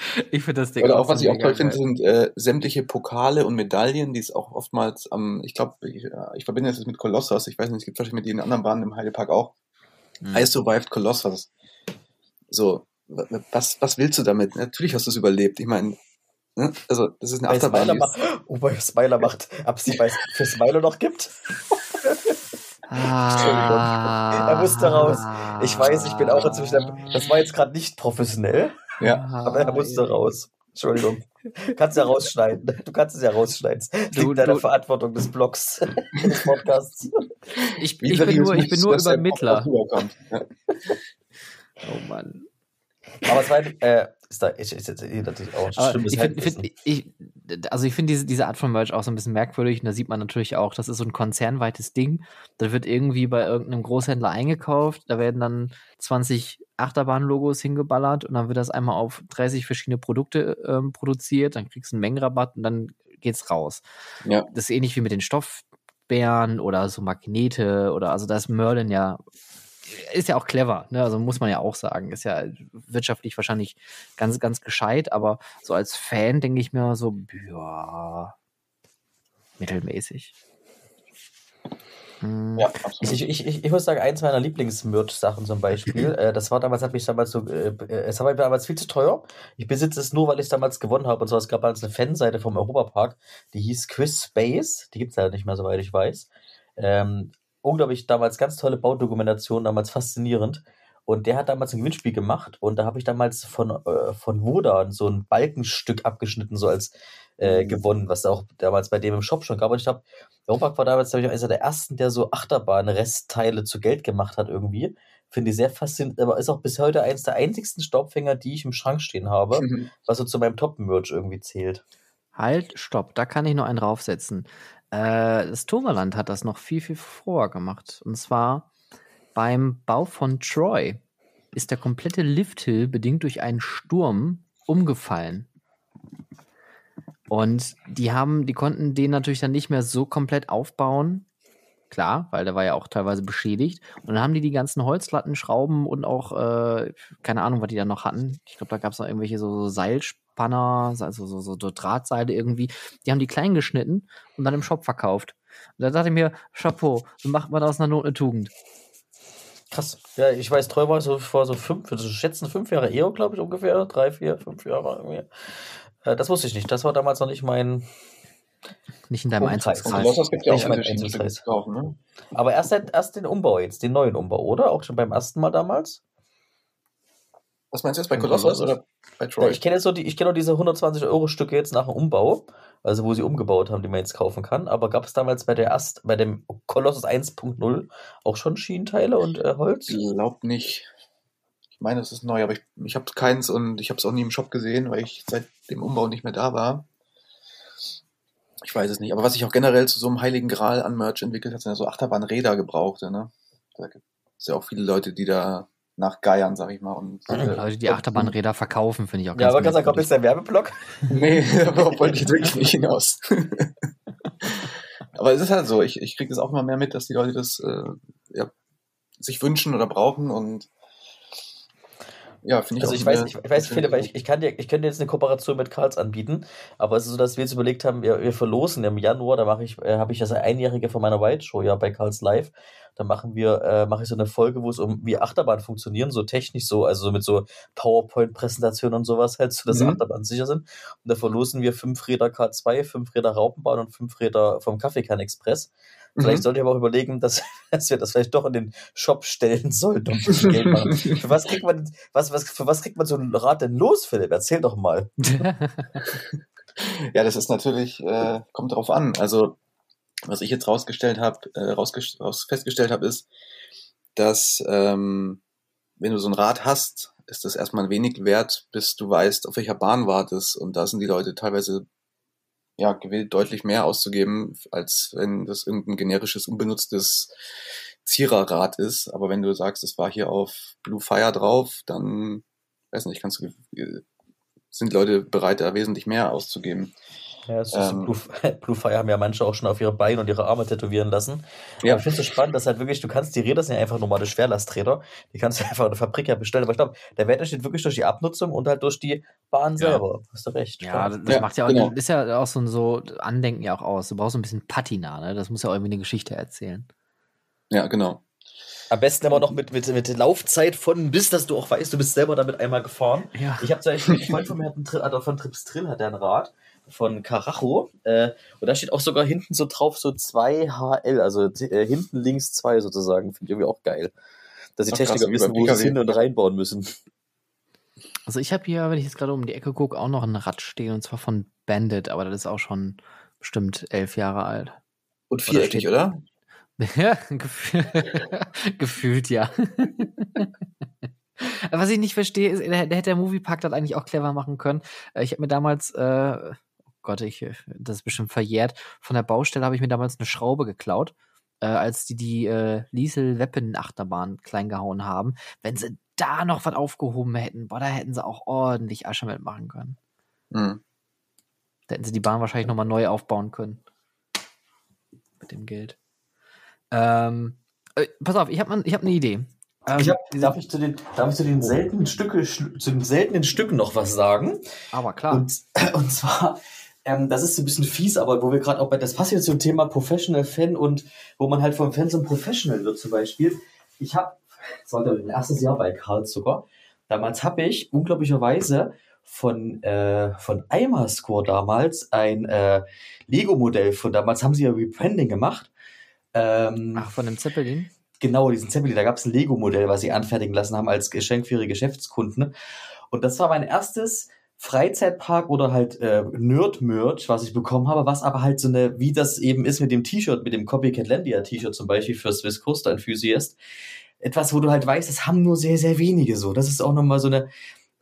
Ich finde das Ding Oder auch, was ich auch toll finde, sind äh, sämtliche Pokale und Medaillen, die es auch oftmals am, ähm, ich glaube, ich, ich, verbinde das mit Kolossos, ich weiß nicht, es gibt wahrscheinlich mit den anderen Bahnen im Heidepark auch. Hm. I survived Kolossos. So, was, was willst du damit? Natürlich hast du es überlebt. Ich meine, ne? also, das ist eine Achterbahn. Smiler macht, oh, bei Smiler macht, ob es die für Smiler noch gibt? Ah, er musste raus. Ich weiß, ich bin auch inzwischen. Das war jetzt gerade nicht professionell. Ja. Aber er musste raus. Entschuldigung. Kannst ja rausschneiden. Du kannst es ja rausschneiden. Das du, liegt deiner Verantwortung des Blogs, des Podcasts. Ich, ich bin nur, ich bin nur Übermittler. Ja. Oh Mann. Aber es war, äh, ist da ist, ist jetzt natürlich auch ein schlimmes ich find, find, ich, Also ich finde diese, diese Art von Merch auch so ein bisschen merkwürdig und da sieht man natürlich auch, das ist so ein konzernweites Ding. Da wird irgendwie bei irgendeinem Großhändler eingekauft, da werden dann 20 Achterbahn-Logos hingeballert und dann wird das einmal auf 30 verschiedene Produkte ähm, produziert, dann kriegst du einen Mengenrabatt und dann geht's raus. Ja. Das ist ähnlich wie mit den Stoffbären oder so Magnete oder also da ist Merlin ja ist ja auch clever, ne? also muss man ja auch sagen, ist ja wirtschaftlich wahrscheinlich ganz, ganz gescheit, aber so als Fan denke ich mir so, ja, mittelmäßig. Hm. Ja, ich, ich, ich, ich muss sagen, eins meiner Lieblings-Merch-Sachen zum Beispiel, äh, das war damals, hat mich damals so, äh, es war damals viel zu teuer. Ich besitze es nur, weil ich es damals gewonnen habe. Und zwar, es gab damals eine Fanseite vom Europapark, die hieß Quiz Space. Die gibt es leider nicht mehr, soweit ich weiß. Ähm, unglaublich damals ganz tolle Baudokumentation, damals faszinierend. Und der hat damals ein Gewinnspiel gemacht und da habe ich damals von, äh, von Wodan so ein Balkenstück abgeschnitten, so als äh, mhm. gewonnen, was auch damals bei dem im Shop schon gab. Und ich glaube, Europack war damals, glaube ich, einer der ersten, der so Achterbahn-Restteile zu Geld gemacht hat irgendwie. Finde ich sehr faszinierend, aber ist auch bis heute eins der einzigsten Staubfänger, die ich im Schrank stehen habe, mhm. was so zu meinem Top-Merch irgendwie zählt. Halt, stopp, da kann ich nur einen draufsetzen. Äh, das Toverland hat das noch viel, viel vorher gemacht. Und zwar beim Bau von Troy ist der komplette Lifthill bedingt durch einen Sturm umgefallen. Und die haben, die konnten den natürlich dann nicht mehr so komplett aufbauen. klar, weil der war ja auch teilweise beschädigt. Und dann haben die die ganzen Holzlatten, Schrauben und auch, äh, keine Ahnung, was die da noch hatten. Ich glaube, da gab es noch irgendwelche so, so Seilspanner, also so, so, so Drahtseile irgendwie. Die haben die klein geschnitten und dann im Shop verkauft. Und da dachte ich mir, Chapeau, so macht man aus einer Not eine Tugend. Krass. Ja, ich weiß, treu war so vor so fünf, also schätzen fünf Jahre eher, glaube ich, ungefähr. Drei, vier, fünf Jahre. Irgendwie. Äh, das wusste ich nicht. Das war damals noch nicht mein. Nicht in deinem gibt ja auch zu kaufen, ne? Aber erst, seit- erst den Umbau jetzt, den neuen Umbau, oder? Auch schon beim ersten Mal damals? Was meinst du jetzt bei Colossus oder bei Ja, Troy? ich kenne jetzt so die, ich kenne nur diese 120 Euro Stücke jetzt nach dem Umbau, also wo sie umgebaut haben, die man jetzt kaufen kann. Aber gab es damals bei der erst, bei dem Colossus 1.0 auch schon Schienenteile und äh, Holz? glaub nicht. Ich meine, es ist neu, aber ich, ich habe keins und ich habe es auch nie im Shop gesehen, weil ich seit dem Umbau nicht mehr da war. Ich weiß es nicht. Aber was sich auch generell zu so einem heiligen Gral an Merch entwickelt hat, sind ja so Achterbahnräder gebrauchte. Ne? Da gibt es ja auch viele Leute, die da nachgeiern, sag ich mal. Und, äh, Leute, die Achterbahnräder verkaufen, finde ich auch Ja, aber ganz kommt jetzt der Werbeblock. Nee, darauf wollte ich jetzt wirklich nicht hinaus. Aber es ist halt so, ich, ich kriege das auch immer mehr mit, dass die Leute das äh, ja, sich wünschen oder brauchen und ja, finde ich Also ich weiß, ich, ich weiß nicht, Philipp, weil ich, ich kann dir, ich könnte jetzt eine Kooperation mit Karls anbieten, aber es ist so, dass wir jetzt überlegt haben, wir, wir verlosen im Januar, da mache ich, äh, habe ich das Einjährige von meiner White Show ja bei Karls Live. Da machen wir, äh, mache ich so eine Folge, wo es um wie Achterbahn funktionieren, so technisch so, also so mit so PowerPoint-Präsentationen und sowas halt, so dass Mhm. Achterbahn sicher sind. Und da verlosen wir fünf Räder K2, fünf Räder Raupenbahn und fünf Räder vom Kaffeekann Express. Vielleicht Mhm. sollte ich aber auch überlegen, dass, dass wir das vielleicht doch in den Shop stellen sollten, um Geld machen. Für was kriegt man, was, was, für was kriegt man so ein Rad denn los, Philipp? Erzähl doch mal. Ja, das ist natürlich, äh, kommt drauf an. Also, was ich jetzt rausgestellt habe, äh, rausgest raus festgestellt habe, ist, dass ähm, wenn du so ein Rad hast, ist das erstmal wenig wert, bis du weißt, auf welcher Bahn wartest. Und da sind die Leute teilweise ja gewillt, deutlich mehr auszugeben, als wenn das irgendein generisches, unbenutztes Ziererrad ist. Aber wenn du sagst, es war hier auf Blue Fire drauf, dann weiß nicht, kannst du äh, sind Leute bereit, da wesentlich mehr auszugeben. Ja, das ist Ähm. Blue, Blue Fire haben ja manche auch schon auf ihre Beine und ihre Arme tätowieren lassen. Ja. Aber ich finde es so spannend, dass halt wirklich, du kannst, die Räder sind ja einfach normale Schwerlasträder. Die kannst du einfach in der Fabrik ja bestellen. Aber ich glaube, der Wert entsteht wirklich durch die Abnutzung und halt durch die Bahn Ja. selber. Hast du recht. Ja, spannend. das, das Ja, macht ja auch, genau. ist ja auch so ein so Andenken ja auch aus. Du brauchst so ein bisschen Patina, ne? Das muss ja auch irgendwie eine Geschichte erzählen. Ja, genau. Am besten immer noch mit, mit, mit Laufzeit von bis, dass du auch weißt, du bist selber damit einmal gefahren. Ja. Ich habe zum Beispiel, ein Freund von mir hat einen, Tri- also von Trips Trill hat er ein Rad von Carajo. Äh, und da steht auch sogar hinten so drauf so 2HL, also äh, hinten links 2 sozusagen. Finde ich irgendwie auch geil. Dass die Ach, krass, Techniker wie wissen, wo sie es hin und reinbauen müssen. Also ich habe hier, wenn ich jetzt gerade um die Ecke gucke, auch noch ein Rad stehen und zwar von Bandit, aber das ist auch schon bestimmt elf Jahre alt. Und viereckig, oder? Ja, gefühl, gefühlt ja. Was ich nicht verstehe, ist, da da hätte der Moviepark das eigentlich auch clever machen können. Äh, Ich habe mir damals, äh, Gott, ich, das ist bestimmt verjährt, von der Baustelle habe ich mir damals eine Schraube geklaut, äh, als die die äh, Liesel Weapon Achterbahn klein gehauen haben. Wenn sie da noch was aufgehoben hätten, boah, da hätten sie auch ordentlich Asche mitmachen können. Hm. Da hätten sie die Bahn wahrscheinlich nochmal neu aufbauen können. Mit dem Geld. Ähm, äh, pass auf, ich habe hab eine Idee. Ähm, Ich hab, diese- darf, ich zu den, darf ich zu den seltenen Stücke, zu den seltenen Stücken noch was sagen? aber klar. Und, und zwar, ähm, das ist ein bisschen fies, aber wo wir gerade auch bei, das passt jetzt zum Thema Professional Fan und wo man halt vom Fan zum Professional wird zum Beispiel. Ich habe, das war mein erstes Jahr bei Karl Zucker, damals habe ich unglaublicherweise von, äh, von Eimerscore damals ein äh, Lego-Modell von damals, haben sie ja Rebranding gemacht. Ähm, Ach, von dem Zeppelin? Genau, diesen Zeppelin, da gab es ein Lego-Modell, was sie anfertigen lassen haben als Geschenk für ihre Geschäftskunden. Und das war mein erstes Freizeitpark oder halt äh, Nerd-Merch, was ich bekommen habe, was aber halt so eine, wie das eben ist mit dem T-Shirt, mit dem Copycat Landia T-Shirt zum Beispiel für Swiss Coaster Enthusiast. Etwas, wo du halt weißt, das haben nur sehr, sehr wenige so. Das ist auch nochmal so eine,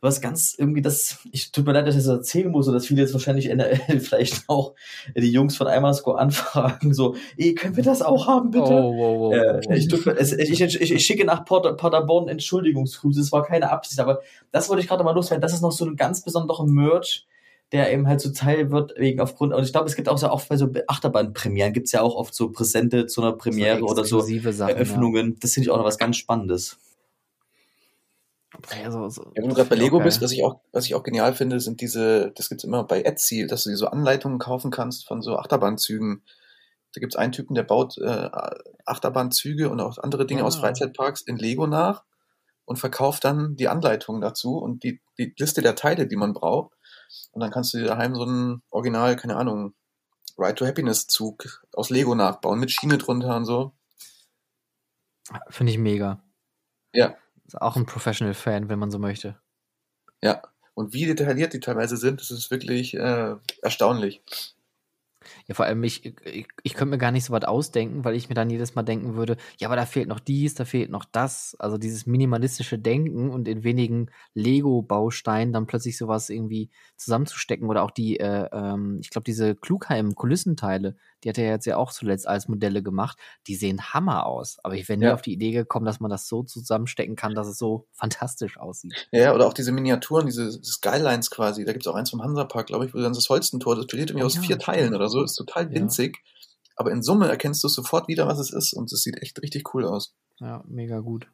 was ganz irgendwie das, ich tut mir leid, dass ich das erzählen muss und dass viele jetzt wahrscheinlich NRL vielleicht auch die Jungs von Eimerscore anfragen, so, ey, können wir das auch haben, bitte? Oh, wow, wow. Äh, wow. ich, mir- es- ich, ich, ich, schicke nach Pader, Paderborn Entschuldigungsgrüße. Es war keine Absicht, aber das wollte ich gerade mal loswerden. Das ist noch so ein ganz besonderer Merch, der eben halt so Teil wird, wegen aufgrund, und ich glaube, es gibt auch so oft bei so Achterbahnpremieren, gibt es ja auch oft so Präsente zu einer Premiere oder so Sachen, Eröffnungen. Ja. Das finde ich auch noch was ganz Spannendes. Ja, so, ja, wenn du gerade bei Lego okay. bist, was ich auch, was ich auch genial finde, sind diese, das gibt's immer bei Etsy, dass du dir so Anleitungen kaufen kannst von so Achterbahnzügen. Da gibt's einen Typen, der baut äh, Achterbahnzüge und auch andere Dinge ah. aus Freizeitparks in Lego nach und verkauft dann die Anleitungen dazu und die, die Liste der Teile, die man braucht. Und dann kannst du dir daheim so ein Original, keine Ahnung, Ride to Happiness Zug aus Lego nachbauen, mit Schiene drunter und so. Finde ich mega. Ja. Ist auch ein Professional-Fan, wenn man so möchte. Ja. Und wie detailliert die teilweise sind, das ist wirklich äh, erstaunlich. Ja, vor allem, ich, ich, ich könnte mir gar nicht so was ausdenken, weil ich mir dann jedes Mal denken würde, ja, aber da fehlt noch dies, da fehlt noch das. Also dieses minimalistische Denken und in wenigen Lego-Bausteinen dann plötzlich sowas irgendwie zusammenzustecken oder auch die, äh, ähm, ich glaube, diese Klugheim-Kulissenteile, die hat er jetzt ja auch zuletzt als Modelle gemacht, die sehen Hammer aus. Aber ich wäre nie ja. auf die Idee gekommen, dass man das so zusammenstecken kann, dass es so fantastisch aussieht. Ja, oder auch diese Miniaturen, diese Skylines quasi. Da gibt es auch eins vom Hansapark, glaube ich, wo dann das Holstentor, das besteht irgendwie oh, aus ja, vier Teilen oder so, ist total winzig. Ja. Aber in Summe erkennst du sofort wieder, was es ist und es sieht echt richtig cool aus. Ja, mega gut.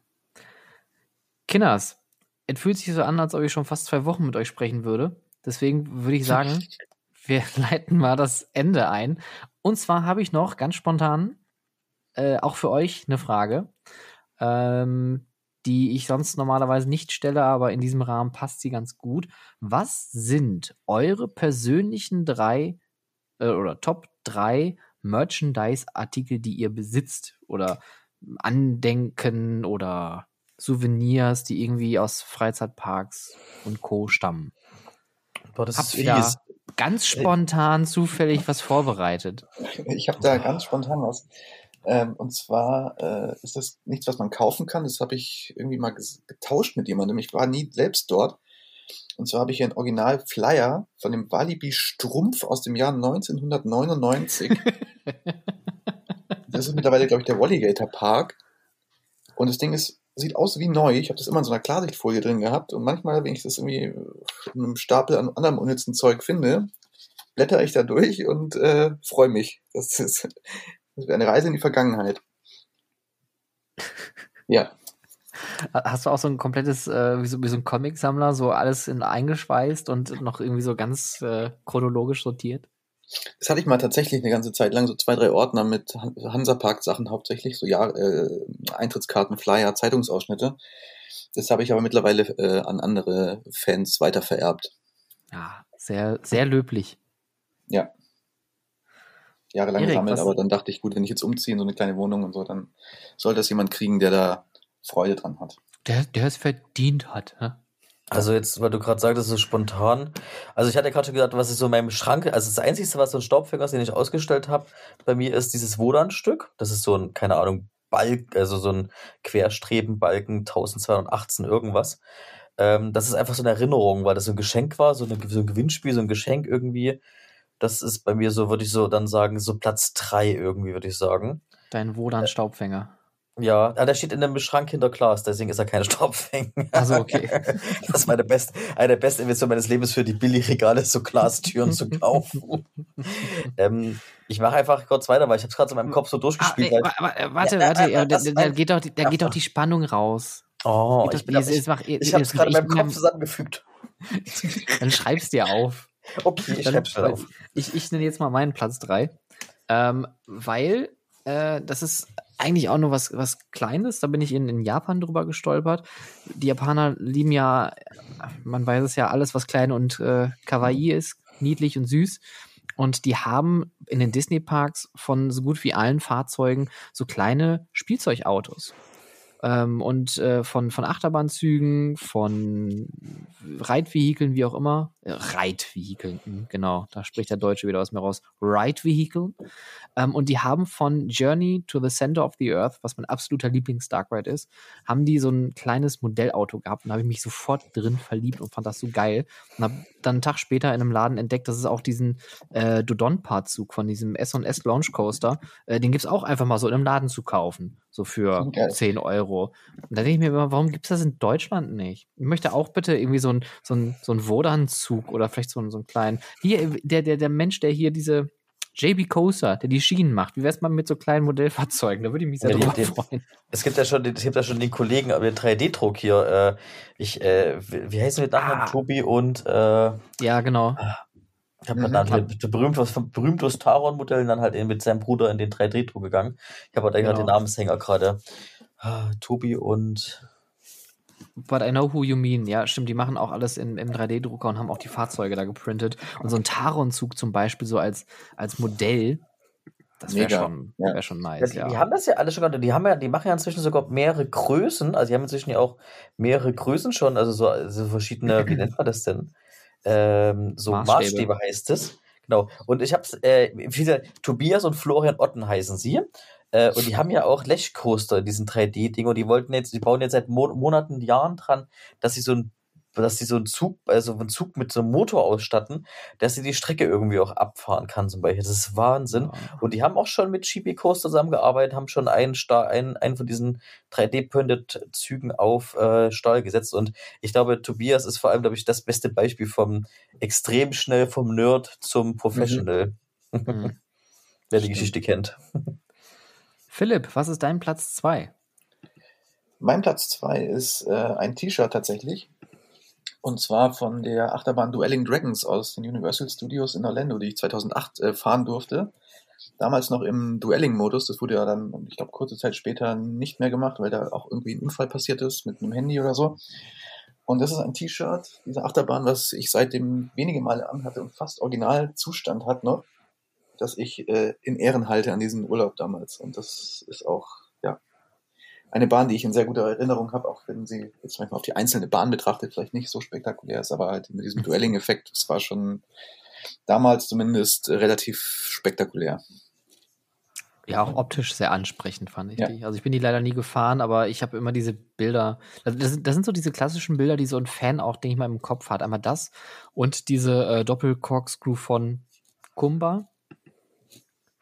Kinders, es fühlt sich so an, als ob ich schon fast zwei Wochen mit euch sprechen würde. Deswegen würde ich sagen, wir leiten mal das Ende ein. Und zwar habe ich noch ganz spontan äh, auch für euch eine Frage, ähm, die ich sonst normalerweise nicht stelle, aber in diesem Rahmen passt sie ganz gut. Was sind eure persönlichen drei äh, oder Top drei Merchandise-Artikel, die ihr besitzt oder Andenken oder Souvenirs, die irgendwie aus Freizeitparks und Co. stammen? Boah, das Habt ist fies ganz spontan zufällig was vorbereitet? Ich habe da ganz spontan was. Ähm, und zwar äh, ist das nichts, was man kaufen kann. Das habe ich irgendwie mal getauscht mit jemandem. Ich war nie selbst dort. Und zwar habe ich hier einen Original-Flyer von dem Walibi Strumpf aus dem Jahr 1999. das ist mittlerweile, glaube ich, der Walligator Park. Und das Ding ist sieht aus wie neu. Ich habe das immer in so einer Klarsichtfolie drin gehabt und manchmal, wenn ich das irgendwie in einem Stapel an anderem unnützen Zeug finde, blätter ich da durch und äh, freue mich. Das ist das wäre eine Reise in die Vergangenheit. Ja. Hast du auch so ein komplettes, äh, wie, so, wie so ein Comic-Sammler, so alles in eingeschweißt und noch irgendwie so ganz äh, chronologisch sortiert? Das hatte ich mal tatsächlich eine ganze Zeit lang, so zwei, drei Ordner mit Hansapark-Sachen hauptsächlich, so Jahr, äh, Eintrittskarten, Flyer, Zeitungsausschnitte. Das habe ich aber mittlerweile äh, an andere Fans weitervererbt. Ja, sehr, sehr löblich. Ja. Jahrelang Erik, gesammelt, aber dann dachte ich, gut, wenn ich jetzt umziehe in so eine kleine Wohnung und so, dann soll das jemand kriegen, der da Freude dran hat. Der, der es verdient hat. Ne? Also jetzt, weil du gerade sagtest, so spontan. Also ich hatte gerade schon gesagt, was ist so in meinem Schrank, also das Einzige, was so ein Staubfänger ist, den ich ausgestellt habe, bei mir ist dieses Wodan-Stück. Das ist so ein, keine Ahnung, Balk, also so ein Querstrebenbalken, 1218 irgendwas. Ähm, das ist einfach so eine Erinnerung, weil das so ein Geschenk war, so, eine, so ein Gewinnspiel, so ein Geschenk irgendwie. Das ist bei mir so, würde ich so dann sagen, so Platz drei irgendwie, würde ich sagen. Dein Wodan-Staubfänger. Ja, ah, der steht in einem Schrank hinter Glas, deswegen ist er keine Staubfänger. Also okay. Das war eine, best, eine der besten Investitionen meines Lebens für die Billigregale, so Glastüren zu kaufen. ähm, ich mache einfach kurz weiter, weil ich habe es gerade in meinem Kopf so durchgespielt. Ah, aber, äh, warte, ja, warte, äh, ja, da, da, geht doch, da geht doch die Spannung raus. Oh, ich, das, ich, ich, ich habe es gerade in meinem Kopf zusammengefügt. Dann schreib's dir auf. Okay, ich schreib's auf. Ich, ich nenne jetzt mal meinen Platz 3. Ähm, weil äh, das ist eigentlich auch nur was, was Kleines. Da bin ich in, in Japan drüber gestolpert. Die Japaner lieben ja, man weiß es ja, alles, was klein und äh, kawaii ist, niedlich und süß. Und die haben in den Disney-Parks von so gut wie allen Fahrzeugen so kleine Spielzeugautos. Ähm, und äh, von, von Achterbahnzügen, von Reitvehikeln, wie auch immer. Äh, Reitvehikeln, hm, genau, da spricht der Deutsche wieder aus mir raus. Reitvehikeln. Ähm, und die haben von Journey to the Center of the Earth, was mein absoluter Lieblings-Dark Ride ist, haben die so ein kleines Modellauto gehabt und da habe ich mich sofort drin verliebt und fand das so geil. Und habe dann einen Tag später in einem Laden entdeckt, dass es auch diesen äh, Dodon-Part-Zug von diesem S&S Launch Coaster, äh, den gibt es auch einfach mal so in einem Laden zu kaufen. So für okay. 10 Euro. Und da denke ich mir immer, warum gibt es das in Deutschland nicht? Ich möchte auch bitte irgendwie so ein, so ein, so ein Wodan-Zug Tarnanzug oder vielleicht so, so einen kleinen. Hier, der, der, der Mensch, der hier diese JB Coaster, der die Schienen macht. Wie wär's mal mit so kleinen Modellfahrzeugen? Da würde ich mich sehr Ja, drüber den- freuen. Es gibt ja schon, den- es gibt ja schon den Kollegen, aber den 3D-Druck hier. Äh, ich, äh, wie heißen die Nachnamen? Ah. Tobi und äh, Ja, genau. ich habe Mhm. gerade halt berühmt was berühmt aus Taron-Modellen dann halt in, mit seinem Bruder in den 3D-Druck gegangen. Ich habe da gerade Genau. den Namenshänger gerade. Ah, Tobi und But I know who you mean. Ja, stimmt. Die machen auch alles in, im 3D-Drucker und haben auch die Fahrzeuge da geprintet. Und so ein Taron-Zug zum Beispiel so als, als Modell, das wäre schon, ja. wär schon nice. die, Ja, die haben das ja alle schon. Die haben ja, die machen ja inzwischen sogar mehrere Größen. Also die haben inzwischen ja auch mehrere Größen schon, also so also verschiedene, wie nennt man das denn? Ähm, so Maßstäbe. Maßstäbe. heißt es. Genau. Und ich hab's, äh, wie gesagt, Tobias und Florian Otten heißen sie. Äh, und die haben ja auch Lech-Coaster, diesen 3D-Ding. Und die wollten jetzt, die bauen jetzt seit Mo Monaten, Jahren dran, dass sie so ein dass sie so einen Zug, also einen Zug mit so einem Motor ausstatten, dass sie die Strecke irgendwie auch abfahren kann zum Beispiel. Das ist Wahnsinn. Ja. Und die haben auch schon mit GB Coaster zusammengearbeitet, haben schon einen, Sta einen, einen von diesen 3D-Printed-Zügen auf äh, Stahl gesetzt. Und ich glaube, Tobias ist vor allem, glaube ich, das beste Beispiel vom extrem schnell vom Nerd zum Professional. Mhm. Wer die Stimmt. Geschichte kennt. Philipp, was ist dein Platz 2? Mein Platz 2 ist äh, ein T-Shirt tatsächlich. Und zwar von der Achterbahn Dueling Dragons aus den Universal Studios in Orlando, die ich 2008 äh, fahren durfte. Damals noch im Dueling-Modus. Das wurde ja dann, ich glaube, kurze Zeit später nicht mehr gemacht, weil da auch irgendwie ein Unfall passiert ist mit einem Handy oder so. Und das ist ein T-Shirt dieser Achterbahn, was ich seitdem wenige Male anhatte und fast Originalzustand hat noch, das ich äh, in Ehren halte an diesen Urlaub damals. Und das ist auch, ja, eine Bahn, die ich in sehr guter Erinnerung habe, auch wenn sie jetzt manchmal auf die einzelne Bahn betrachtet vielleicht nicht so spektakulär ist, aber halt mit diesem Duelling-Effekt, das war schon damals zumindest relativ spektakulär. Ja, auch optisch sehr ansprechend fand ich Ja. die. Also ich bin die leider nie gefahren, aber ich habe immer diese Bilder. Das, das sind so diese klassischen Bilder, die so ein Fan auch, denke ich mal, im Kopf hat. Einmal das und diese äh, Doppel-Corkscrew von Kumba.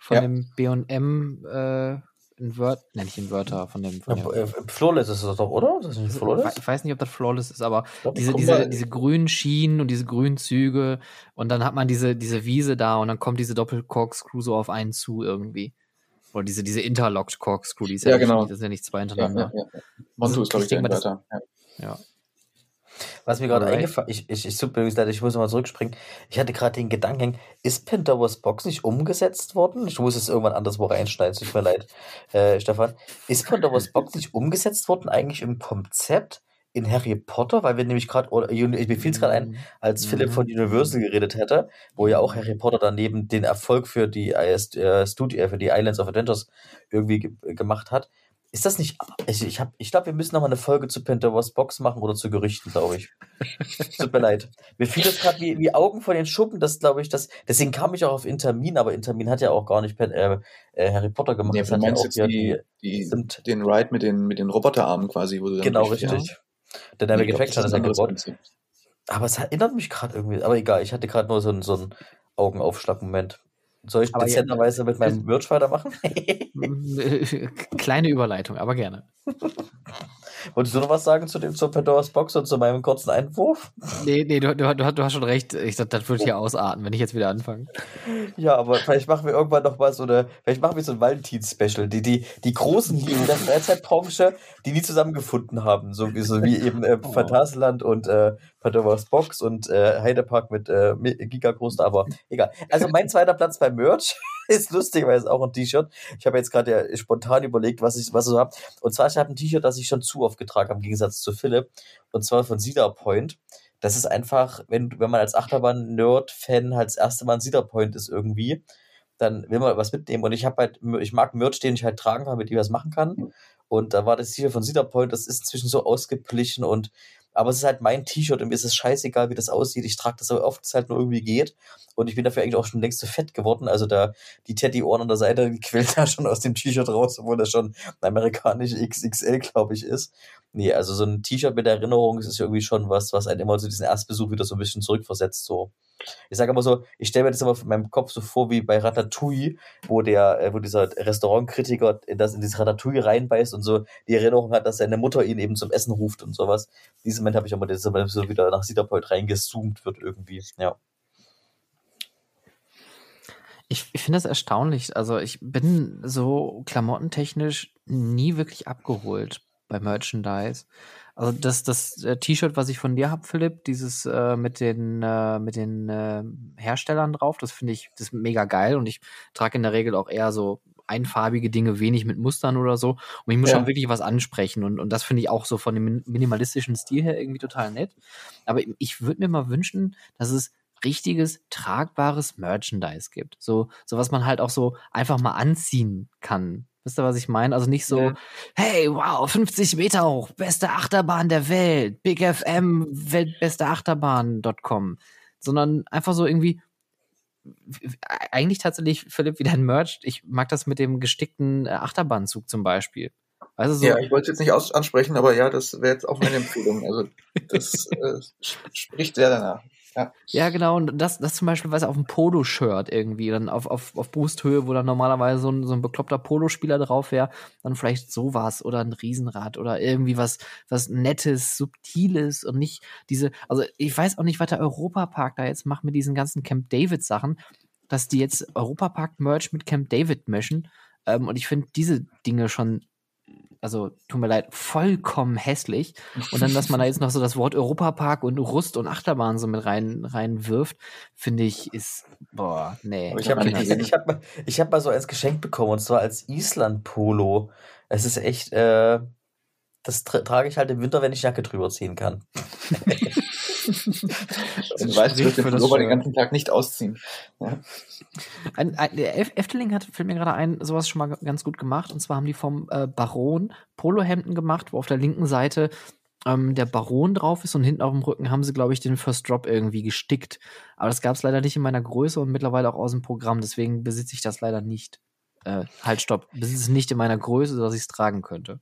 Von Ja. dem B&M äh, Invert, nenn ich Inverter, von dem, von Ja, dem äh, Flawless ist das doch, oder? Ist das nicht ich Flawless? ich weiß nicht, ob das Flawless ist, aber glaub, diese, diese, diese grünen Schienen und diese grünen Züge und dann hat man diese, diese Wiese da und dann kommt diese Doppel-Corkscrew so auf einen zu irgendwie. Oder diese, diese Interlocked Corkscrew, die ist ja, Ja, nicht, genau. das sind ja nicht zwei Ja, hintereinander. ja, ja. Monto ist, glaube ich, der mal, das- Inverter. Ja. Was mir gerade eingefallen ich, ich, ich, tut mir übrigens leid, ich muss mal zurückspringen. Ich hatte gerade den Gedanken, ist Pandora's Box nicht umgesetzt worden? Ich muss es irgendwann anderswo reinschneiden, tut mir leid, äh, Stefan. Ist Pandora's Box nicht umgesetzt worden, eigentlich im Konzept in Harry Potter? Weil wir nämlich gerade, oder ich mir fiel es gerade ein, als Philipp Mhm. von Universal geredet hätte, wo ja auch Harry Potter daneben den Erfolg für die IS, äh, Studio, äh, für die Islands of Adventures irgendwie ge gemacht hat. Ist das nicht. Ich, ich, hab- ich glaube, wir müssen noch mal eine Folge zu Pandora's Box machen oder zu Gerüchten, glaube ich. Tut mir leid. Mir fiel das gerade wie, wie Augen vor den Schuppen, das glaube ich, das, deswegen kam ich auch auf Intermin, aber Intermin hat ja auch gar nicht äh, äh, Harry Potter gemacht. Nee, das hat ja auch jetzt hier die, die, sind, den Ride mit den, mit den Roboterarmen quasi, wo du dann genau, richtig. Dynamic Ich glaub, Effect hat das ja gebaut. Aber es erinnert mich gerade irgendwie. Aber egal, ich hatte gerade nur so einen, so einen Augenaufschlag-Moment. Soll ich ja, dezenterweise mit meinem Merch weitermachen? Kleine Überleitung, aber gerne. Wolltest du noch was sagen zu dem zur Pandora's Box und zu meinem kurzen Einwurf? Nee, nee, du, du, du, hast schon recht. Ich dachte, das wird hier ausarten, wenn ich jetzt wieder anfange. Ja, aber vielleicht machen wir irgendwann noch was oder vielleicht machen wir so ein Valentins-Special. Die, die, die großen Lieben der Freizeitbranche, die nie zusammengefunden haben. So wie, so wie eben äh, Oh. Und äh, Pandora's Box und äh, Heidepark mit äh, Gigagroster, aber egal. Also mein zweiter Platz beim Merch ist lustigerweise auch ein T-Shirt. Ich habe jetzt gerade ja spontan überlegt, was ich, was ich so habe. Und zwar, ich habe ein T-Shirt, das ich schon zu oft getragen habe, im Gegensatz zu Philipp. Und zwar von Cedar Point. Das ist einfach, wenn, wenn man als Achterbahn-Nerd-Fan halt das erste Mal ein Cedar Point ist irgendwie, dann will man was mitnehmen. Und ich habe halt, ich mag Merch, den ich halt tragen kann, mit dem ich was machen kann. Und da war das T-Shirt von Cedar Point, das ist inzwischen so ausgeglichen und aber es ist halt mein T-Shirt und mir ist es scheißegal, wie das aussieht. Ich trage das so oft, es halt nur irgendwie geht. Und ich bin dafür eigentlich auch schon längst zu fett geworden. Also da, die Teddy-Ohren an der Seite, die quillen da schon aus dem T-Shirt raus, obwohl das schon ein amerikanische XXL, glaube ich, ist. Nee, also so ein T-Shirt mit Erinnerung, das ist irgendwie schon was, was einen immer zu diesem Erstbesuch wieder so ein bisschen zurückversetzt, so. Ich sage immer so, ich stelle mir das immer in meinem Kopf so vor wie bei Ratatouille, wo der, äh, wo dieser Restaurantkritiker in, das, in dieses Ratatouille reinbeißt und so die Erinnerung hat, dass seine Mutter ihn eben zum Essen ruft und sowas. Diesen Moment habe ich immer, dass so wieder nach Cedar reingezoomt wird irgendwie. Ja. Ich, ich finde das erstaunlich. Also ich bin so klamottentechnisch nie wirklich abgeholt bei Merchandise. Also das, das äh, T-Shirt, was ich von dir habe, Philipp, dieses äh, mit den, äh, mit den äh, Herstellern drauf, das finde ich das ist mega geil und ich trage in der Regel auch eher so einfarbige Dinge, wenig mit Mustern oder so. Und ich muss ja. schon wirklich was ansprechen. Und, und das finde ich auch so von dem minimalistischen Stil her irgendwie total nett. Aber ich würde mir mal wünschen, dass es richtiges, tragbares Merchandise gibt. So, so was man halt auch so einfach mal anziehen kann. Wisst ihr, was ich meine? Also nicht so, ja. hey, wow, 50 Meter hoch, beste Achterbahn der Welt, Big FM, weltbeste Achterbahn.com, sondern einfach so irgendwie, eigentlich tatsächlich, Philipp, wie dein Merch. Ich mag das mit dem gestickten äh, Achterbahnzug zum Beispiel. Also so ja, ich wollte es jetzt nicht ansprechen, aber ja, das wäre jetzt auch meine Empfehlung. Also das äh, spricht sehr danach. Ja. ja, genau. Und das, das zum Beispiel, weiß auf dem Polo-Shirt irgendwie, dann auf, auf, auf Brusthöhe, wo dann normalerweise so ein, so ein bekloppter Polospieler drauf wäre, dann vielleicht sowas oder ein Riesenrad oder irgendwie was, was Nettes, Subtiles und nicht diese, also ich weiß auch nicht, was der Europapark da jetzt macht mit diesen ganzen Camp David-Sachen, dass die jetzt Europapark-Merch mit Camp David mischen. Ähm, und ich finde diese Dinge schon also tut mir leid, vollkommen hässlich. Und dann, dass man da jetzt noch so das Wort Europapark und Rust und Achterbahn so mit rein reinwirft, finde ich, ist, boah, nee. Aber ich habe ich, ich hab mal, ich hab mal so als Geschenk bekommen, und zwar als Island-Polo. Es ist echt, äh, das tra trage ich halt im Winter, wenn ich Jacke drüber ziehen kann. du weißt, du wirst den Pullover den ganzen Tag nicht ausziehen. Ja. Ein, ein, der Efteling hat, fällt mir gerade ein, sowas schon mal ganz gut gemacht. Und zwar haben die vom äh, Baron Polohemden gemacht, wo auf der linken Seite ähm, der Baron drauf ist und hinten auf dem Rücken haben sie, glaube ich, den First Drop irgendwie gestickt. Aber das gab es leider nicht in meiner Größe und mittlerweile auch aus dem Programm. Deswegen besitze ich das leider nicht. Äh, halt, stopp. Besitze es nicht in meiner Größe, dass ich es tragen könnte.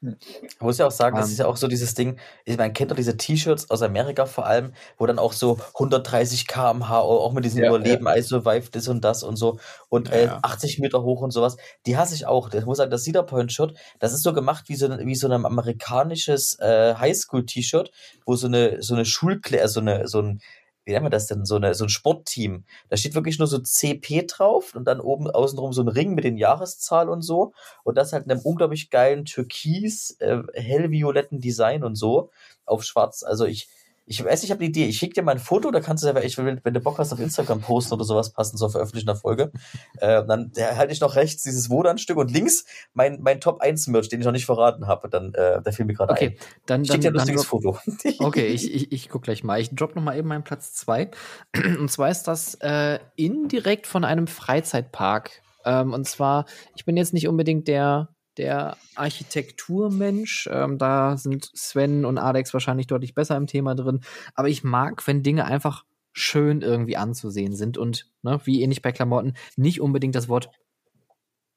Ich muss ja auch sagen, das ist ja auch so dieses Ding, man kennt doch diese T-Shirts aus Amerika vor allem, wo dann auch so 130 km/h, auch mit diesem ja, Überleben, ja. I survived das und das und so und äh, ja. 80 Meter hoch und sowas, die hasse ich auch. Ich muss sagen, das Cedar Point Shirt, das ist so gemacht wie so, wie so ein amerikanisches äh, Highschool-T-Shirt, wo so eine, so eine Schulkleidung, so eine, so ein, wie nennt man das denn, so, eine, so ein Sportteam. Da steht wirklich nur so CP drauf und dann oben außenrum so ein Ring mit den Jahreszahlen und so. Und das halt in einem unglaublich geilen Türkis, äh, hellvioletten Design und so auf schwarz. Also ich, ich weiß, ich habe eine Idee. Ich schicke dir mal ein Foto, da kannst du selber, ich, wenn, wenn du Bock hast, auf Instagram posten oder sowas passend zur veröffentlichten Folge. Äh, dann halte ich noch rechts dieses Wodan-Stück und links mein, mein Top 1 Merch, den ich noch nicht verraten habe. Dann, äh, der fiel mir gerade okay, ein. Dann, ich schicke dir ein lustiges Foto. Okay, ich, ich, ich guck gleich mal. Ich drop noch mal eben meinen Platz 2. Und zwar ist das äh, indirekt von einem Freizeitpark. Ähm, und zwar, ich bin jetzt nicht unbedingt der der Architekturmensch. Ähm, da sind Sven und Alex wahrscheinlich deutlich besser im Thema drin. Aber ich mag, wenn Dinge einfach schön irgendwie anzusehen sind und, ne, wie ähnlich bei Klamotten, nicht unbedingt das Wort,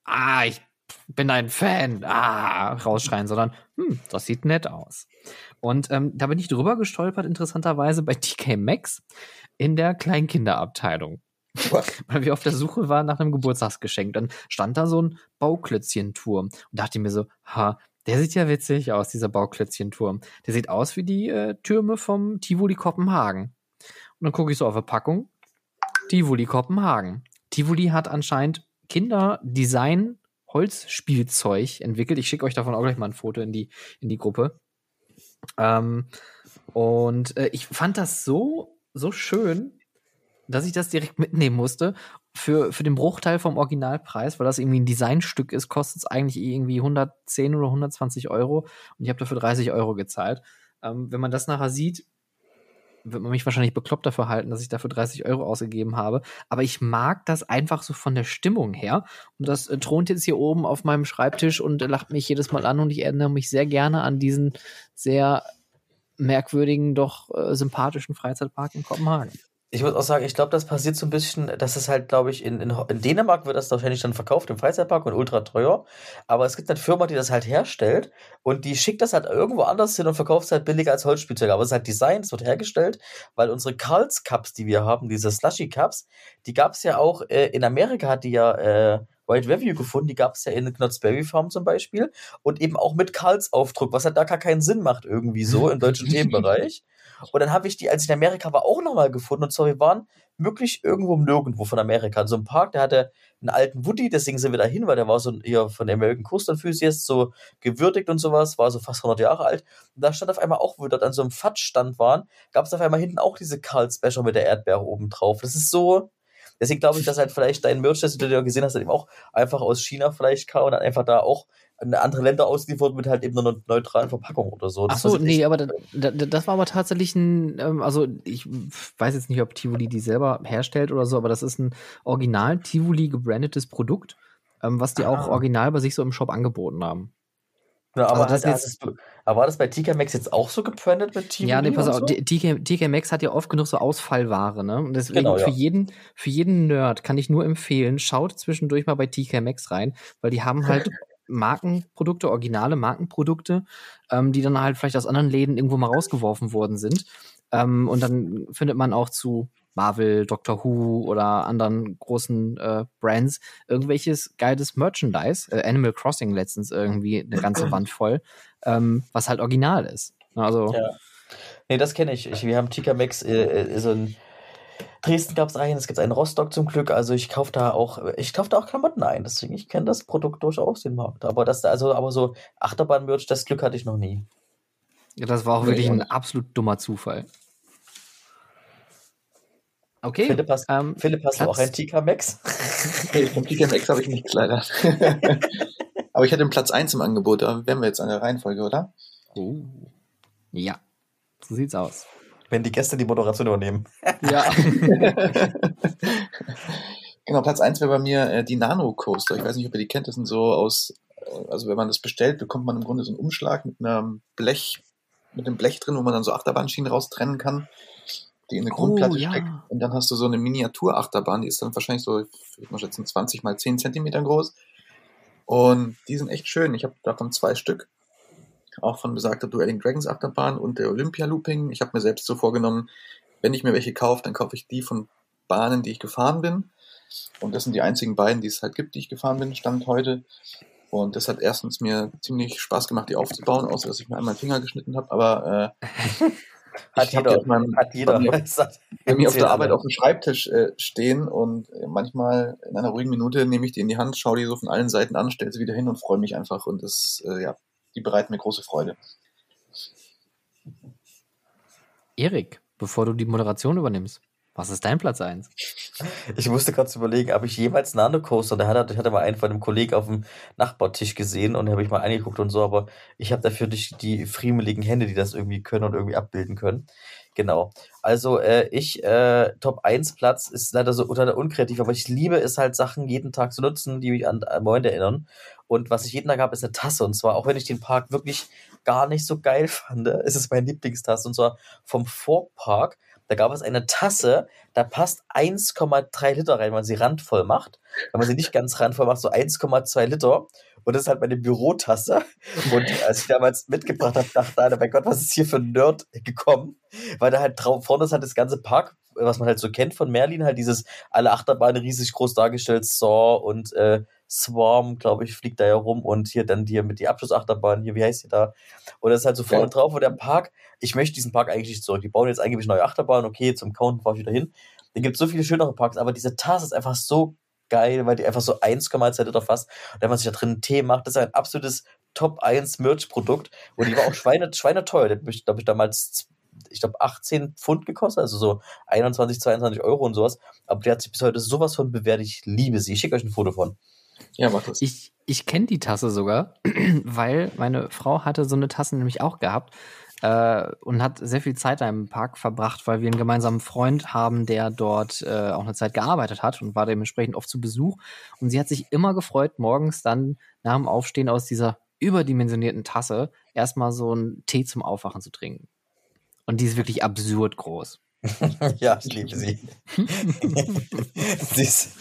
ah, ich bin ein Fan, ah, rausschreien, sondern, hm, das sieht nett aus. Und ähm, da bin ich drüber gestolpert, interessanterweise, bei TK Maxx in der Kleinkinderabteilung. Weil wir auf der Suche waren nach einem Geburtstagsgeschenk. Dann stand da so ein Bauklötzchenturm und dachte mir so, ha, der sieht ja witzig aus, dieser Bauklötzchenturm. Der sieht aus wie die äh, Türme vom Tivoli Kopenhagen. Und dann gucke ich so auf der Packung. Tivoli Kopenhagen. Tivoli hat anscheinend Kinderdesign Holzspielzeug entwickelt. Ich schicke euch davon auch gleich mal ein Foto in die, in die Gruppe. Ähm, und äh, ich fand das so, so schön, dass ich das direkt mitnehmen musste. Für, für den Bruchteil vom Originalpreis, weil das irgendwie ein Designstück ist, kostet es eigentlich irgendwie 110 oder 120 Euro. Und ich habe dafür 30 Euro gezahlt. Ähm, wenn man das nachher sieht, wird man mich wahrscheinlich bekloppt dafür halten, dass ich dafür 30 Euro ausgegeben habe. Aber ich mag das einfach so von der Stimmung her. Und das äh, thront jetzt hier oben auf meinem Schreibtisch und lacht mich jedes Mal an. Und ich erinnere mich sehr gerne an diesen sehr merkwürdigen, doch äh, sympathischen Freizeitpark in Kopenhagen. Ich muss auch sagen, ich glaube, das passiert so ein bisschen, dass es halt, glaube ich, in, in, in Dänemark wird das wahrscheinlich dann verkauft im Freizeitpark und ultra teuer. Aber es gibt eine Firma, die das halt herstellt und die schickt das halt irgendwo anders hin und verkauft es halt billiger als Holzspielzeug. Aber es ist halt Design, es wird hergestellt, weil unsere Carls Cups, die wir haben, diese Slushy Cups, die gab es ja auch, äh, in Amerika hat die ja äh, White Review gefunden, die gab es ja in Knott's Berry Farm zum Beispiel und eben auch mit Carls Aufdruck, was halt da gar keinen Sinn macht irgendwie so im deutschen Themenbereich. Und dann habe ich die, als ich in Amerika war, auch nochmal gefunden. Und zwar, wir waren wirklich irgendwo nirgendwo von Amerika. In so einem Park, der hatte einen alten Woody, deswegen sind wir da hin, weil der war so eher von der American Coast Enthusiast so gewürdigt und sowas, war so fast 100 Jahre alt. Und da stand auf einmal auch, wo wir dort an so einem Fatsch-Stand waren, gab es auf einmal hinten auch diese Carl Special mit der Erdbeere oben drauf. Das ist so, Deswegen glaube ich, dass halt vielleicht dein Merch, das du dir gesehen hast, halt eben auch einfach aus China vielleicht kam und dann einfach da auch in andere Länder ausgeliefert mit halt eben einer neutralen Verpackung oder so. Ach so, nee, aber das, das, war aber tatsächlich ein, ähm, also ich weiß jetzt nicht, ob Tivoli die selber herstellt oder so, aber das ist ein original Tivoli gebrandetes Produkt, ähm, was die ah. auch original bei sich so im Shop angeboten haben. Ja, aber, also das hat, jetzt, du, aber war das bei TK Maxx jetzt auch so gebrandet mit Tivoli? Ja, nee, pass auf, so? TK, TK Maxx hat ja oft genug so Ausfallware, ne? Und deswegen genau, ja. für, jeden, für jeden Nerd kann ich nur empfehlen, schaut zwischendurch mal bei TK Maxx rein, weil die haben halt Markenprodukte, originale Markenprodukte, ähm, die dann halt vielleicht aus anderen Läden irgendwo mal rausgeworfen worden sind. Ähm, und dann findet man auch zu Marvel, Doctor Who oder anderen großen äh, Brands irgendwelches geiles Merchandise. Äh, Animal Crossing letztens irgendwie eine ganze Wand voll, ähm, was halt original ist. Also. Ja. Nee, das kenne ich. ich. Wir haben TK Maxx äh, äh, so ein Dresden gab es einen, es gibt einen Rostock zum Glück. Also ich kaufe da auch, ich kaufe da auch Klamotten ein. Deswegen, ich kenne das Produkt durchaus den Markt. Aber das, also, aber so Achterbahn-Merch, das Glück hatte ich noch nie. Ja, das war auch wirklich ein absolut dummer Zufall. Okay. Philipp, hast, ähm, Philipp, hast du auch ein TK Max? nee, vom TK Max habe ich nicht leider. aber ich hatte den Platz 1 im Angebot. Da wären wir jetzt an der Reihenfolge, oder? Oh. Ja, so sieht's aus wenn die Gäste die Moderation übernehmen. Ja. genau, Platz 1 wäre bei mir äh, die Nano Coaster. Ich weiß nicht, ob ihr die kennt. Das sind so aus, äh, also wenn man das bestellt, bekommt man im Grunde so einen Umschlag mit einem Blech, mit einem Blech drin, wo man dann so Achterbahnschienen raustrennen kann, die in eine oh, Grundplatte ja. steckt. Und dann hast du so eine Miniatur-Achterbahn, die ist dann wahrscheinlich so, ich mal schätzen, 20 mal 10 Zentimeter groß. Und die sind echt schön. Ich habe davon zwei Stück auch von besagter Dueling Dragons Achterbahn und der Olympia Looping. Ich habe mir selbst so vorgenommen, wenn ich mir welche kaufe, dann kaufe ich die von Bahnen, die ich gefahren bin. Und das sind die einzigen beiden, die es halt gibt, die ich gefahren bin, Stand heute. Und das hat erstens mir ziemlich Spaß gemacht, die aufzubauen, außer dass ich mir einmal den Finger geschnitten habe. Aber äh, hat, jeder, meinem, hat jeder. Bei mir, bei mir auf der Arbeit auf dem Schreibtisch äh, stehen und äh, manchmal in einer ruhigen Minute nehme ich die in die Hand, schaue die so von allen Seiten an, stelle sie wieder hin und freue mich einfach. Und das äh, ja, die bereiten mir große Freude. Erik, bevor du die Moderation übernimmst, was ist dein Platz 1? Ich musste gerade überlegen, ob ich jemals Nano Coaster, der hatte, ich hatte mal einen von einem Kollegen auf dem Nachbartisch gesehen und habe ich mal angeguckt und so, aber ich habe dafür nicht die friemeligen Hände, die das irgendwie können und irgendwie abbilden können. Genau. Also äh, ich, äh, Top 1 Platz ist leider so der unkreativ, aber ich liebe es halt, Sachen jeden Tag zu nutzen, die mich an, an Moin erinnern. Und was ich jeden Tag habe, ist eine Tasse. Und zwar, auch wenn ich den Park wirklich gar nicht so geil fand, ist es meine Lieblingstasse. Und zwar vom Fork Park. Da gab es eine Tasse, da passt 1,3 Liter rein, wenn man sie randvoll macht. Wenn man sie nicht ganz randvoll macht, so 1,2 Liter. Und das ist halt meine Bürotasse. Und als ich damals mitgebracht habe, dachte ich, mein Gott, was ist hier für ein Nerd gekommen? Weil da halt drauf vorne ist halt das ganze Park, was man halt so kennt von Merlin, halt dieses alle Achterbahnen riesig groß dargestellt, Saw und äh, Swarm, glaube ich, fliegt da ja rum und hier dann hier mit die Abschlussachterbahn, hier, wie heißt die da? Und das ist halt so vorne ja. drauf und der Park, ich möchte diesen Park eigentlich nicht zurück. Die bauen jetzt eigentlich neue Achterbahn, okay, zum Counten fahre ich wieder hin. Da gibt es so viele schönere Parks, aber diese Tasse ist einfach so geil, weil die einfach so 1,2 Liter fasst und wenn man sich da drin einen Tee macht, das ist ein absolutes Top 1 Merch-Produkt und die war auch schweine, schweine teuer. Die hat mich, glaube ich, damals ich glaube, 18 Pfund gekostet, also so 21, 22 Euro und sowas. Aber die hat sich bis heute sowas von bewährt. Ich liebe sie. Ich schicke euch ein Foto von. Ja, mach. Ich, ich kenne die Tasse sogar, weil meine Frau hatte so eine Tasse nämlich auch gehabt äh, und hat sehr viel Zeit da im Park verbracht, weil wir einen gemeinsamen Freund haben, der dort äh, auch eine Zeit gearbeitet hat und war dementsprechend oft zu Besuch. Und sie hat sich immer gefreut, morgens dann nach dem Aufstehen aus dieser überdimensionierten Tasse erstmal so einen Tee zum Aufwachen zu trinken. Und die ist wirklich absurd groß. ja, ich liebe sie. Süß.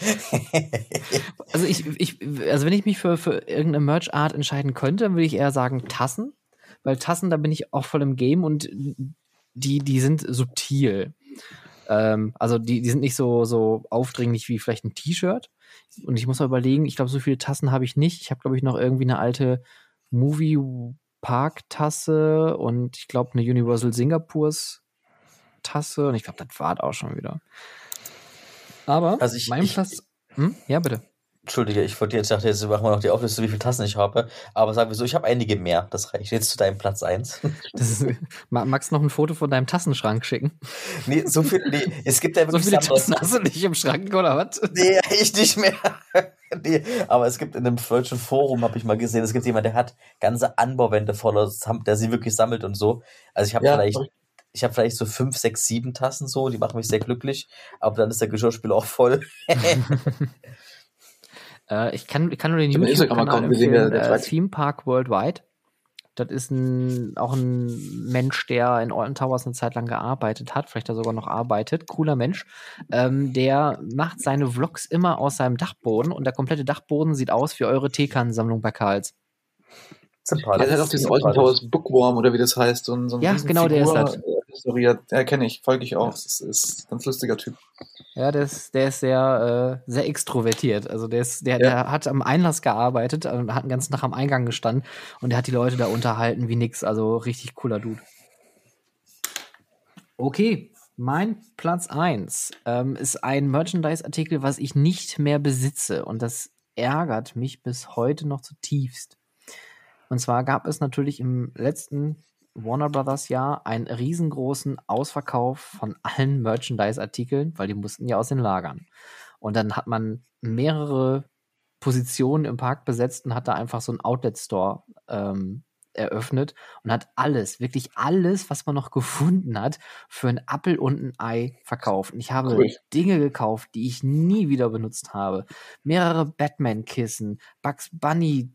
Also ich, ich, also wenn ich mich für, für irgendeine Merch-Art entscheiden könnte, dann würde ich eher sagen Tassen. Weil Tassen, da bin ich auch voll im Game und die, die sind subtil. Ähm, also die, die sind nicht so, so aufdringlich wie vielleicht ein T-Shirt. Und ich muss mal überlegen, ich glaube, so viele Tassen habe ich nicht. Ich habe, glaube ich, noch irgendwie eine alte Movie Park-Tasse und ich glaube eine Universal Singapurs Tasse und ich glaube, das war auch schon wieder. Aber Also ich- mein ich- Platz. Hm? Ja, bitte. Entschuldige, ich wollte jetzt dachte, jetzt machen wir noch die Aufliste, wie viele Tassen ich habe. Aber sagen wir so, ich habe einige mehr. Das reicht jetzt zu deinem Platz 1. Das ist, Ma- magst du noch ein Foto von deinem Tassenschrank schicken? nee, so viel, nee, es gibt ja So wirklich viele Sammler- Tassen hast du nicht im Schrank, oder was? Nee, ich nicht mehr. nee, aber es gibt in einem deutschen Forum, habe ich mal gesehen, es gibt jemand, der hat ganze Anbauwände voller, der sie wirklich sammelt und so. Also ich habe Ja, vielleicht, ich- habe vielleicht so fünf, sechs, sieben Tassen so, die machen mich sehr glücklich, aber dann ist der Geschirrspüler auch voll. Äh, ich, kann, ich kann nur den YouTube-Kanal empfehlen, der- der äh, Theme Park Worldwide. Das ist ein, auch ein Mensch, der in Alton Towers eine Zeit lang gearbeitet hat, vielleicht da sogar noch arbeitet. Cooler Mensch. Ähm, der macht seine Vlogs immer aus seinem Dachboden und der komplette Dachboden sieht aus wie eure Teekannensammlung bei Karls. Sympathisch. Er hat auch diesen. Alton Towers Bookworm oder wie das heißt, so ein, so ein Ja, genau, der ist Figur, das. Äh, Restauriert. Ja, kenne ich, folge ich auch. Das ist, ein ganz lustiger Typ. Ja, der ist, der ist sehr, äh, sehr extrovertiert. Also der ist, der, Ja. der hat am Einlass gearbeitet und hat den ganzen Tag am Eingang gestanden und der hat die Leute da unterhalten wie nix. Also richtig cooler Dude. Okay, mein Platz 1 ähm, ist ein Merchandise-Artikel, was ich nicht mehr besitze und das ärgert mich bis heute noch zutiefst. Und zwar gab es natürlich im letzten Warner Brothers Jahr einen riesengroßen Ausverkauf von allen Merchandise-Artikeln, weil die mussten ja aus den Lagern. Und dann hat man mehrere Positionen im Park besetzt und hat da einfach so einen Outlet-Store ähm, eröffnet und hat alles, wirklich alles, was man noch gefunden hat, für einen Appel und ein Ei verkauft. Und ich habe Cool. Dinge gekauft, die ich nie wieder benutzt habe. Mehrere Batman-Kissen, Bugs Bunny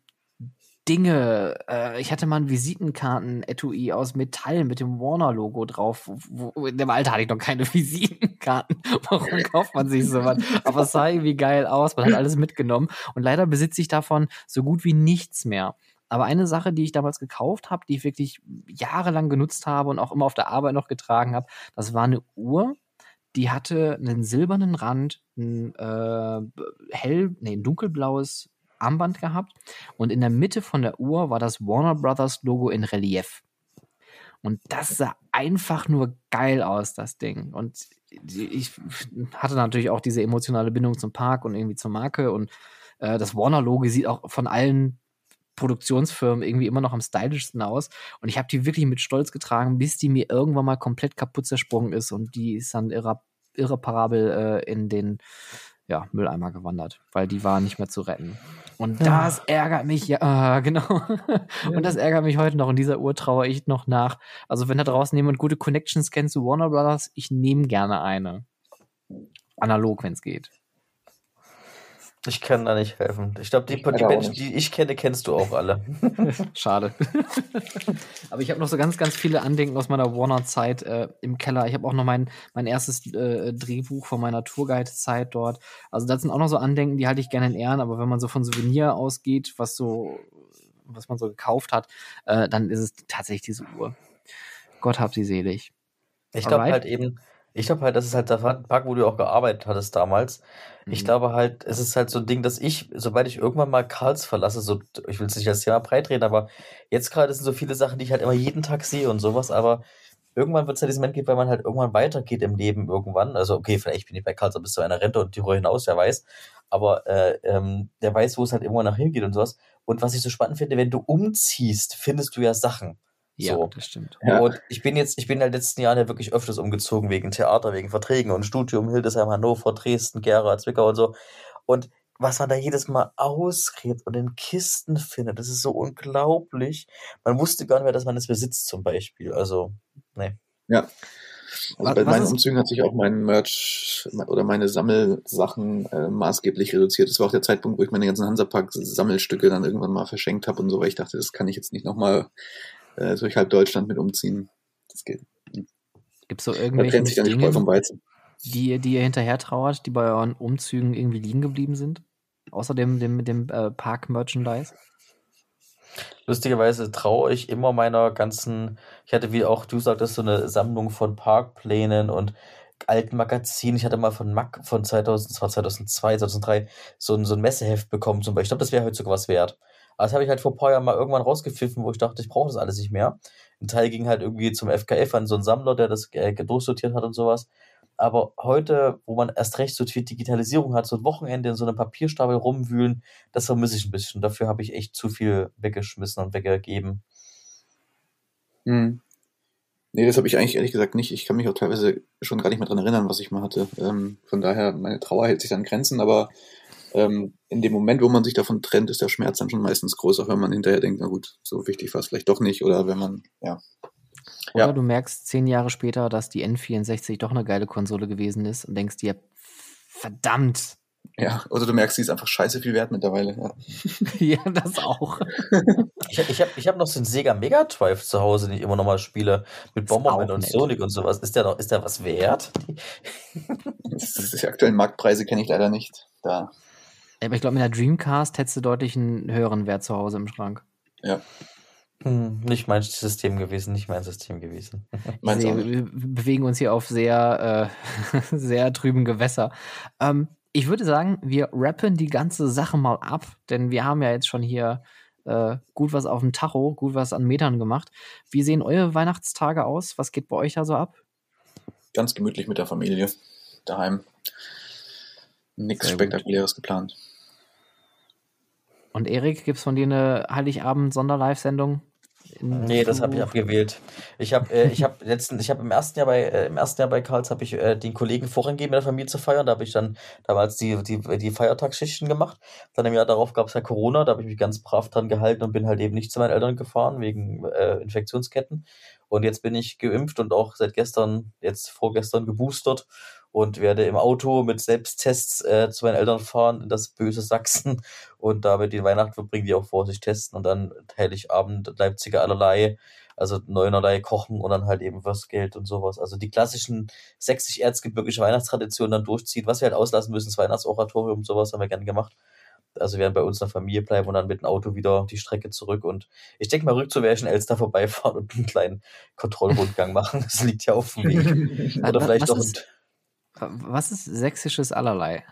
Dinge. Äh, ich hatte mal ein Visitenkarten-Etui aus Metall mit dem Warner-Logo drauf. Wo, wo, in dem Alter hatte ich noch keine Visitenkarten. Warum kauft man sich sowas? Aber es sah irgendwie geil aus. Man hat alles mitgenommen. Und leider besitze ich davon so gut wie nichts mehr. Aber eine Sache, die ich damals gekauft habe, die ich wirklich jahrelang genutzt habe und auch immer auf der Arbeit noch getragen habe, das war eine Uhr, die hatte einen silbernen Rand, ein äh, hell, nee, ein dunkelblaues Armband gehabt und in der Mitte von der Uhr war das Warner Brothers Logo in Relief. Und das sah einfach nur geil aus, das Ding. Und ich hatte natürlich auch diese emotionale Bindung zum Park und irgendwie zur Marke. Und äh, das Warner-Logo sieht auch von allen Produktionsfirmen irgendwie immer noch am stylischsten aus. Und ich habe die wirklich mit Stolz getragen, bis die mir irgendwann mal komplett kaputt zersprungen ist. Und die ist dann irre, irreparabel äh, in den ja, Mülleimer gewandert, weil die war nicht mehr zu retten. Und das ärgert mich ja, genau. Und das ärgert mich heute noch. In dieser Uhr traue ich noch nach. Also, wenn da draußen jemand gute Connections kennt zu Warner Brothers, ich nehme gerne eine. Analog, wenn es geht. Ich kann da nicht helfen. Ich glaube, die, die Menschen, die ich kenne, kennst du auch alle. Schade. Aber ich habe noch so ganz, ganz viele Andenken aus meiner Warner-Zeit äh, im Keller. Ich habe auch noch mein, mein erstes äh, Drehbuch von meiner Tourguide-Zeit dort. Also das sind auch noch so Andenken, die halte ich gerne in Ehren. Aber wenn man so von Souvenir ausgeht, was so, was man so gekauft hat, äh, dann ist es tatsächlich diese Uhr. Gott hab sie selig. Ich glaube halt eben, ich glaube halt, das ist halt der Park, wo du auch gearbeitet hattest damals. Ich Mhm. glaube halt, es ist halt so ein Ding, dass ich, sobald ich irgendwann mal Karls verlasse, so, ich will es nicht als Thema breit reden, aber jetzt gerade sind so viele Sachen, die ich halt immer jeden Tag sehe und sowas, aber irgendwann wird es halt diesen Moment geben, weil man halt irgendwann weitergeht im Leben irgendwann. Also, okay, vielleicht bin ich bei Karls bis zu einer Rente und darüber hinaus, wer weiß. Aber äh, ähm, der weiß, wo es halt irgendwann nach hingeht und sowas. Und was ich so spannend finde, wenn du umziehst, findest du ja Sachen. Ja, So. das stimmt. Ja. Und ich bin jetzt, ich bin in den letzten Jahren ja wirklich öfters umgezogen wegen Theater, wegen Verträgen und Studium, Hildesheim, Hannover, Dresden, Gera, Zwickau und so. Und was man da jedes Mal ausgräbt und in Kisten findet, das ist so unglaublich. Man wusste gar nicht mehr, dass man es besitzt, zum Beispiel. Also, nee. Ja. Also Was- bei meinen Umzügen hat sich auch mein Merch oder meine Sammelsachen äh, maßgeblich reduziert. Das war auch der Zeitpunkt, wo ich meine ganzen Hansapark-Sammelstücke dann irgendwann mal verschenkt habe und so, weil ich dachte, das kann ich jetzt nicht nochmal äh, durch halb Deutschland mit umziehen. Das geht. Gibt es so irgendwelche Dinge, Weizen. die, die ihr hinterher trauert, die bei euren Umzügen irgendwie liegen geblieben sind? Außer dem, dem, dem äh, Park-Merchandise? Lustigerweise traue ich immer meiner ganzen, ich hatte wie auch du sagtest, so eine Sammlung von Parkplänen und alten Magazinen. Ich hatte mal von Mac von 2000, das war 2002, 2003 so ein, so ein Messeheft bekommen zum Beispiel. Ich glaube, das wäre heute sogar was wert. Aber das habe ich halt vor ein paar Jahren mal irgendwann rausgepfiffen, wo ich dachte, ich brauche das alles nicht mehr. Ein Teil ging halt irgendwie zum FKF an so einen Sammler, der das äh, durchsortiert hat und sowas. Aber heute, wo man erst recht so viel Digitalisierung hat, so ein Wochenende in so einem Papierstapel rumwühlen, das vermisse ich ein bisschen. Dafür habe ich echt zu viel weggeschmissen und weggegeben. Hm. Nee, das habe ich eigentlich ehrlich gesagt nicht. Ich kann mich auch teilweise schon gar nicht mehr dran erinnern, was ich mal hatte. Ähm, von daher, meine Trauer hält sich an Grenzen, aber ähm, in dem Moment, wo man sich davon trennt, ist der Schmerz dann schon meistens größer, wenn man hinterher denkt, na gut, so wichtig war es vielleicht doch nicht. Oder wenn man, ja. Oder Ja. du merkst zehn Jahre später, dass die N64 doch eine geile Konsole gewesen ist und denkst dir, verdammt, Ja, oder du merkst, sie ist einfach scheiße viel wert mittlerweile. Ja. ja, das auch. Ich, ich habe ich hab noch so einen Sega Mega Drive zu Hause, den ich immer noch mal spiele. Mit Bomberman und nett. Sonic und sowas. Ist der, noch, ist der was wert? Die aktuellen Marktpreise kenne ich leider nicht. Da, Aber ich glaube, mit der Dreamcast hättest du deutlich einen höheren Wert zu Hause im Schrank. ja, Hm, nicht mein System gewesen, nicht mein System gewesen. Sehe, wir bewegen uns hier auf sehr, äh, sehr trüben Gewässer. Ähm, ich würde sagen, wir rappen die ganze Sache mal ab, denn wir haben ja jetzt schon hier äh, gut was auf dem Tacho, gut was an Metern gemacht. Wie sehen eure Weihnachtstage aus? Was geht bei euch da so ab? Ganz gemütlich mit der Familie. Daheim. Nichts gut. Spektakuläres geplant. Und Erik, gibt es von dir eine Heiligabend-Sonderlive-Sendung? in- Nee, das habe ich abgewählt. Ich habe äh, ich hab letzten, ich habe im ersten Jahr bei äh, im ersten Jahr bei Karls habe ich äh, den Kollegen vorangegeben, mit der Familie zu feiern. Da habe ich dann damals die, die, die Feiertagsschichten gemacht. Dann im Jahr darauf gab es ja Corona, da habe ich mich ganz brav dran gehalten und bin halt eben nicht zu meinen Eltern gefahren wegen äh, Infektionsketten. Und jetzt bin ich geimpft und auch seit gestern, jetzt vorgestern geboostert und werde im Auto mit Selbsttests äh, zu meinen Eltern fahren in das böse Sachsen und damit die Weihnachten verbringen, die auch vor sich testen und dann Heiligabend Leipziger allerlei, also neunerlei kochen und dann halt eben was Geld und sowas. Also die klassischen sächsisch-erzgebirgische Weihnachtstraditionen dann durchziehen. Was wir halt auslassen müssen, das Weihnachtsoratorium und sowas haben wir gerne gemacht. Also wir werden bei uns in der Familie bleiben und dann mit dem Auto wieder die Strecke zurück. Und ich denke mal, rückzuwehr in Elster vorbeifahren und einen kleinen Kontrollrundgang machen. Das liegt ja auf dem Weg. Oder vielleicht was auch ist- Was ist sächsisches Allerlei?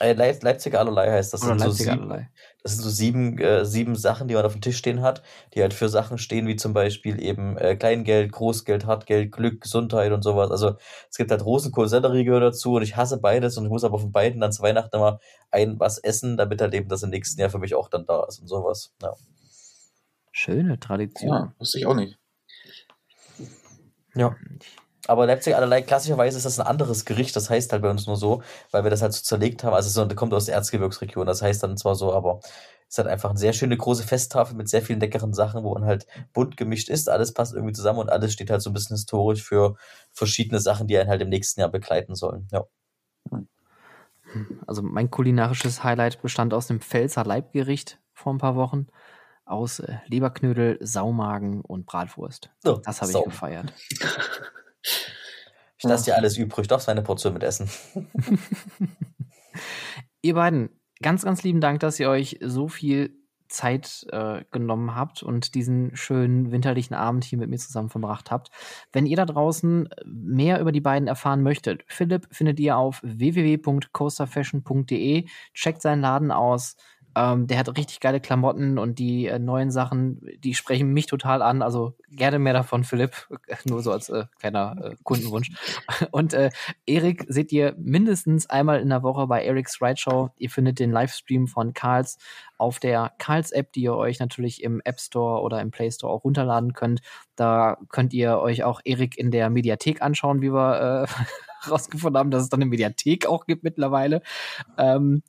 äh, Leip Leipziger allerlei heißt das. Oder sind so Leipziger sieben, Allerlei? Das sind so sieben, äh, sieben Sachen, die man auf dem Tisch stehen hat, die halt für Sachen stehen, wie zum Beispiel eben äh, Kleingeld, Großgeld, Hartgeld, Glück, Gesundheit und sowas. Also es gibt halt Rosenkohl, Sellerie gehört dazu und ich hasse beides und ich muss aber von beiden dann zu Weihnachten immer ein was essen, damit halt eben das im nächsten Jahr für mich auch dann da ist und sowas. Ja. Schöne Tradition. Ja, wusste ich auch nicht. ja. Aber Leipzig allerlei, klassischerweise ist das ein anderes Gericht, das heißt halt bei uns nur so, weil wir das halt so zerlegt haben. Also es kommt aus der Erzgebirgsregion, das heißt dann zwar so, aber es ist halt einfach eine sehr schöne große Festtafel mit sehr vielen leckeren Sachen, wo man halt bunt gemischt isst, alles passt irgendwie zusammen und alles steht halt so ein bisschen historisch für verschiedene Sachen, die einen halt im nächsten Jahr begleiten sollen. Ja. Also mein kulinarisches Highlight bestand aus dem Pfälzer Leibgericht vor ein paar Wochen. Aus äh, Leberknödel, Saumagen und Bratwurst. So, Das habe ich gefeiert. Ich lasse dir alles übrig, darfst meine Portion mit essen. Ihr beiden, ganz, ganz lieben Dank, dass ihr euch so viel Zeit äh, genommen habt und diesen schönen winterlichen Abend hier mit mir zusammen verbracht habt. Wenn ihr da draußen mehr über die beiden erfahren möchtet, Philipp findet ihr auf www.coasterfashion.de. Checkt seinen Laden aus. Ähm, der hat richtig geile Klamotten und die äh, neuen Sachen, die sprechen mich total an. Also gerne mehr davon, Philipp. Nur so als äh, kleiner äh, Kundenwunsch. Und äh, Erik seht ihr mindestens einmal in der Woche bei Eriks Ride Show. Ihr findet den Livestream von Karls auf der Karls-App, die ihr euch natürlich im App Store oder im Play Store auch runterladen könnt. Da könnt ihr euch auch Erik in der Mediathek anschauen, wie wir äh, rausgefunden haben, dass es dann eine Mediathek auch gibt mittlerweile. Ähm,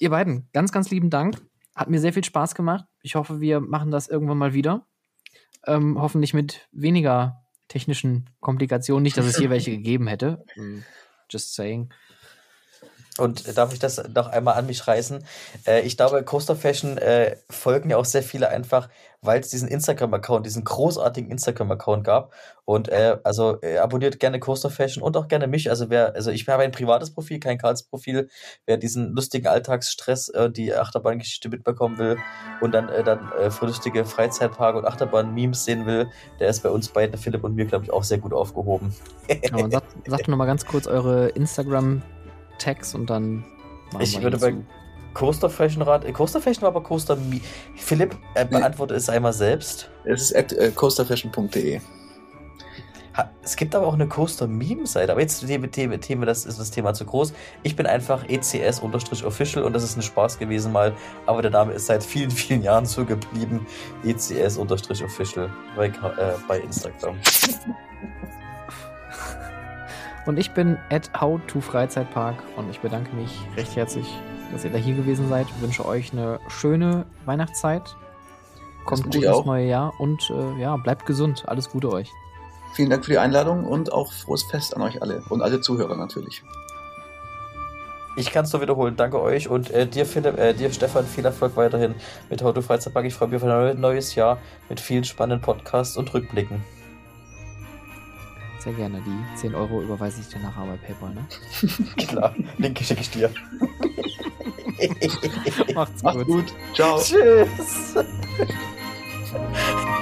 ihr beiden, ganz, ganz lieben Dank. Hat mir sehr viel Spaß gemacht. Ich hoffe, wir machen das irgendwann mal wieder. Ähm, hoffentlich mit weniger technischen Komplikationen. Nicht, dass es hier welche gegeben hätte. Mm, Just saying. Und darf ich das noch einmal an mich reißen? Äh, ich glaube, Coaster Fashion äh, folgen ja auch sehr viele einfach, weil es diesen Instagram-Account, diesen großartigen Instagram-Account gab. Und äh, also äh, abonniert gerne Coaster Fashion und auch gerne mich. Also wer, also ich habe ein privates Profil, kein Karls-Profil. Wer diesen lustigen Alltagsstress, äh, die Achterbahngeschichte mitbekommen will und dann äh, dann äh, für lustige Freizeitpark und Achterbahn-Memes sehen will, der ist bei uns beiden, Philipp und mir, glaube ich, auch sehr gut aufgehoben. Aber sagt, sagt noch mal ganz kurz eure Instagram-Tags und dann machen Ich wir würde hinzu. bei Coaster Fashion Rat. äh, Coaster Fashion war aber Coaster Mi Philipp, äh, beantworte es einmal selbst. Es ist at äh, coasterfashion.de. Ha, es gibt aber auch eine Coaster Meme Seite, aber jetzt Thema, Thema, Thema, das ist das Thema zu groß. Ich bin einfach ECS-official und das ist ein Spaß gewesen mal, aber der Name ist seit vielen, vielen Jahren so geblieben. ECS-official bei, äh, bei Instagram. Und ich bin at how to Freizeitpark und ich bedanke mich recht herzlich, dass ihr da hier gewesen seid. Ich wünsche euch eine schöne Weihnachtszeit. Kommt gut ins neue Jahr und äh, ja, bleibt gesund. Alles Gute euch. Vielen Dank für die Einladung und auch frohes Fest an euch alle und alle Zuhörer natürlich. Ich kann es nur wiederholen. Danke euch und äh, dir, Philipp, äh, dir, Stefan, viel Erfolg weiterhin mit How to Freizeitpark. Ich freue mich auf ein neu- neues Jahr mit vielen spannenden Podcasts und Rückblicken. Sehr gerne. Die 10 Euro überweise ich dir nachher bei PayPal, ne? Klar, Link schicke ich dir. Macht's Macht's gut. Ciao. Tschüss.